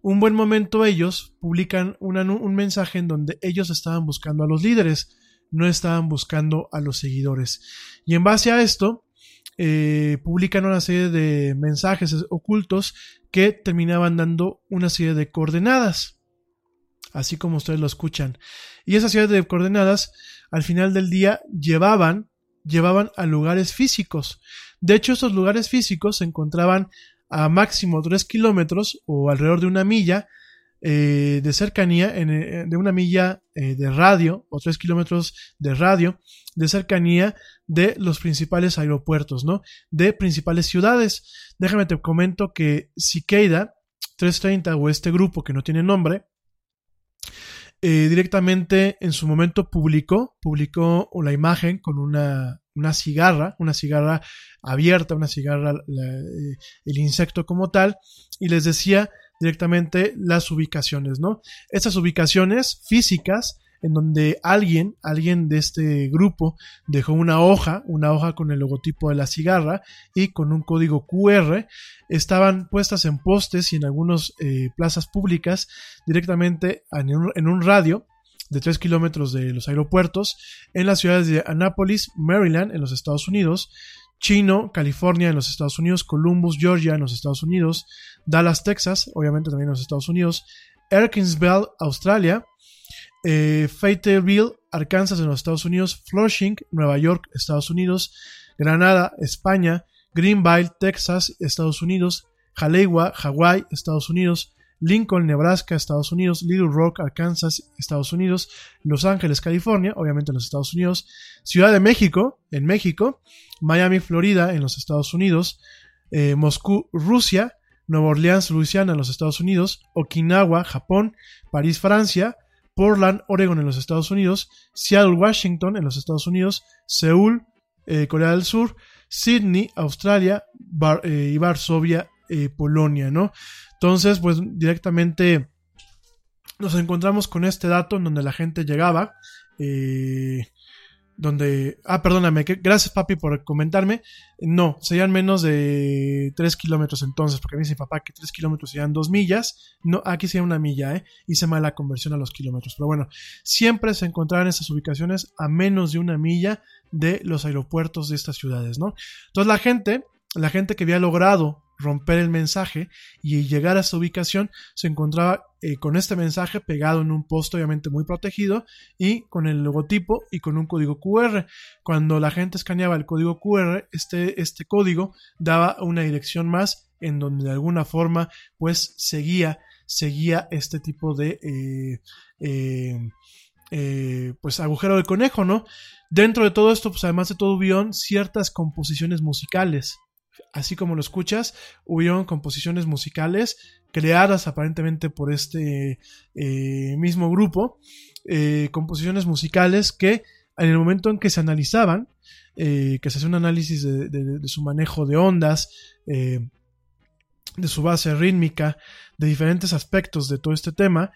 Speaker 1: un buen momento ellos publican un mensaje en donde ellos estaban buscando a los líderes no estaban buscando a los seguidores. Y en base a esto, eh, publican una serie de mensajes ocultos que terminaban dando una serie de coordenadas, así como ustedes lo escuchan. Y esa serie de coordenadas, al final del día, llevaban, llevaban a lugares físicos. De hecho, estos lugares físicos se encontraban a máximo 3 kilómetros o alrededor de una milla eh, de cercanía, eh, de una milla eh, de radio o tres kilómetros de radio de cercanía de los principales aeropuertos, ¿no? De principales ciudades. Déjame te comento que Cicada 330 o este grupo que no tiene nombre, directamente en su momento publicó, publicó la imagen con una, una cigarra, una cigarra abierta, una cigarra, el insecto como tal, y les decía directamente las ubicaciones, ¿no? Estas ubicaciones físicas en donde alguien, alguien de este grupo dejó una hoja, una hoja con el logotipo de la cigarra y con un código QR, estaban puestas en postes y en algunas eh, plazas públicas directamente en un radio de 3 kilómetros de los aeropuertos en las ciudades de Annapolis, Maryland, en los Estados Unidos, Chino, California en los Estados Unidos, Columbus, Georgia en los Estados Unidos, Dallas, Texas, obviamente también en los Estados Unidos, Erkinsville, Australia, eh, Fayetteville, Arkansas en los Estados Unidos, Flushing, Nueva York, Estados Unidos, Granada, España, Greenville, Texas, Estados Unidos, Haleiwa, Hawaii, Estados Unidos, Lincoln, Nebraska, Estados Unidos, Little Rock, Arkansas, Estados Unidos, Los Ángeles, California, obviamente en los Estados Unidos, Ciudad de México, en México, Miami, Florida, en los Estados Unidos, eh, Moscú, Rusia, Nueva Orleans, Luisiana, en los Estados Unidos, Okinawa, Japón, París, Francia, Portland, Oregon, en los Estados Unidos, Seattle, Washington, en los Estados Unidos, Seúl, eh, Corea del Sur, Sydney, Australia eh, y Varsovia, Polonia, ¿no? Entonces, pues directamente nos encontramos con este dato en donde la gente llegaba. Eh, donde. Ah, perdóname, gracias papi por comentarme. No, serían menos de 3 kilómetros entonces, porque me dice papá que 3 kilómetros serían 2 millas. No, aquí sería una milla, ¿eh? Hice mal la conversión a los kilómetros. Pero bueno, siempre se encontraban esas ubicaciones a menos de una milla de los aeropuertos de estas ciudades, ¿no? Entonces la gente, la gente que había logrado romper el mensaje y llegar a esa ubicación se encontraba eh, con este mensaje pegado en un post obviamente muy protegido y con el logotipo y con un código QR. Cuando la gente escaneaba el código QR, este, este código daba una dirección más en donde de alguna forma pues seguía, seguía este tipo de eh, eh, pues agujero de conejo, ¿no? Dentro de todo esto, pues además de todo hubieron ciertas composiciones musicales así como lo escuchas, hubieron composiciones musicales creadas aparentemente por este eh, mismo grupo, eh, composiciones musicales que en el momento en que se analizaban, eh, que se hace un análisis de, su manejo de ondas, de su base rítmica, de diferentes aspectos de todo este tema,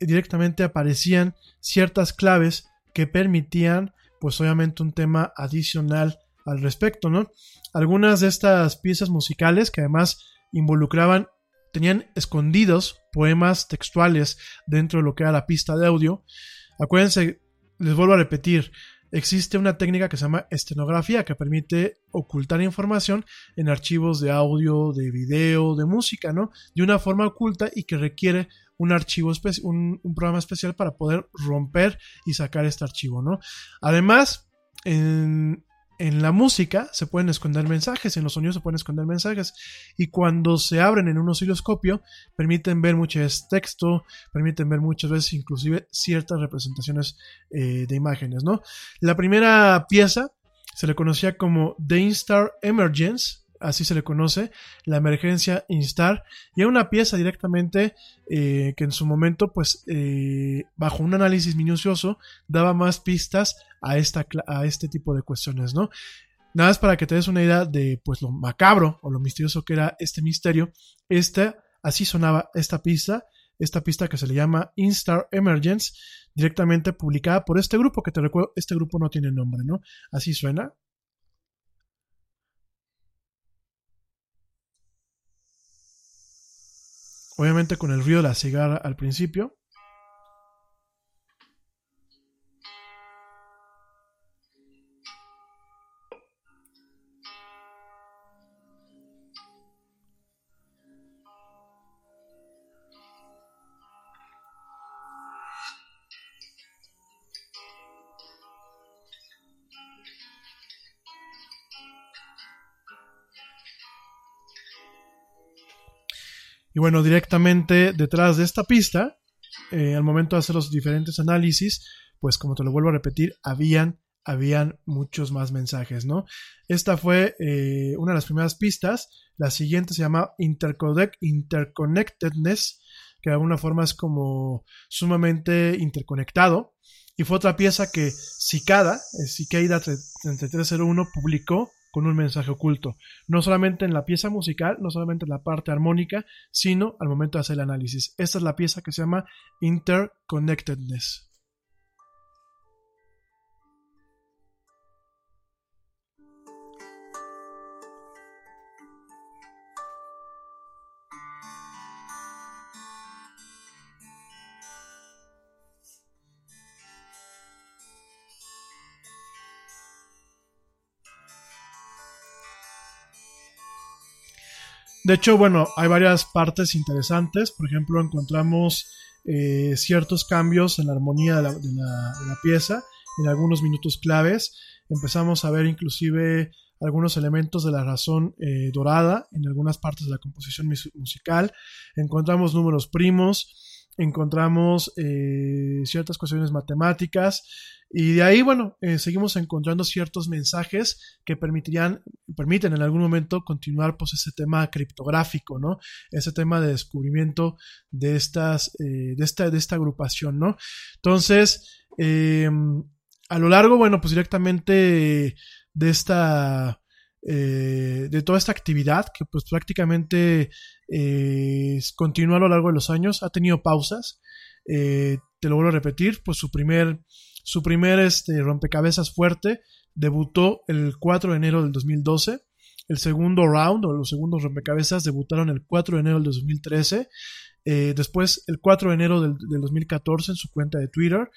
Speaker 1: directamente aparecían ciertas claves que permitían, pues obviamente, un tema adicional al respecto, ¿no? Algunas de estas piezas musicales que además involucraban, tenían escondidos poemas textuales dentro de lo que era la pista de audio. Acuérdense, les vuelvo a repetir, existe una técnica que se llama estenografía que permite ocultar información en archivos de audio, de video, de música, ¿no? De una forma oculta y que requiere un archivo, un, un programa especial para poder romper y sacar este archivo, ¿no? Además, en, en la música se pueden esconder mensajes, en los sonidos se pueden esconder mensajes y cuando se abren en un osciloscopio permiten ver mucho texto, permiten ver muchas veces inclusive ciertas representaciones eh, de imágenes, ¿no? La primera pieza se le conocía como The Emergence, así se le conoce, la emergencia Instar, y era una pieza directamente eh, que en su momento, pues, eh, bajo un análisis minucioso, daba más pistas a, esta, a este tipo de cuestiones, ¿no? Nada más para que te des una idea de, pues, lo macabro o lo misterioso que era este misterio, esta, así sonaba esta pista, esta pista que se le llama Instar Emergence, directamente publicada por este grupo, que te recuerdo, este grupo no tiene nombre, ¿no? Así suena. Obviamente con el ruido de la cigarra al principio. Bueno, directamente detrás de esta pista, eh, al momento de hacer los diferentes análisis, pues como te lo vuelvo a repetir, habían, habían muchos más mensajes, ¿no? Esta fue eh, una de las primeras pistas. La siguiente se llama Interconnectedness, que de alguna forma es como sumamente interconectado. Y fue otra pieza que Cicada, eh, Cicada 3301, publicó con un mensaje oculto, no solamente en la pieza musical, no solamente en la parte armónica, sino al momento de hacer el análisis. Esta es la pieza que se llama Interconnectedness. De hecho, bueno, hay varias partes interesantes. Por ejemplo, encontramos eh, ciertos cambios en la armonía de la, pieza, en algunos minutos claves. Empezamos a ver inclusive algunos elementos de la razón eh, dorada en algunas partes de la composición musical. Encontramos números primos, encontramos eh, ciertas cuestiones matemáticas y de ahí, bueno, eh, seguimos encontrando ciertos mensajes que permitirían, permiten en algún momento continuar pues ese tema criptográfico, ¿no? Ese tema de descubrimiento de estas, eh, de esta, de esta agrupación, ¿no? Entonces, em, a lo largo, bueno, pues directamente de esta, eh, de toda esta actividad que pues prácticamente continúa a lo largo de los años, ha tenido pausas. te lo vuelvo a repetir, pues su primer su primer este, rompecabezas fuerte debutó el 4 de enero del 2012. El segundo round o los segundos rompecabezas debutaron el 4 de enero del 2013. Eh, después, el 4 de enero del, 2014 en su cuenta de Twitter.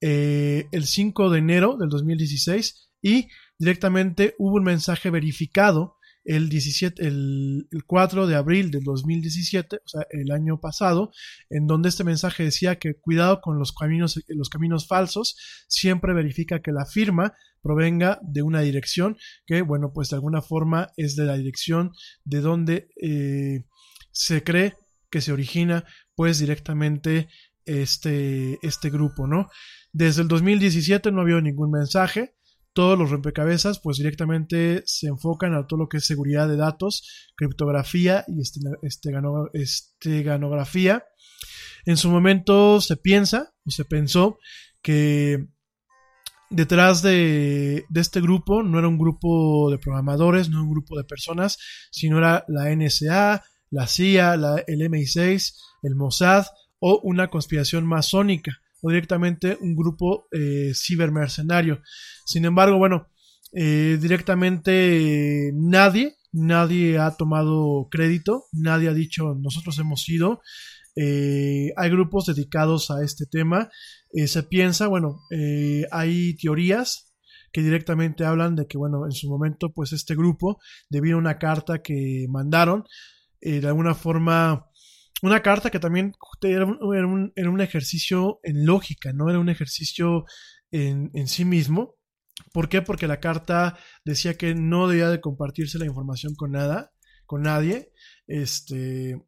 Speaker 1: Eh, el 5 de enero del 2016. Y directamente hubo un mensaje verificado el, 17, el, 4 de abril del 2017, o sea, el año pasado, en donde este mensaje decía que cuidado con los caminos, los caminos falsos, siempre verifica que la firma provenga de una dirección que, bueno, pues de alguna forma es de la dirección de donde eh, se cree que se origina, pues directamente este, este grupo, ¿no? Desde el 2017 no había ningún mensaje, todos los rompecabezas pues directamente se enfocan a todo lo que es seguridad de datos, criptografía y esteganografía. En su momento se piensa o se pensó que detrás de, este grupo no era un grupo de programadores, no era un grupo de personas, sino era la NSA, la CIA, la, el MI6, el Mossad o una conspiración masónica o directamente un grupo eh, cibermercenario. Sin embargo, bueno, eh, directamente nadie, nadie ha tomado crédito, nadie ha dicho nosotros hemos sido. Eh, hay grupos dedicados a este tema. se piensa, bueno, hay teorías que directamente hablan de que, bueno, en su momento, pues este grupo, debido a una carta que mandaron, de alguna forma una carta que también era un, ejercicio en lógica, no era un ejercicio en, sí mismo. ¿Por qué? Porque la carta decía que no debía de compartirse la información con nada, con nadie. Este,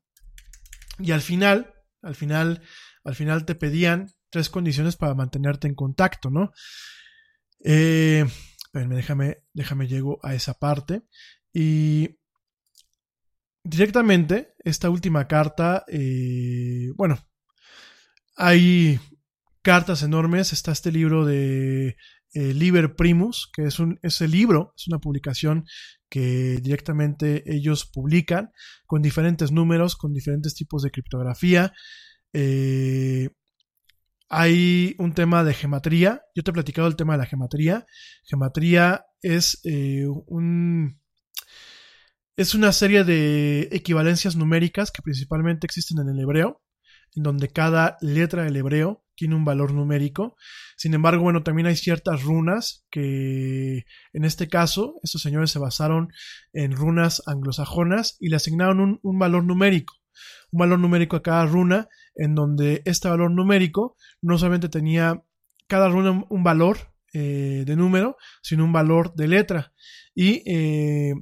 Speaker 1: y al final, al final, al final te pedían tres condiciones para mantenerte en contacto, ¿no? Eh, déjame, déjame llego a esa parte. Y directamente, esta última carta, eh, bueno, hay cartas enormes. Está este libro de eh, Liber Primus, que es un libro, es una publicación que directamente ellos publican con diferentes números, con diferentes tipos de criptografía. Eh, hay un tema de gematría. Yo te he platicado el tema de la gematría. Gematría es eh, un. Es una serie de equivalencias numéricas que principalmente existen en el hebreo, en donde cada letra del hebreo tiene un valor numérico. Sin embargo, bueno, también hay ciertas runas que en este caso, estos señores se basaron en runas anglosajonas y le asignaron un, valor numérico. Un valor numérico a cada runa en donde este valor numérico no solamente tenía cada runa un valor eh, de número, sino un valor de letra. Y eh,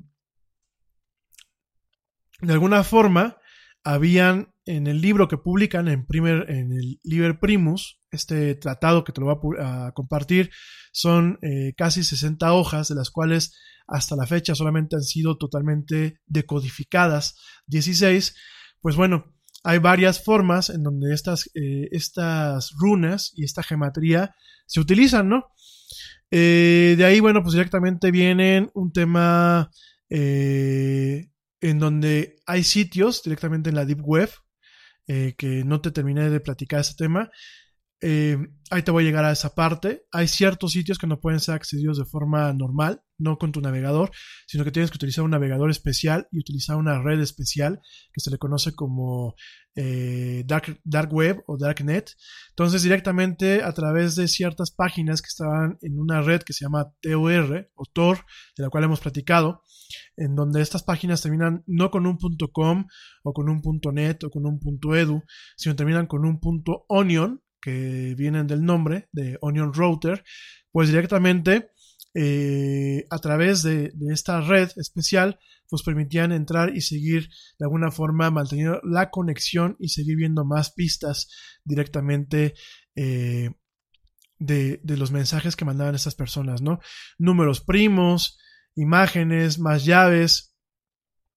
Speaker 1: de alguna forma habían en el libro que publican en, primer, en el Liber Primus, este tratado que te lo voy a, compartir, son eh, casi 60 hojas, de las cuales hasta la fecha solamente han sido totalmente decodificadas 16. Pues bueno, hay varias formas en donde estas, eh, estas runas y esta gematría se utilizan, ¿no? Eh, de ahí, bueno, pues directamente vienen un tema eh, en donde hay sitios directamente en la Deep Web, que no te terminé de platicar ese tema, eh, ahí te voy a llegar a esa parte. Hay ciertos sitios que no pueden ser accedidos de forma normal, no con tu navegador, sino que tienes que utilizar un navegador especial y utilizar una red especial que se le conoce como eh, dark, dark Web o Darknet. Entonces, directamente a través de ciertas páginas que estaban en una red que se llama TOR o Tor, de la cual hemos platicado, en donde estas páginas terminan no con un .com o con un .net o con un .edu, sino terminan con un .onion que vienen del nombre de Onion Router, pues directamente eh, a través de, esta red especial, pues permitían entrar y seguir de alguna forma manteniendo la conexión y seguir viendo más pistas directamente eh, de, de, los mensajes que mandaban estas personas, ¿no? Números primos, imágenes, más llaves,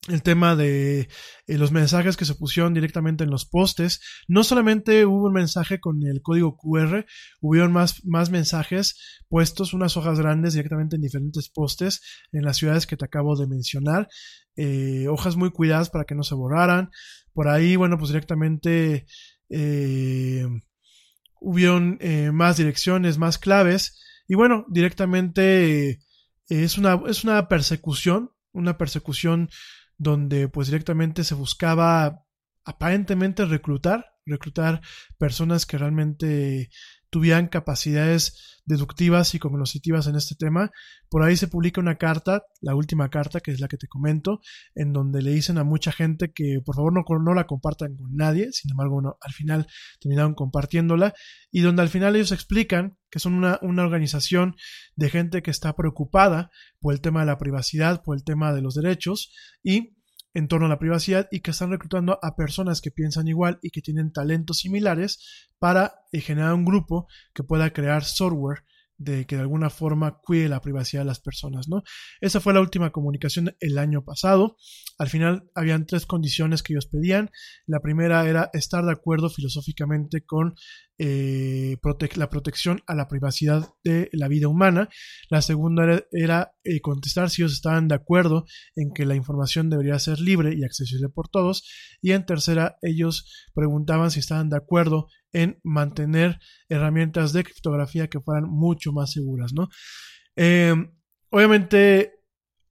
Speaker 1: el tema de eh, los mensajes que se pusieron directamente en los postes. No solamente hubo un mensaje con el código QR, hubieron más, más mensajes puestos, unas hojas grandes directamente en diferentes postes en las ciudades que te acabo de mencionar. Eh, hojas muy cuidadas para que no se borraran. Por ahí, bueno, pues directamente eh, hubieron más direcciones, más claves. Y bueno, directamente es, una, es una persecución, una persecución donde pues directamente se buscaba aparentemente reclutar, reclutar personas que realmente tuvieran capacidades deductivas y cognitivas en este tema. Por ahí se publica una carta, la última carta, que es la que te comento, en donde le dicen a mucha gente que por favor no, no la compartan con nadie, sin embargo, bueno, al final terminaron compartiéndola, y donde al final ellos explican que son una, una organización de gente que está preocupada por el tema de la privacidad, por el tema de los derechos, y en torno a la privacidad y que están reclutando a personas que piensan igual y que tienen talentos similares para eh, generar un grupo que pueda crear software de que de alguna forma cuide la privacidad de las personas, ¿no? Esa fue la última comunicación el año pasado. Al final habían tres condiciones que ellos pedían. La primera era estar de acuerdo filosóficamente con eh, la protección a la privacidad de la vida humana. La segunda era, eh, contestar si ellos estaban de acuerdo en que la información debería ser libre y accesible por todos. Y en tercera, ellos preguntaban si estaban de acuerdo en mantener herramientas de criptografía que fueran mucho más seguras, ¿no? Em, obviamente,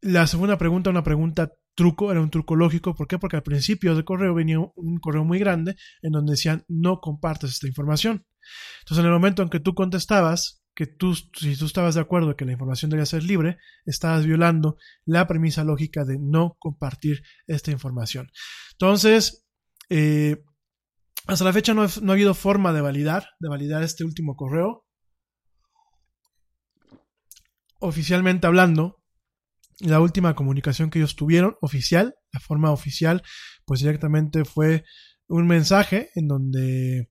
Speaker 1: la segunda pregunta, una pregunta truco, era un truco lógico. ¿Por qué? Porque al principio del correo venía un correo muy grande en donde decían no compartes esta información. Entonces, en el momento en que tú contestabas que tú, si tú estabas de acuerdo que la información debía ser libre, estabas violando la premisa lógica de no compartir esta información. Entonces, eh, hasta la fecha no, ha habido forma de validar, de validar este último correo. Oficialmente hablando, la última comunicación que ellos tuvieron, oficial, la forma oficial, pues directamente fue un mensaje en donde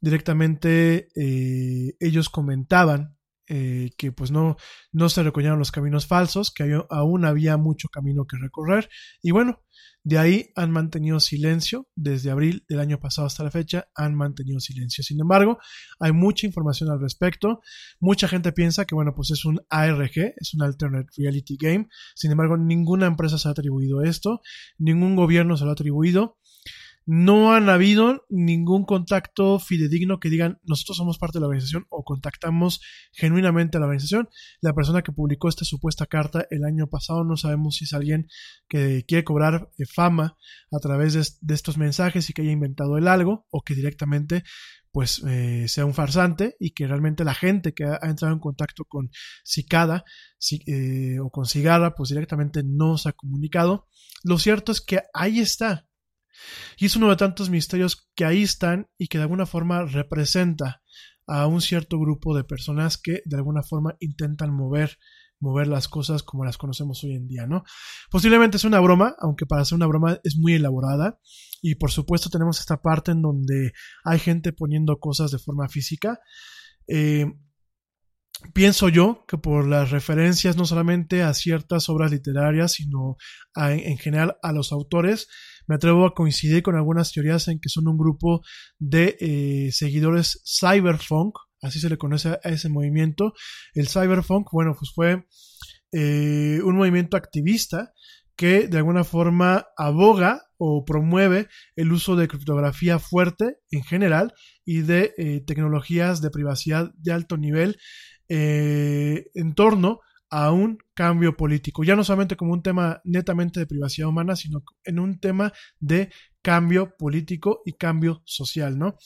Speaker 1: directamente eh, ellos comentaban eh, que pues no, no se recogieron los caminos falsos, que aún había mucho camino que recorrer. Y bueno, de ahí han mantenido silencio, desde abril del año pasado hasta la fecha, han mantenido silencio. Sin embargo, hay mucha información al respecto. Mucha gente piensa que, bueno, pues es un ARG, es un Alternate Reality Game. Sin embargo, ninguna empresa se ha atribuido esto, ningún gobierno se lo ha atribuido no han habido ningún contacto fidedigno que digan nosotros somos parte de la organización o contactamos genuinamente a la organización. La persona que publicó esta supuesta carta el año pasado no sabemos si es alguien que quiere cobrar eh, fama a través de, estos mensajes y que haya inventado el algo o que directamente pues eh, sea un farsante y que realmente la gente que ha, entrado en contacto con Cicada eh, o con Cigarra pues directamente no se ha comunicado. Lo cierto es que ahí está, y es uno de tantos misterios que ahí están y que de alguna forma representa a un cierto grupo de personas que de alguna forma intentan mover mover las cosas como las conocemos hoy en día, ¿no? Posiblemente es una broma, aunque para ser una broma es muy elaborada y por supuesto tenemos esta parte en donde hay gente poniendo cosas de forma física. Eh, pienso yo que por las referencias no solamente a ciertas obras literarias, sino en general a los autores, me atrevo a coincidir con algunas teorías en que son un grupo de eh, seguidores cyberpunk, así se le conoce a ese movimiento. El cyberpunk, bueno, pues fue eh, un movimiento activista que de alguna forma aboga o promueve el uso de criptografía fuerte en general y de eh, tecnologías de privacidad de alto nivel en torno a un cambio político, ya no solamente como un tema netamente de privacidad humana, sino en un tema de cambio político y cambio social, ¿no?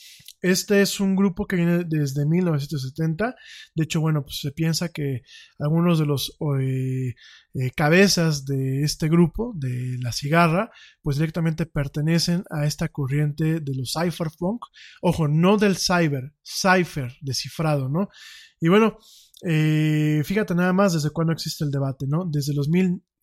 Speaker 1: Este es un grupo que viene desde 1970, de hecho, bueno, pues se piensa que algunos de los eh, eh, cabezas de este grupo, de la cigarra, pues directamente pertenecen a esta corriente de los cypherpunk, ojo, no del cyber, cipher, descifrado, ¿no? Y bueno, eh, fíjate nada más desde cuándo existe el debate, ¿no? Desde los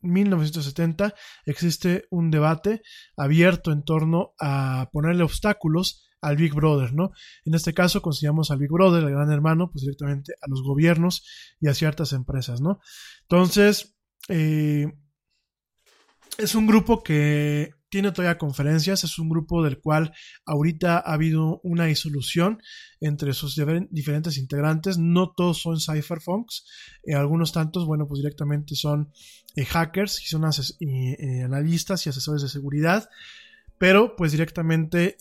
Speaker 1: 1970 existe un debate abierto en torno a ponerle obstáculos al Big Brother, ¿no? En este caso consideramos al Big Brother, el gran hermano, pues directamente a los gobiernos y a ciertas empresas, ¿no? Entonces, eh, es un grupo que tiene todavía conferencias, es un grupo del cual ahorita ha habido una disolución entre sus diferentes integrantes, no todos son cypherpunks, eh, algunos tantos, bueno, pues directamente son eh, hackers y son eh, analistas y asesores de seguridad, pero pues directamente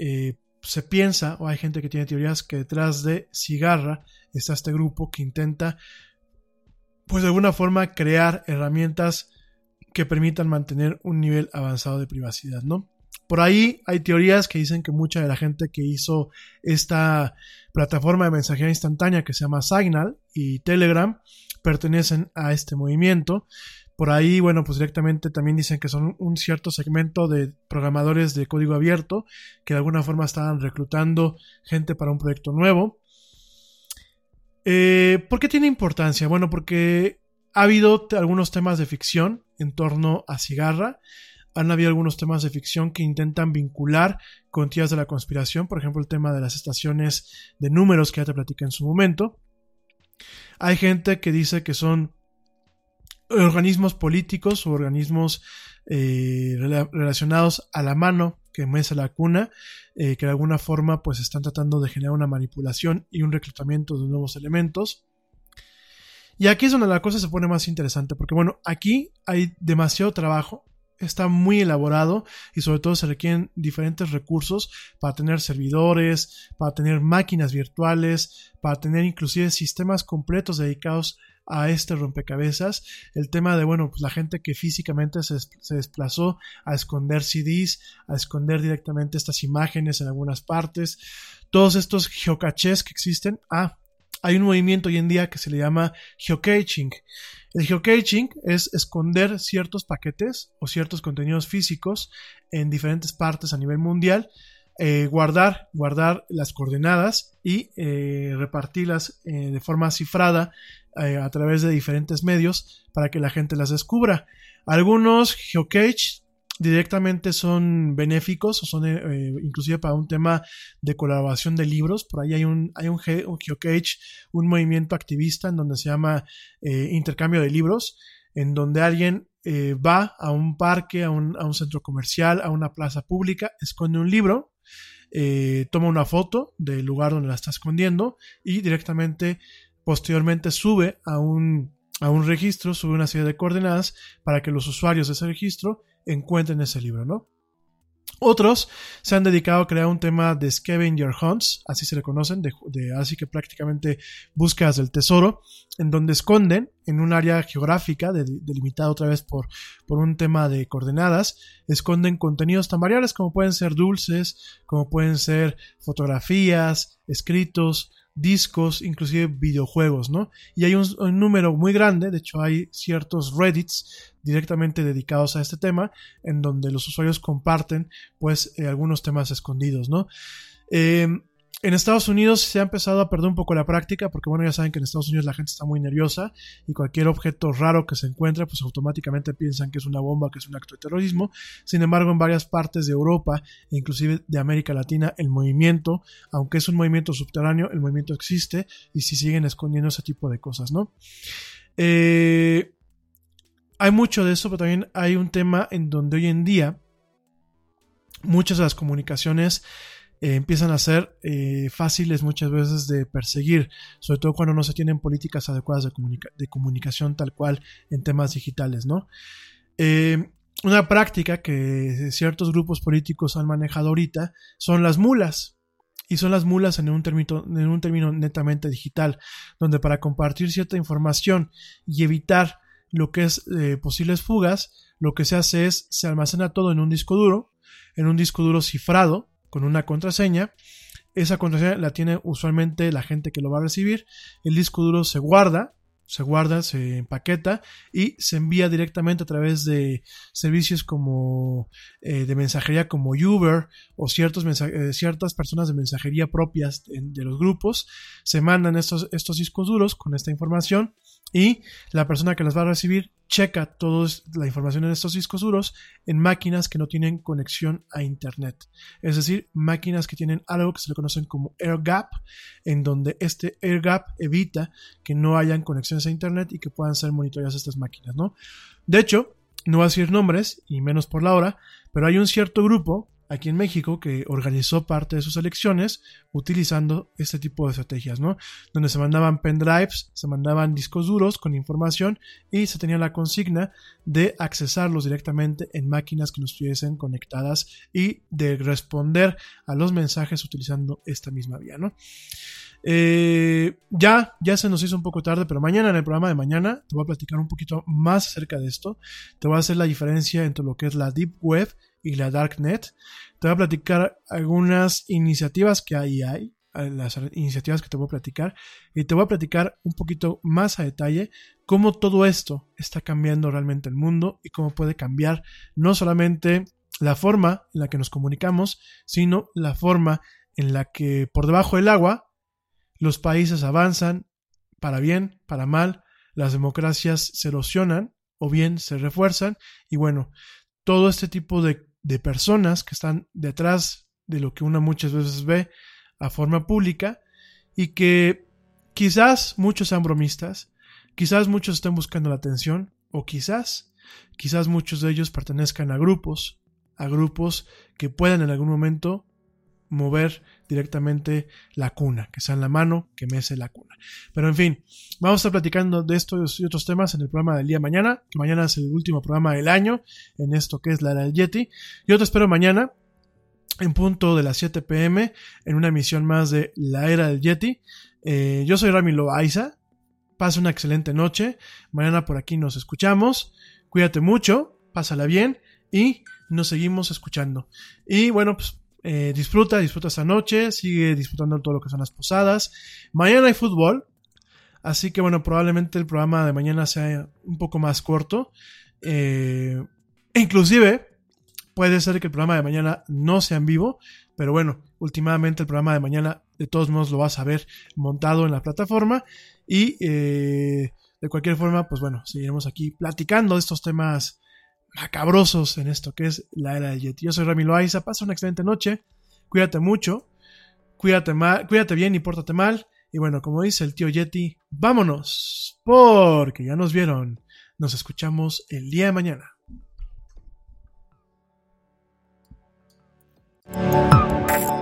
Speaker 1: se piensa, o hay gente que tiene teorías, que detrás de Cigarra está este grupo que intenta, pues de alguna forma, crear herramientas que permitan mantener un nivel avanzado de privacidad, ¿no? Por ahí hay teorías que dicen que mucha de la gente que hizo esta plataforma de mensajería instantánea que se llama Signal y Telegram pertenecen a este movimiento. Por ahí, bueno, pues directamente también dicen que son un cierto segmento de programadores de código abierto que de alguna forma estaban reclutando gente para un proyecto nuevo. Eh, ¿Por qué tiene importancia? Bueno, porque ha habido algunos temas de ficción en torno a Cigarra. Han habido algunos temas de ficción que intentan vincular con tías de la conspiración, por ejemplo el tema de las estaciones de números que ya te platicé en su momento. Hay gente que dice que son organismos políticos o organismos eh, relacionados a la mano que mece la cuna, eh, que de alguna forma pues están tratando de generar una manipulación y un reclutamiento de nuevos elementos. Y aquí es donde la cosa se pone más interesante, porque bueno, aquí hay demasiado trabajo, está muy elaborado y sobre todo se requieren diferentes recursos para tener servidores, para tener máquinas virtuales, para tener inclusive sistemas completos dedicados a este rompecabezas. El tema de, bueno, pues la gente que físicamente se, se, desplazó a esconder CDs, a esconder directamente estas imágenes en algunas partes. Todos estos geocaches que existen. Ah, hay un movimiento hoy en día que se le llama geocaching. El geocaching es esconder ciertos paquetes o ciertos contenidos físicos en diferentes partes a nivel mundial, eh, guardar, guardar las coordenadas y eh, repartirlas eh, de forma cifrada a través de diferentes medios para que la gente las descubra. Algunos geocaches directamente son benéficos o son eh, eh, inclusive para un tema de colaboración de libros. Por ahí hay un, hay un, un geocage, un movimiento activista en donde se llama eh, intercambio de libros, en donde alguien eh, va a un parque, a un, a un centro comercial, a una plaza pública, esconde un libro, eh, toma una foto del lugar donde la está escondiendo y directamente posteriormente sube a un, a un registro, sube una serie de coordenadas para que los usuarios de ese registro encuentren ese libro, ¿no? Otros se han dedicado a crear un tema de scavenger hunts, así se le conocen, de, así que prácticamente búsquedas del tesoro, en donde esconden en un área geográfica de- delimitada otra vez por, por un tema de coordenadas, esconden contenidos tan variables como pueden ser dulces, como pueden ser fotografías, escritos, discos, inclusive videojuegos, ¿no? Y hay un, un número muy grande, de hecho hay ciertos Reddits directamente dedicados a este tema, en donde los usuarios comparten, pues, eh, algunos temas escondidos, ¿no? Eh, en Estados Unidos se ha empezado a perder un poco la práctica, porque bueno, ya saben que en Estados Unidos la gente está muy nerviosa y cualquier objeto raro que se encuentre, pues automáticamente piensan que es una bomba, que es un acto de terrorismo. Sin embargo, en varias partes de Europa e inclusive de América Latina, el movimiento, aunque es un movimiento subterráneo, el movimiento existe y si siguen escondiendo ese tipo de cosas, ¿no? Eh, hay mucho de eso, pero también hay un tema en donde hoy en día muchas de las comunicaciones eh, empiezan a ser eh, fáciles muchas veces de perseguir, sobre todo cuando no se tienen políticas adecuadas de, de comunicación tal cual en temas digitales, ¿no? Eh, una práctica que ciertos grupos políticos han manejado ahorita son las mulas. Y son las mulas en un, en un término netamente digital, donde para compartir cierta información y evitar lo que es eh, posibles fugas, lo que se hace es se almacena todo en un disco duro, en un disco duro cifrado con una contraseña. Esa contraseña la tiene usualmente la gente que lo va a recibir. El disco duro se guarda, se guarda, se empaqueta y se envía directamente a través de servicios como eh, de mensajería como Uber o eh, ciertas personas de mensajería propias de, de los grupos. Se mandan estos, estos discos duros con esta información y la persona que las va a recibir checa toda la información en estos discos duros en máquinas que no tienen conexión a internet. Es decir, máquinas que tienen algo que se le conocen como air gap, en donde este air gap evita que no hayan conexiones a internet y que puedan ser monitoreadas estas máquinas, ¿no? De hecho, no voy a decir nombres y menos por la hora, pero hay un cierto grupo aquí en México que organizó parte de sus elecciones utilizando este tipo de estrategias, ¿no? Donde se mandaban pendrives, se mandaban discos duros con información y se tenía la consigna de accesarlos directamente en máquinas que no estuviesen conectadas y de responder a los mensajes utilizando esta misma vía, ¿no? Eh, ya, ya se nos hizo un poco tarde, pero mañana en el programa de mañana te voy a platicar un poquito más acerca de esto. Te voy a hacer la diferencia entre lo que es la Deep Web y la Darknet. Te voy a platicar algunas iniciativas que ahí hay, eh, las iniciativas que te voy a platicar, y te voy a platicar un poquito más a detalle cómo todo esto está cambiando realmente el mundo y cómo puede cambiar no solamente la forma en la que nos comunicamos, sino la forma en la que por debajo del agua los países avanzan para bien, para mal, las democracias se erosionan o bien se refuerzan y bueno, todo este tipo de, de personas que están detrás de lo que uno muchas veces ve a forma pública y que quizás muchos sean bromistas, quizás muchos estén buscando la atención o quizás, quizás muchos de ellos pertenezcan a grupos, a grupos que puedan en algún momento mover directamente la cuna, que sea en la mano que mece la cuna. Pero en fin, vamos a estar platicando de estos y otros temas en el programa del día mañana, que mañana es el último programa del año en esto que es la era del Yeti. Yo te espero mañana en punto de las 7 pm en una emisión más de la era del Yeti. Eh, yo soy Rami Loaiza. Pasa una excelente noche. Mañana por aquí nos escuchamos. Cuídate mucho, pásala bien y nos seguimos escuchando. Y bueno, pues eh, disfruta, disfruta esta noche, sigue disfrutando todo lo que son las posadas. Mañana hay fútbol, así que bueno, probablemente el programa de mañana sea un poco más corto. Eh, inclusive, puede ser que el programa de mañana no sea en vivo, pero bueno, últimamente el programa de mañana de todos modos lo vas a ver montado en la plataforma y eh, de cualquier forma, pues bueno, seguiremos aquí platicando de estos temas macabrosos en esto que es la era del Yeti. Yo soy Rami Loaiza, pasa una excelente noche, cuídate mucho, cuídate, mal, cuídate bien y pórtate mal. Y bueno, como dice el tío Yeti, vámonos, porque ya nos vieron. Nos escuchamos el día de mañana.
Speaker 3: ¡Oye,